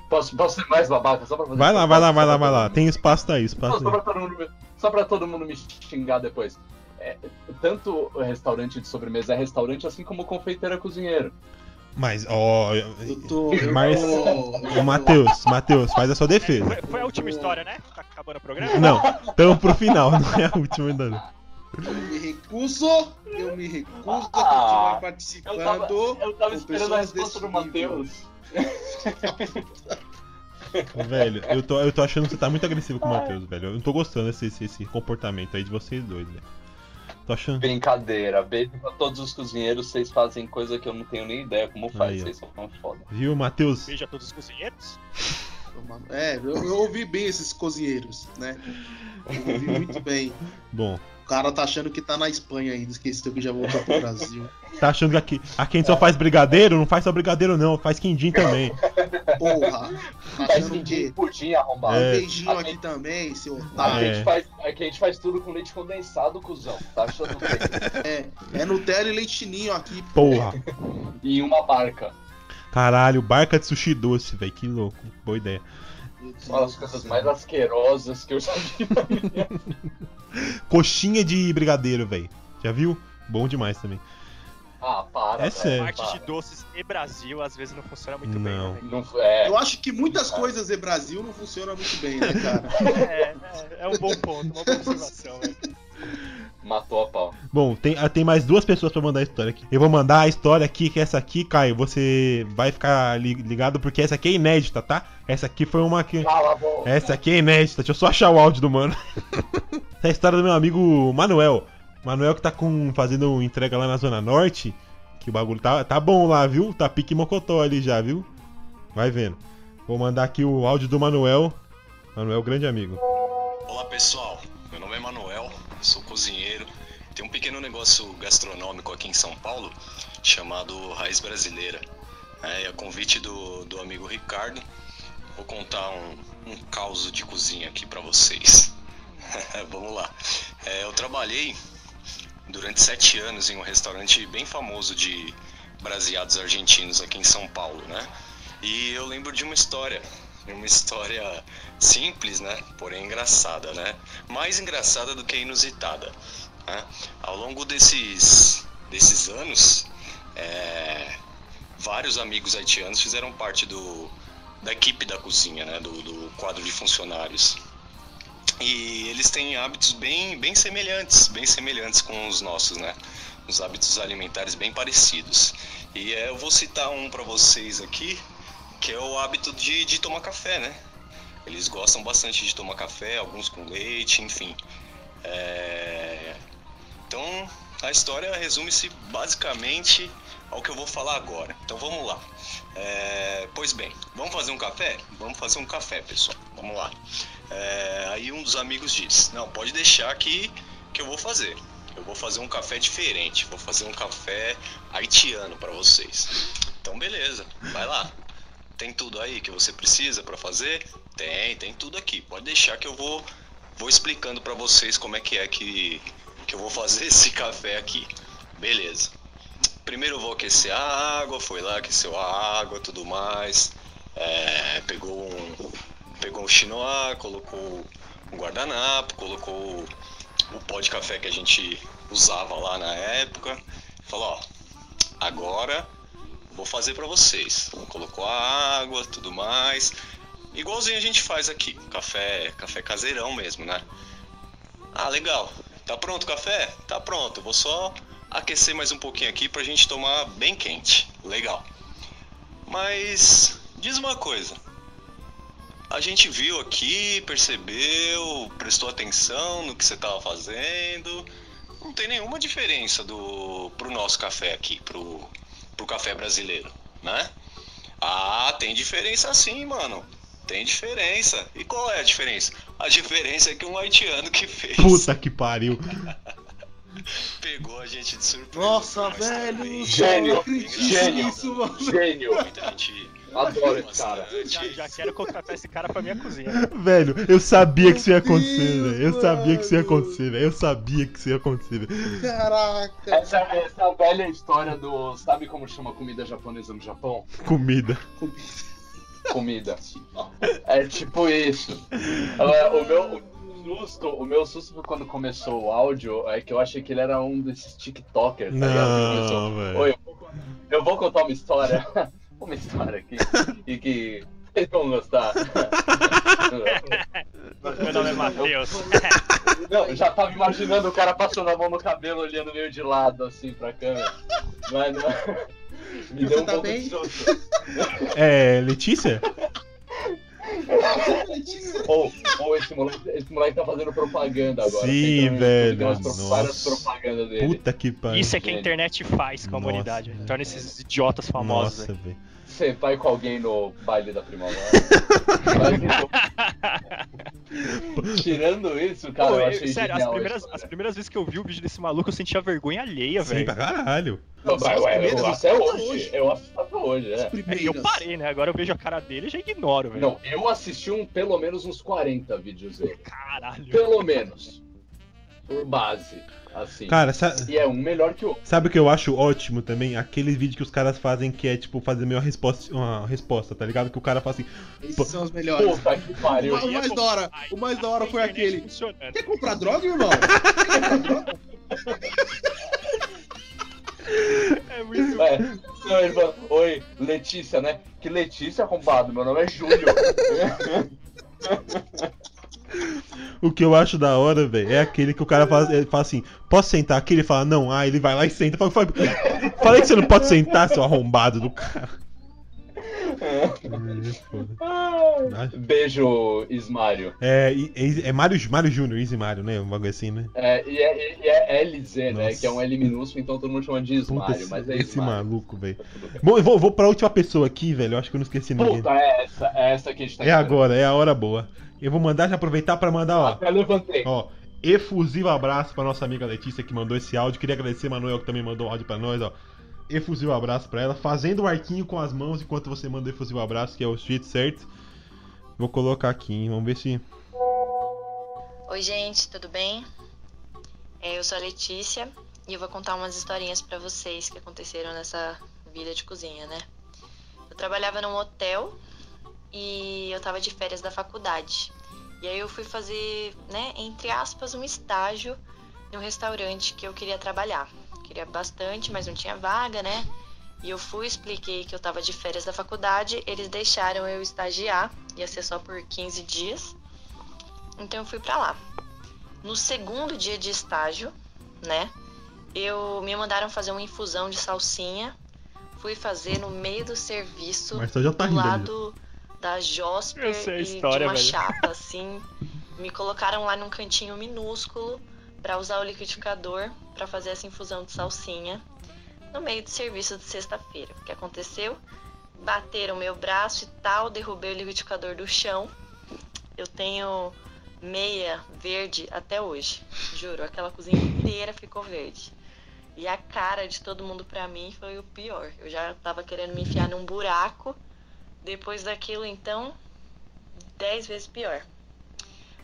Posso, posso ser mais babaca só pra fazer vai lá, só vai lá, pra- vai lá, só pra vai lá. Tem espaço aí, mundo- espaço Só pra aí. todo mundo, me- só pra todo mundo me xingar depois. É, tanto o restaurante de sobremesa é restaurante, assim como confeiteiro é cozinheiro. Mas, ó. eu Mas. Ô, Matheus, Matheus, faz a sua defesa. Foi, foi a última história, né? Tá acabando o programa? Não, tamo pro final, não é a última ainda. não. Eu me recuso, eu me recuso a Ah, continuar participando. Eu tava, eu tava esperando a resposta do desse. Matheus. Velho, eu tô, eu tô achando que você tá muito agressivo com o Matheus, velho. Eu não tô gostando desse, esse, esse comportamento aí de vocês dois, velho. Tô achando. Brincadeira, beijo pra todos os cozinheiros, vocês fazem coisa que eu não tenho nem ideia como faz, Aí, vocês são foda. Viu, Matheus? Beijo a todos os cozinheiros. É, eu, eu ouvi bem esses cozinheiros, né? Eu ouvi muito bem. Bom, O cara tá achando que tá na Espanha ainda, esqueceu que já voltou pro Brasil. tá achando que aqui, aqui a gente só faz brigadeiro? Não faz só brigadeiro, não. Faz quindim também. Porra, tá Faz quindim, que pudim arrombado. É. beijinho aqui também, seu A otário. gente, faz, a gente faz tudo com leite condensado, cuzão. Tá achando o quê? É, é Nutella e leitinho aqui. Porra. E uma barca. Caralho, barca de sushi doce, velho. Que louco. Boa ideia. Uma das coisas mais asquerosas que eu já vi na minha Coxinha de brigadeiro, velho. Já viu? Bom demais também. Ah, para. É sério. Parte para. de doces e Brasil às vezes não funciona muito Não. bem. Né? Não, é, Eu acho que muitas coisas em Brasil não funcionam muito bem, né, cara? É, é, é um bom ponto, uma boa observação. velho. matou a pau. Bom, tem, ah, tem mais duas pessoas pra mandar a história aqui. Eu vou mandar a história aqui, que essa aqui, Caio, você vai ficar li- ligado porque essa aqui é inédita, tá? Essa aqui foi uma que. Cala a boca. Essa aqui é inédita. Deixa eu só achar o áudio do mano. Essa é a história do meu amigo Manuel. Manuel que tá com, fazendo entrega lá na Zona Norte. Que o bagulho tá, tá bom lá, viu? Tá pique mocotó ali já, viu? Vai vendo. Vou mandar aqui o áudio do Manuel. Manuel, grande amigo. Olá pessoal, meu nome é Manuel, sou cozinheiro. Tem um pequeno negócio gastronômico aqui em São Paulo chamado Raiz Brasileira. É, a convite do, do amigo Ricardo, vou contar um, um caos de cozinha aqui pra vocês. Vamos lá. É, eu trabalhei durante sete anos em um restaurante bem famoso de braseados argentinos aqui em São Paulo, né? E eu lembro de uma história, uma história simples, né? Porém engraçada, né? Mais engraçada do que inusitada. Né? Ao longo desses, desses anos, é, vários amigos haitianos fizeram parte do, da equipe da cozinha, né? Do, do quadro de funcionários. E eles têm hábitos bem, bem semelhantes, bem semelhantes com os nossos, né? Os hábitos alimentares bem parecidos. E é, eu vou citar um para vocês aqui, que é o hábito de, de tomar café, né? Eles gostam bastante de tomar café, alguns com leite, enfim. É, Então a história resume-se basicamente ao que eu vou falar agora. Então vamos lá. É, Pois bem, vamos fazer um café? Vamos fazer um café, pessoal. Vamos lá. É, Aí um dos amigos diz: Não, pode deixar que, que eu vou fazer. Eu vou fazer um café diferente. Vou fazer um café haitiano para vocês. Então beleza, vai lá. Tem tudo aí que você precisa para fazer? Tem, tem tudo aqui. Pode deixar que eu vou vou explicando para vocês como é que é que que eu vou fazer esse café aqui. Beleza. Primeiro eu vou aquecer a água, foi lá, aqueceu a água, tudo mais. É, pegou um pegou um chinois, colocou um guardanapo, colocou o pó de café que a gente usava lá na época. Falou, ó, agora vou fazer para vocês. Colocou a água, tudo mais. Igualzinho a gente faz aqui, café, café caseirão mesmo, né? Ah, legal. Tá pronto o café? Tá pronto. Vou só aquecer mais um pouquinho aqui pra gente tomar bem quente. Legal. Mas diz uma coisa. A gente viu aqui, percebeu, prestou atenção no que você tava fazendo. Não tem nenhuma diferença do pro nosso café aqui, pro, pro café brasileiro, né? Ah, tem diferença sim, mano. Tem diferença. E qual é a diferença? A diferença é que um haitiano que fez Puta que pariu. pegou a gente de surpresa. Nossa, mas velho, Gênio, eu não acredito gênio, nisso, mano. gênio. Muita gente Adoro esse cara. Já, já quero contratar esse cara pra minha cozinha. Velho, eu sabia que isso ia acontecer, velho. Eu sabia que isso ia acontecer, velho. Eu sabia que isso ia acontecer. Caraca. Essa, essa é a velha história do. Sabe como chama comida japonesa no Japão? Comida. Comida. É tipo isso. O meu susto, o meu susto foi quando começou o áudio, é que eu achei que ele era um desses TikTokers, tá Não, velho. Oi, eu vou, eu vou contar uma história. Uma história aqui. E que vocês vão gostar. Meu nome é Matheus. Não, eu já tava imaginando o cara passando a mão no cabelo, olhando meio de lado, assim, pra câmera. Mas não... Me deu um tá pouco bem? de susto. É, Letícia? Ou, ou esse, moleque, esse moleque tá fazendo propaganda agora. Sim, velho. tem umas pro- várias Nossa. propagandas dele. Puta que pariu. Isso é que a internet faz com a Nossa, humanidade. velho. Torna esses idiotas famosos. Nossa, velho. Você vai com alguém no baile da primavera. Mas, tirando isso, cara, Pô, eu achei sério, as primeiras, as primeiras vezes que eu vi o vídeo desse maluco, eu sentia vergonha alheia, Sim, velho. pra caralho. Não, mas, ué, eu, até hoje, eu assisto até hoje, é. É, Eu parei, né? Agora eu vejo a cara dele e já ignoro, velho. Não, eu assisti um, pelo menos uns 40 vídeos dele. Caralho. Pelo menos. Por base, assim. Cara, sa- E é um melhor que o outro. Sabe o que eu acho ótimo também? Aquele vídeo que os caras fazem que é tipo fazer meio uma resposta, uma resposta, tá ligado? Que o cara fala assim. Esses são os melhores. Puta que pariu. O mais da hora, o mais da hora foi aquele. Quer comprar droga, irmão? É muito É, não, ele fala, Oi, Letícia, né? Que Letícia, arrombado, meu nome é Júlio. O que eu acho da hora, velho, é aquele que o cara fala, ele fala assim: posso sentar aqui? Ele fala, não, ah, ele vai lá e senta. Fala, fala, Falei que você não pode sentar, seu arrombado do cara. É. Beijo, Ismário. É, é, é Mário, Mário Júnior, Easy Mário, né? Um bagulho assim, né? É, e é, e é LZ, né? Nossa. Que é um L minúsculo, então todo mundo chama de Puta, Ismário, esse, mas é esse Ismário. maluco, velho. Bom, eu vou, vou pra última pessoa aqui, velho. Eu acho que eu não esqueci ninguém. Puta, é essa, é essa que a gente tá É agora, é a hora boa. Eu vou mandar, já aproveitar pra mandar, ó. Até levantei. Ó, efusivo abraço pra nossa amiga Letícia que mandou esse áudio. Queria agradecer Manuel que também mandou um áudio pra nós, ó. Efusivo abraço pra ela. Fazendo o arquinho com as mãos enquanto você manda o efusivo abraço, que é o jeito certo. Vou colocar aqui, hein? Vamos ver se. Oi, gente, tudo bem? É, eu sou a Letícia e eu vou contar umas historinhas pra vocês que aconteceram nessa vida de cozinha, né? Eu trabalhava num hotel e eu tava de férias da faculdade. E aí eu fui fazer, né, entre aspas, um estágio num restaurante que eu queria trabalhar. Queria bastante, mas não tinha vaga, né? E eu fui, expliquei que eu tava de férias da faculdade, eles deixaram eu estagiar, ia ser só por 15 dias. Então eu fui pra lá. No segundo dia de estágio, né? Eu me mandaram fazer uma infusão de salsinha. Fui fazer no meio do serviço, Mas só já tá do rindo lado da Josper e de uma velho. chapa assim. Me colocaram lá num cantinho minúsculo pra usar o liquidificador pra fazer essa infusão de salsinha no meio do serviço de sexta-feira. O que aconteceu? Bateram meu braço e tal, derrubei o liquidificador do chão. Eu tenho meia verde até hoje. Juro, aquela cozinha inteira ficou verde. E a cara de todo mundo pra mim foi o pior. Eu já tava querendo me enfiar num buraco. Depois daquilo, então, dez vezes pior.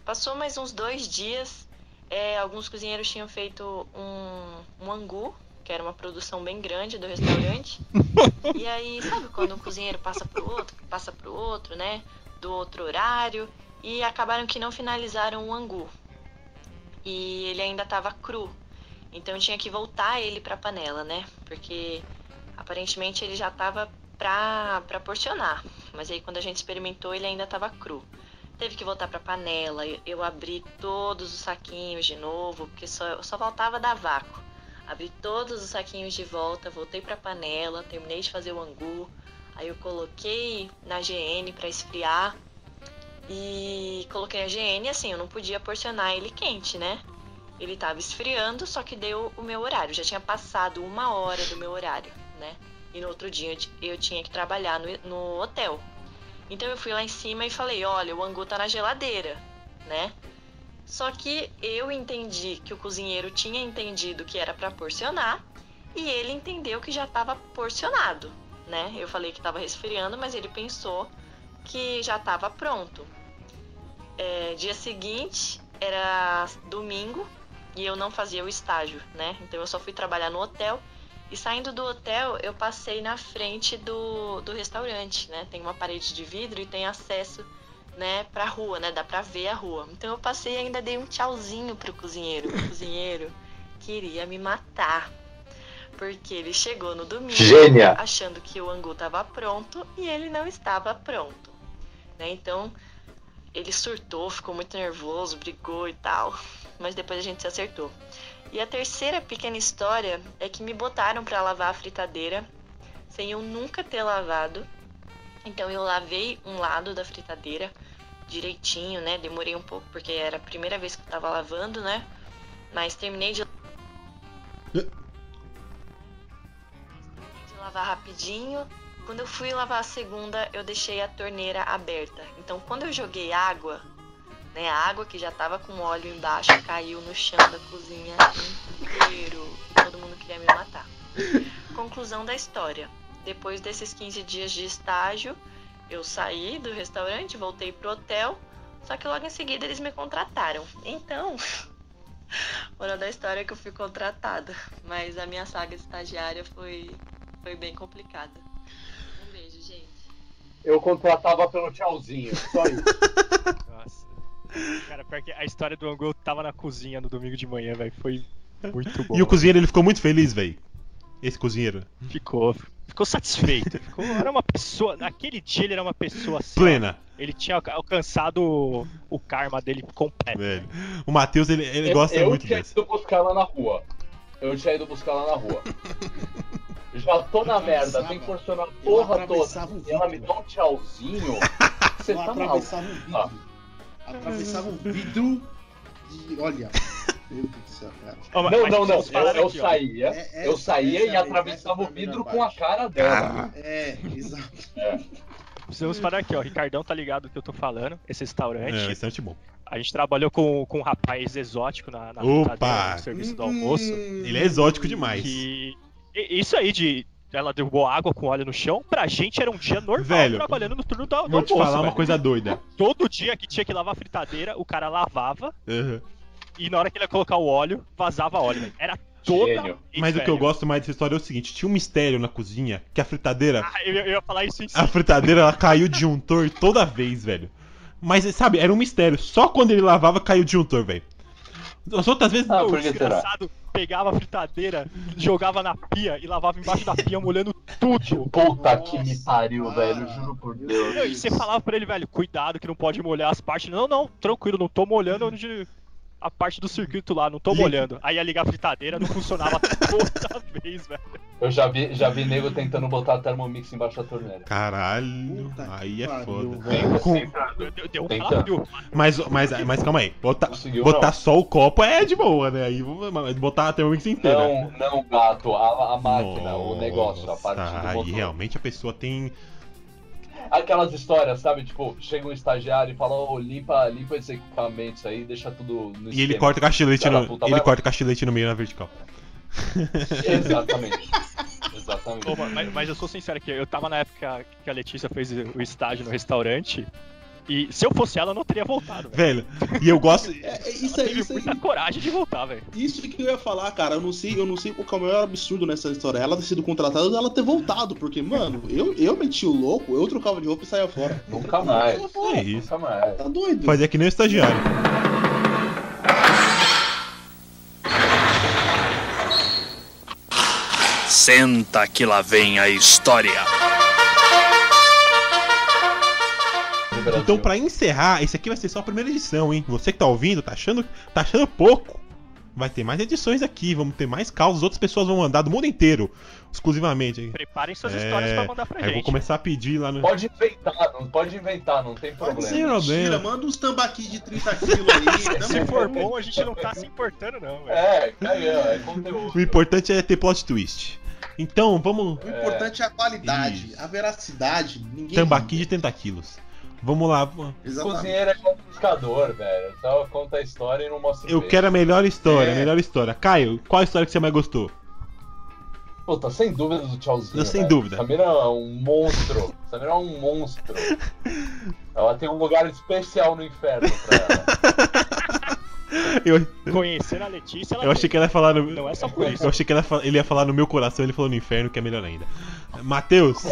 Passou mais uns dois dias. é, alguns cozinheiros tinham feito um, um angu, que era uma produção bem grande do restaurante. e aí, sabe quando um cozinheiro passa pro outro, passa pro outro, né? Do outro horário. E acabaram que não finalizaram o angu. E ele ainda estava cru. Então tinha que voltar ele pra panela, né? Porque aparentemente ele já estava pra porcionar. Mas aí quando a gente experimentou, ele ainda estava cru. Teve que voltar pra panela. Eu, abri todos os saquinhos de novo, porque só, só faltava dar vácuo. Abri todos os saquinhos de volta, voltei pra panela, terminei de fazer o angu. Aí eu coloquei na GN pra esfriar. E coloquei a GN assim, eu não podia porcionar ele quente, né? Ele tava esfriando, só que deu o meu horário. Já tinha passado uma hora do meu horário, né? E no outro dia eu ti- eu tinha que trabalhar no, no hotel. Então eu fui lá em cima e falei, olha, o angu tá na geladeira, né? Só que eu entendi que o cozinheiro tinha entendido que era pra porcionar e ele entendeu que já estava porcionado, né? Eu falei que tava resfriando, mas ele pensou que já tava pronto. É, dia seguinte era domingo e eu não fazia o estágio, né? Então eu só fui trabalhar no hotel. E saindo do hotel, eu passei na frente do, do restaurante, né? Tem uma parede de vidro e tem acesso, né, pra rua, né? Dá pra ver a rua. Então eu passei e ainda dei um tchauzinho pro cozinheiro. O cozinheiro queria me matar. Porque ele chegou no domingo Gênia. achando que o angu tava pronto e ele não estava pronto. Né? Então ele surtou, ficou muito nervoso, brigou e tal. Mas depois a gente se acertou. E a terceira pequena história é que me botaram pra lavar a fritadeira sem eu nunca ter lavado. Então eu lavei um lado da fritadeira direitinho, né? Demorei um pouco porque era a primeira vez que eu tava lavando, né? Mas terminei de de lavar rapidinho. Quando eu fui lavar a segunda, eu deixei a torneira aberta. Então, quando eu joguei água, né, a água que já tava com óleo embaixo caiu no chão da cozinha inteiro. Todo mundo queria me matar. Conclusão da história. Depois desses 15 dias de estágio, eu saí do restaurante, voltei pro hotel, só que logo em seguida eles me contrataram. Então, moral da história é que eu fui contratada, mas a minha saga estagiária foi foi bem complicada. Um beijo, gente. Eu contratava pelo tchauzinho, só isso. Nossa. Cara, pior que a história do Angu eu tava na cozinha no domingo de manhã, velho. Foi muito bom. E o cozinheiro ele ficou muito feliz, velho. Esse cozinheiro. Ficou. Ficou satisfeito. Ficou, era uma pessoa. Naquele dia ele era uma pessoa assim. Plena. Ele tinha alca- alcançado o, o karma dele completo. Velho. O Matheus, ele, ele Eu- gosta eu muito tinha dessa. ido buscar lá na rua. Eu tinha ido buscar lá na rua. Já tô na merda, tem que porcionar a porra toda. E ela me dá um tchauzinho. Você Eu tá maluco? Atravessava um vidro. Atravessava um vidro e. Olha. Meu Deus do céu, cara. Não, não, não. Eu, eu aqui, saía, É- é- eu saía e é atravessava o é vidro com a cara dela. É, exato. Precisamos parar aqui, ó. Ricardão tá ligado do que eu tô falando. Esse restaurante. É, restaurante bom. A gente trabalhou com, com um rapaz exótico na, na Opa! fritadeira, no serviço do almoço. Ele é exótico demais. Que... e- Isso aí de. Ela derrubou água com óleo no chão, pra gente era um dia normal Velho, trabalhando no turno do, do Vou te almoço, falar uma velho. coisa doida. Todo dia que tinha que lavar a fritadeira, o cara lavava Uhum. e na hora que ele ia colocar o óleo, vazava óleo, velho. Era toda vez, Mas o que eu velho. gosto mais dessa história é o seguinte: tinha um mistério na cozinha que a fritadeira. Ah, eu, eu ia falar isso em si. A fritadeira ela caiu de disjuntor toda vez, velho. Mas, sabe, era um mistério. Só quando ele lavava caiu o disjuntor, velho. As outras vezes. o desgraçado pegava a fritadeira, jogava na pia e lavava embaixo da pia, molhando tudo. Puta que me pariu, velho, juro por Deus. E você falava pra ele, velho, cuidado que não pode molhar as partes. Não, não, tranquilo, não tô molhando onde a parte do circuito lá, não tô molhando. Aí ia ligar a fritadeira, não funcionava toda vez, velho. Eu já vi, já vi nego tentando botar Thermomix embaixo da torneira. Caralho, aí é foda. velho. Com- Deu, deu um. Mas, mas, mas calma aí. Botar, botar só o copo é de boa, né? Aí botar a Thermomix inteira. Não, não, gato, a, a máquina, o negócio, a parte do Aí motor. realmente a pessoa tem. Aquelas histórias, sabe? Tipo, chega um estagiário e fala, ô, limpa, limpa esses equipamentos aí, deixa tudo no E ele corta o castilete no. puta, Ele vai corta o castilete no meio na vertical. Exatamente. Exatamente. Mas, mas eu sou sincero aqui, eu tava na época que a Letícia fez o estágio no restaurante. E se eu fosse ela, eu não teria voltado. Velho, e eu gosto. É, isso Ela aí, teve isso aí. muita coragem de voltar, velho. Isso que eu ia falar, cara. Eu não sei, eu não sei qual que é o maior absurdo nessa história. Ela ter sido contratada e ela ter voltado. Porque, mano, eu, eu meti o louco, eu trocava de roupa e saía fora. Nunca mais. É isso. Nunca mais. Tá doido? Fazia que nem o estagiário. Senta que lá vem a história. Então, pra encerrar, esse aqui vai ser só a primeira edição, hein? Você que tá ouvindo, tá achando, tá achando pouco? Vai ter mais edições aqui, vamos ter mais causas, outras pessoas vão mandar do mundo inteiro, exclusivamente. hein? Preparem suas É, histórias pra mandar pra aí eu vou gente. começar a pedir lá no. Pode inventar, não pode inventar, não tem problema. Sem problema. Tira, manda uns tambaqui de 30 quilos aí. Se for bom, a gente não tá se importando, não, velho. É, caião, é conteúdo. O importante é ter plot twist. Então, vamos. O importante é a qualidade, a veracidade. Ninguém. Tambaqui de 30 quilos. Vamos lá. Exatamente. Cozinheiro é complicador, velho. Só conta a história e não mostra o Eu peixe. quero a melhor história, a É. melhor história. Caio, qual a história que você mais gostou? Puta, sem dúvida do tchauzinho. Sem velho. dúvida. Samira é um monstro. Samira é um monstro. Ela tem um lugar especial no inferno pra ela. Eu, Conhecer a Letícia, ela eu achei que ela ia falar no. Não é só por isso. Eu achei que ela ele ia falar no meu coração, ele falou no inferno, que é melhor ainda. Matheus,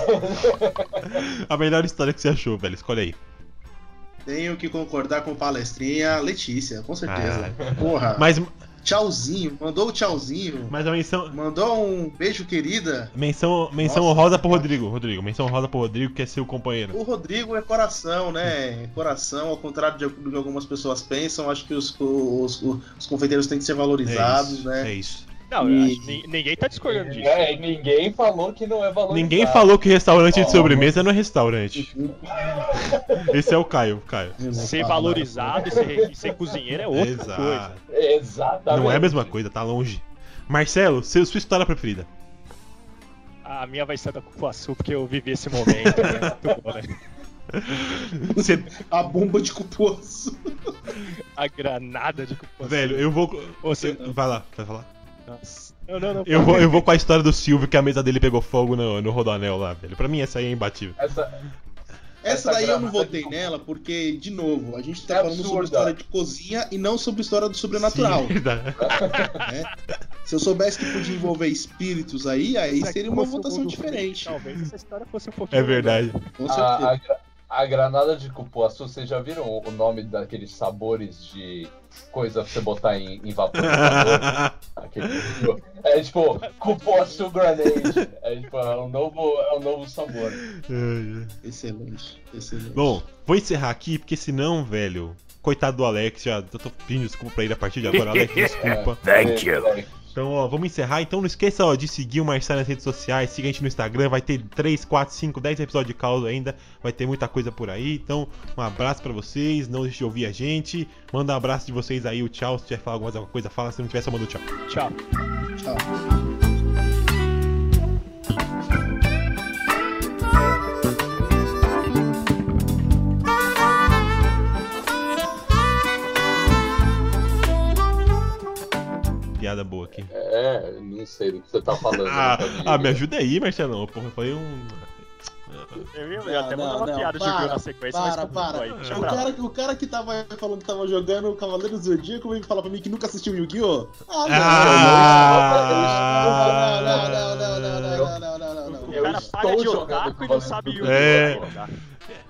a melhor história que você achou, velho, escolhe aí. Tenho que concordar com palestrinha Letícia, com certeza. Ah. Porra. Mas, Tchauzinho, mandou o tchauzinho. mas a menção, Mandou um beijo, querida. menção, menção Nossa, honrosa pro Rodrigo. Rodrigo, menção honrosa pro Rodrigo, que é seu companheiro. O Rodrigo é coração, né? Coração, ao contrário de, do que algumas pessoas pensam, acho que os, os, os confeiteiros têm que ser valorizados, é isso, né? É isso. Não, E- acho que ni- ninguém tá discordando disso. É, ninguém falou que não é valorizado. Ninguém falou que restaurante de sobremesa não é restaurante. Esse é o Caio, Caio. Ser valorizado e ser, e ser cozinheiro é outra Exato. coisa. Exatamente. Não é a mesma coisa, tá longe. Marcelo, seu, sua história preferida. A minha vai ser da Cupuaçu, porque eu vivi esse momento. né? Muito bom, né? Você- A bomba de cupuaçu. A granada de Cupuaçu. Velho, eu vou. Você- Vai lá, vai falar. Nossa. Não, não, não. Eu vou, eu vou com a história do Silvio, que a mesa dele pegou fogo no, no Rodoanel lá, velho. Pra mim essa aí é imbatível. Essa, Essa Essa daí eu não granada votei de- nela, porque, de novo, a gente tá É falando sobre história de cozinha e não sobre história do sobrenatural. Sim, né? Se eu soubesse que podia envolver espíritos aí, aí Se seria uma um votação diferente. Talvez essa história fosse um pouquinho. É verdade. Com a, certeza. a, gra- a granada de cupuaçu, vocês já viram o nome daqueles sabores de coisa pra você botar em, em vaporizador? Aquele- é tipo cupuaçu grenade. É tipo, é um novo, é um novo sabor. Excelente, excelente. Bom, vou encerrar aqui, porque senão, velho. Coitado do Alex, já tô pedindo desculpa pra ele a partir de agora. Alex, desculpa. Thank you. Então, ó, vamos encerrar. Então não esqueça ó, de seguir o Marcelo nas redes sociais, siga a gente no Instagram, vai ter 3, 4, 5, 10 episódios de caos ainda, vai ter muita coisa por aí. Então, um abraço pra vocês, não deixe de ouvir a gente. Manda um abraço de vocês aí, o tchau. Se tiver falar alguma coisa, fala. Se não tiver, só manda o tchau. Tchau. Tchau. Piada boa aqui. É, não sei do que você tá falando. Ah, ah, me ajuda aí, Marcelão. Porra, foi um. Eu ia, eu ia até Não, mandar uma não, piada de para, Gil na sequência, mas Para, ficou para. aí. Deixa O cara, o cara que tava falando que tava jogando o Cavaleiro do Zodíaco veio falar pra mim que nunca assistiu Yu-Gi-Oh! Ah, não. Ah! Não, não, não, não, não, não, não, não, não, não. O cara paga de otaku e não sabe Yu-Gi-Oh! É. jogar.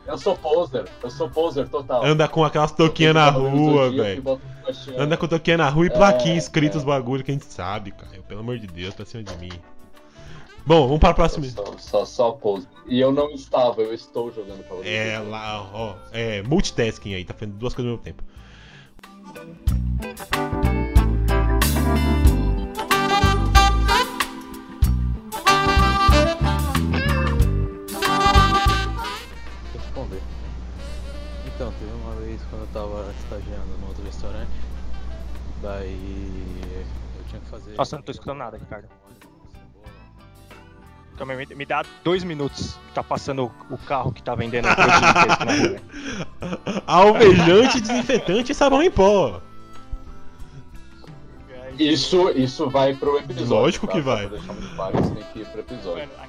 Eu sou poser, eu sou poser total. Anda com aquelas toquinhas na rua, velho. Anda com toquinha na rua e plaquinha É, escrito os bagulho que a gente sabe, cara. Pelo amor de Deus, pra cima de mim. Bom, vamos para a próxima. Só, só, só pose. E eu não estava, eu estou jogando Cavaleiro do É lá, ó. É multitasking aí, tá fazendo duas coisas ao mesmo tempo. Então, teve uma vez quando eu tava estagiando no outro restaurante, daí eu tinha que fazer. Nossa, não tô escutando nada, Ricardo. Calma aí, me, dá dois minutos. Tá passando o, carro que tá vendendo. Alvejante, desinfetante e sabão em pó. Isso, isso vai pro episódio. Lógico tá? que vai. pra deixar muito claro, isso tem que ir pro episódio. Mano,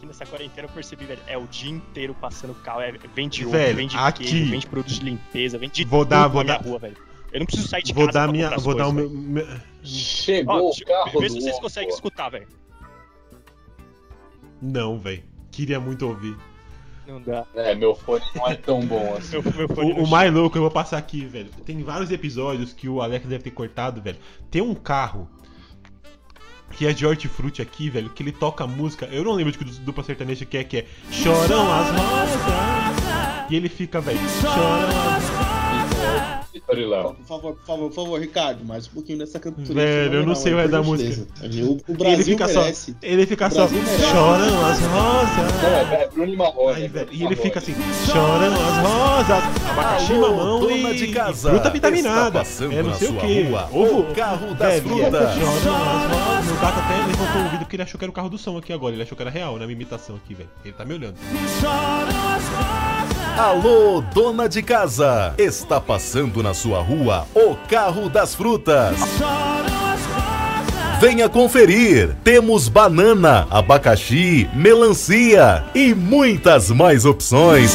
aqui, nessa quarentena eu percebi, velho, é o dia inteiro passando carro, é, vende ovo, Velho, vende aqui- queijo, vende produtos de limpeza, vende Vou tudo dar- na vou minha dar- rua, velho. Eu não preciso sair de Vou casa dar minha, vou dar o coisas, meu, meu- Chegou Ó, o carro Vê se vocês conseguem escutar, velho. Não, velho. Queria muito ouvir. Não dá. É, meu fone não é tão bom assim. Meu, meu fone O, o mais louco eu vou passar aqui, velho. Tem vários episódios que o Alex deve ter cortado, velho. Tem um carro que é de hortifruti aqui, velho, que ele toca música. Eu não lembro de que dupla sertaneja que é, que é Choram as rosas. E ele fica, velho, choram as Vitor Léo. Por favor, por favor, por favor, Ricardo, mais um pouquinho dessa cantora. Velho, eu não sei o resto da música. O, o ele Brasil fica merece. só. Ele fica só. Choram as rosas. Não, é, é Bruno e Marrone. Aí, é velho, Bruno e ele fica assim, choram as rosas, abacaxi, Alô, mamão dona e de casa. fruta vitaminada. É não sei o que. Ovo, o carro das velho, frutas. choram as rosas. Meu gato até levantou o ouvido porque ele achou que era o carro do som aqui agora. Ele achou que era real, na minha imitação aqui, velho. Ele tá me olhando. Alô, dona de casa! Está passando na sua rua o carro das frutas. Venha conferir. Temos banana, abacaxi, melancia e muitas mais opções.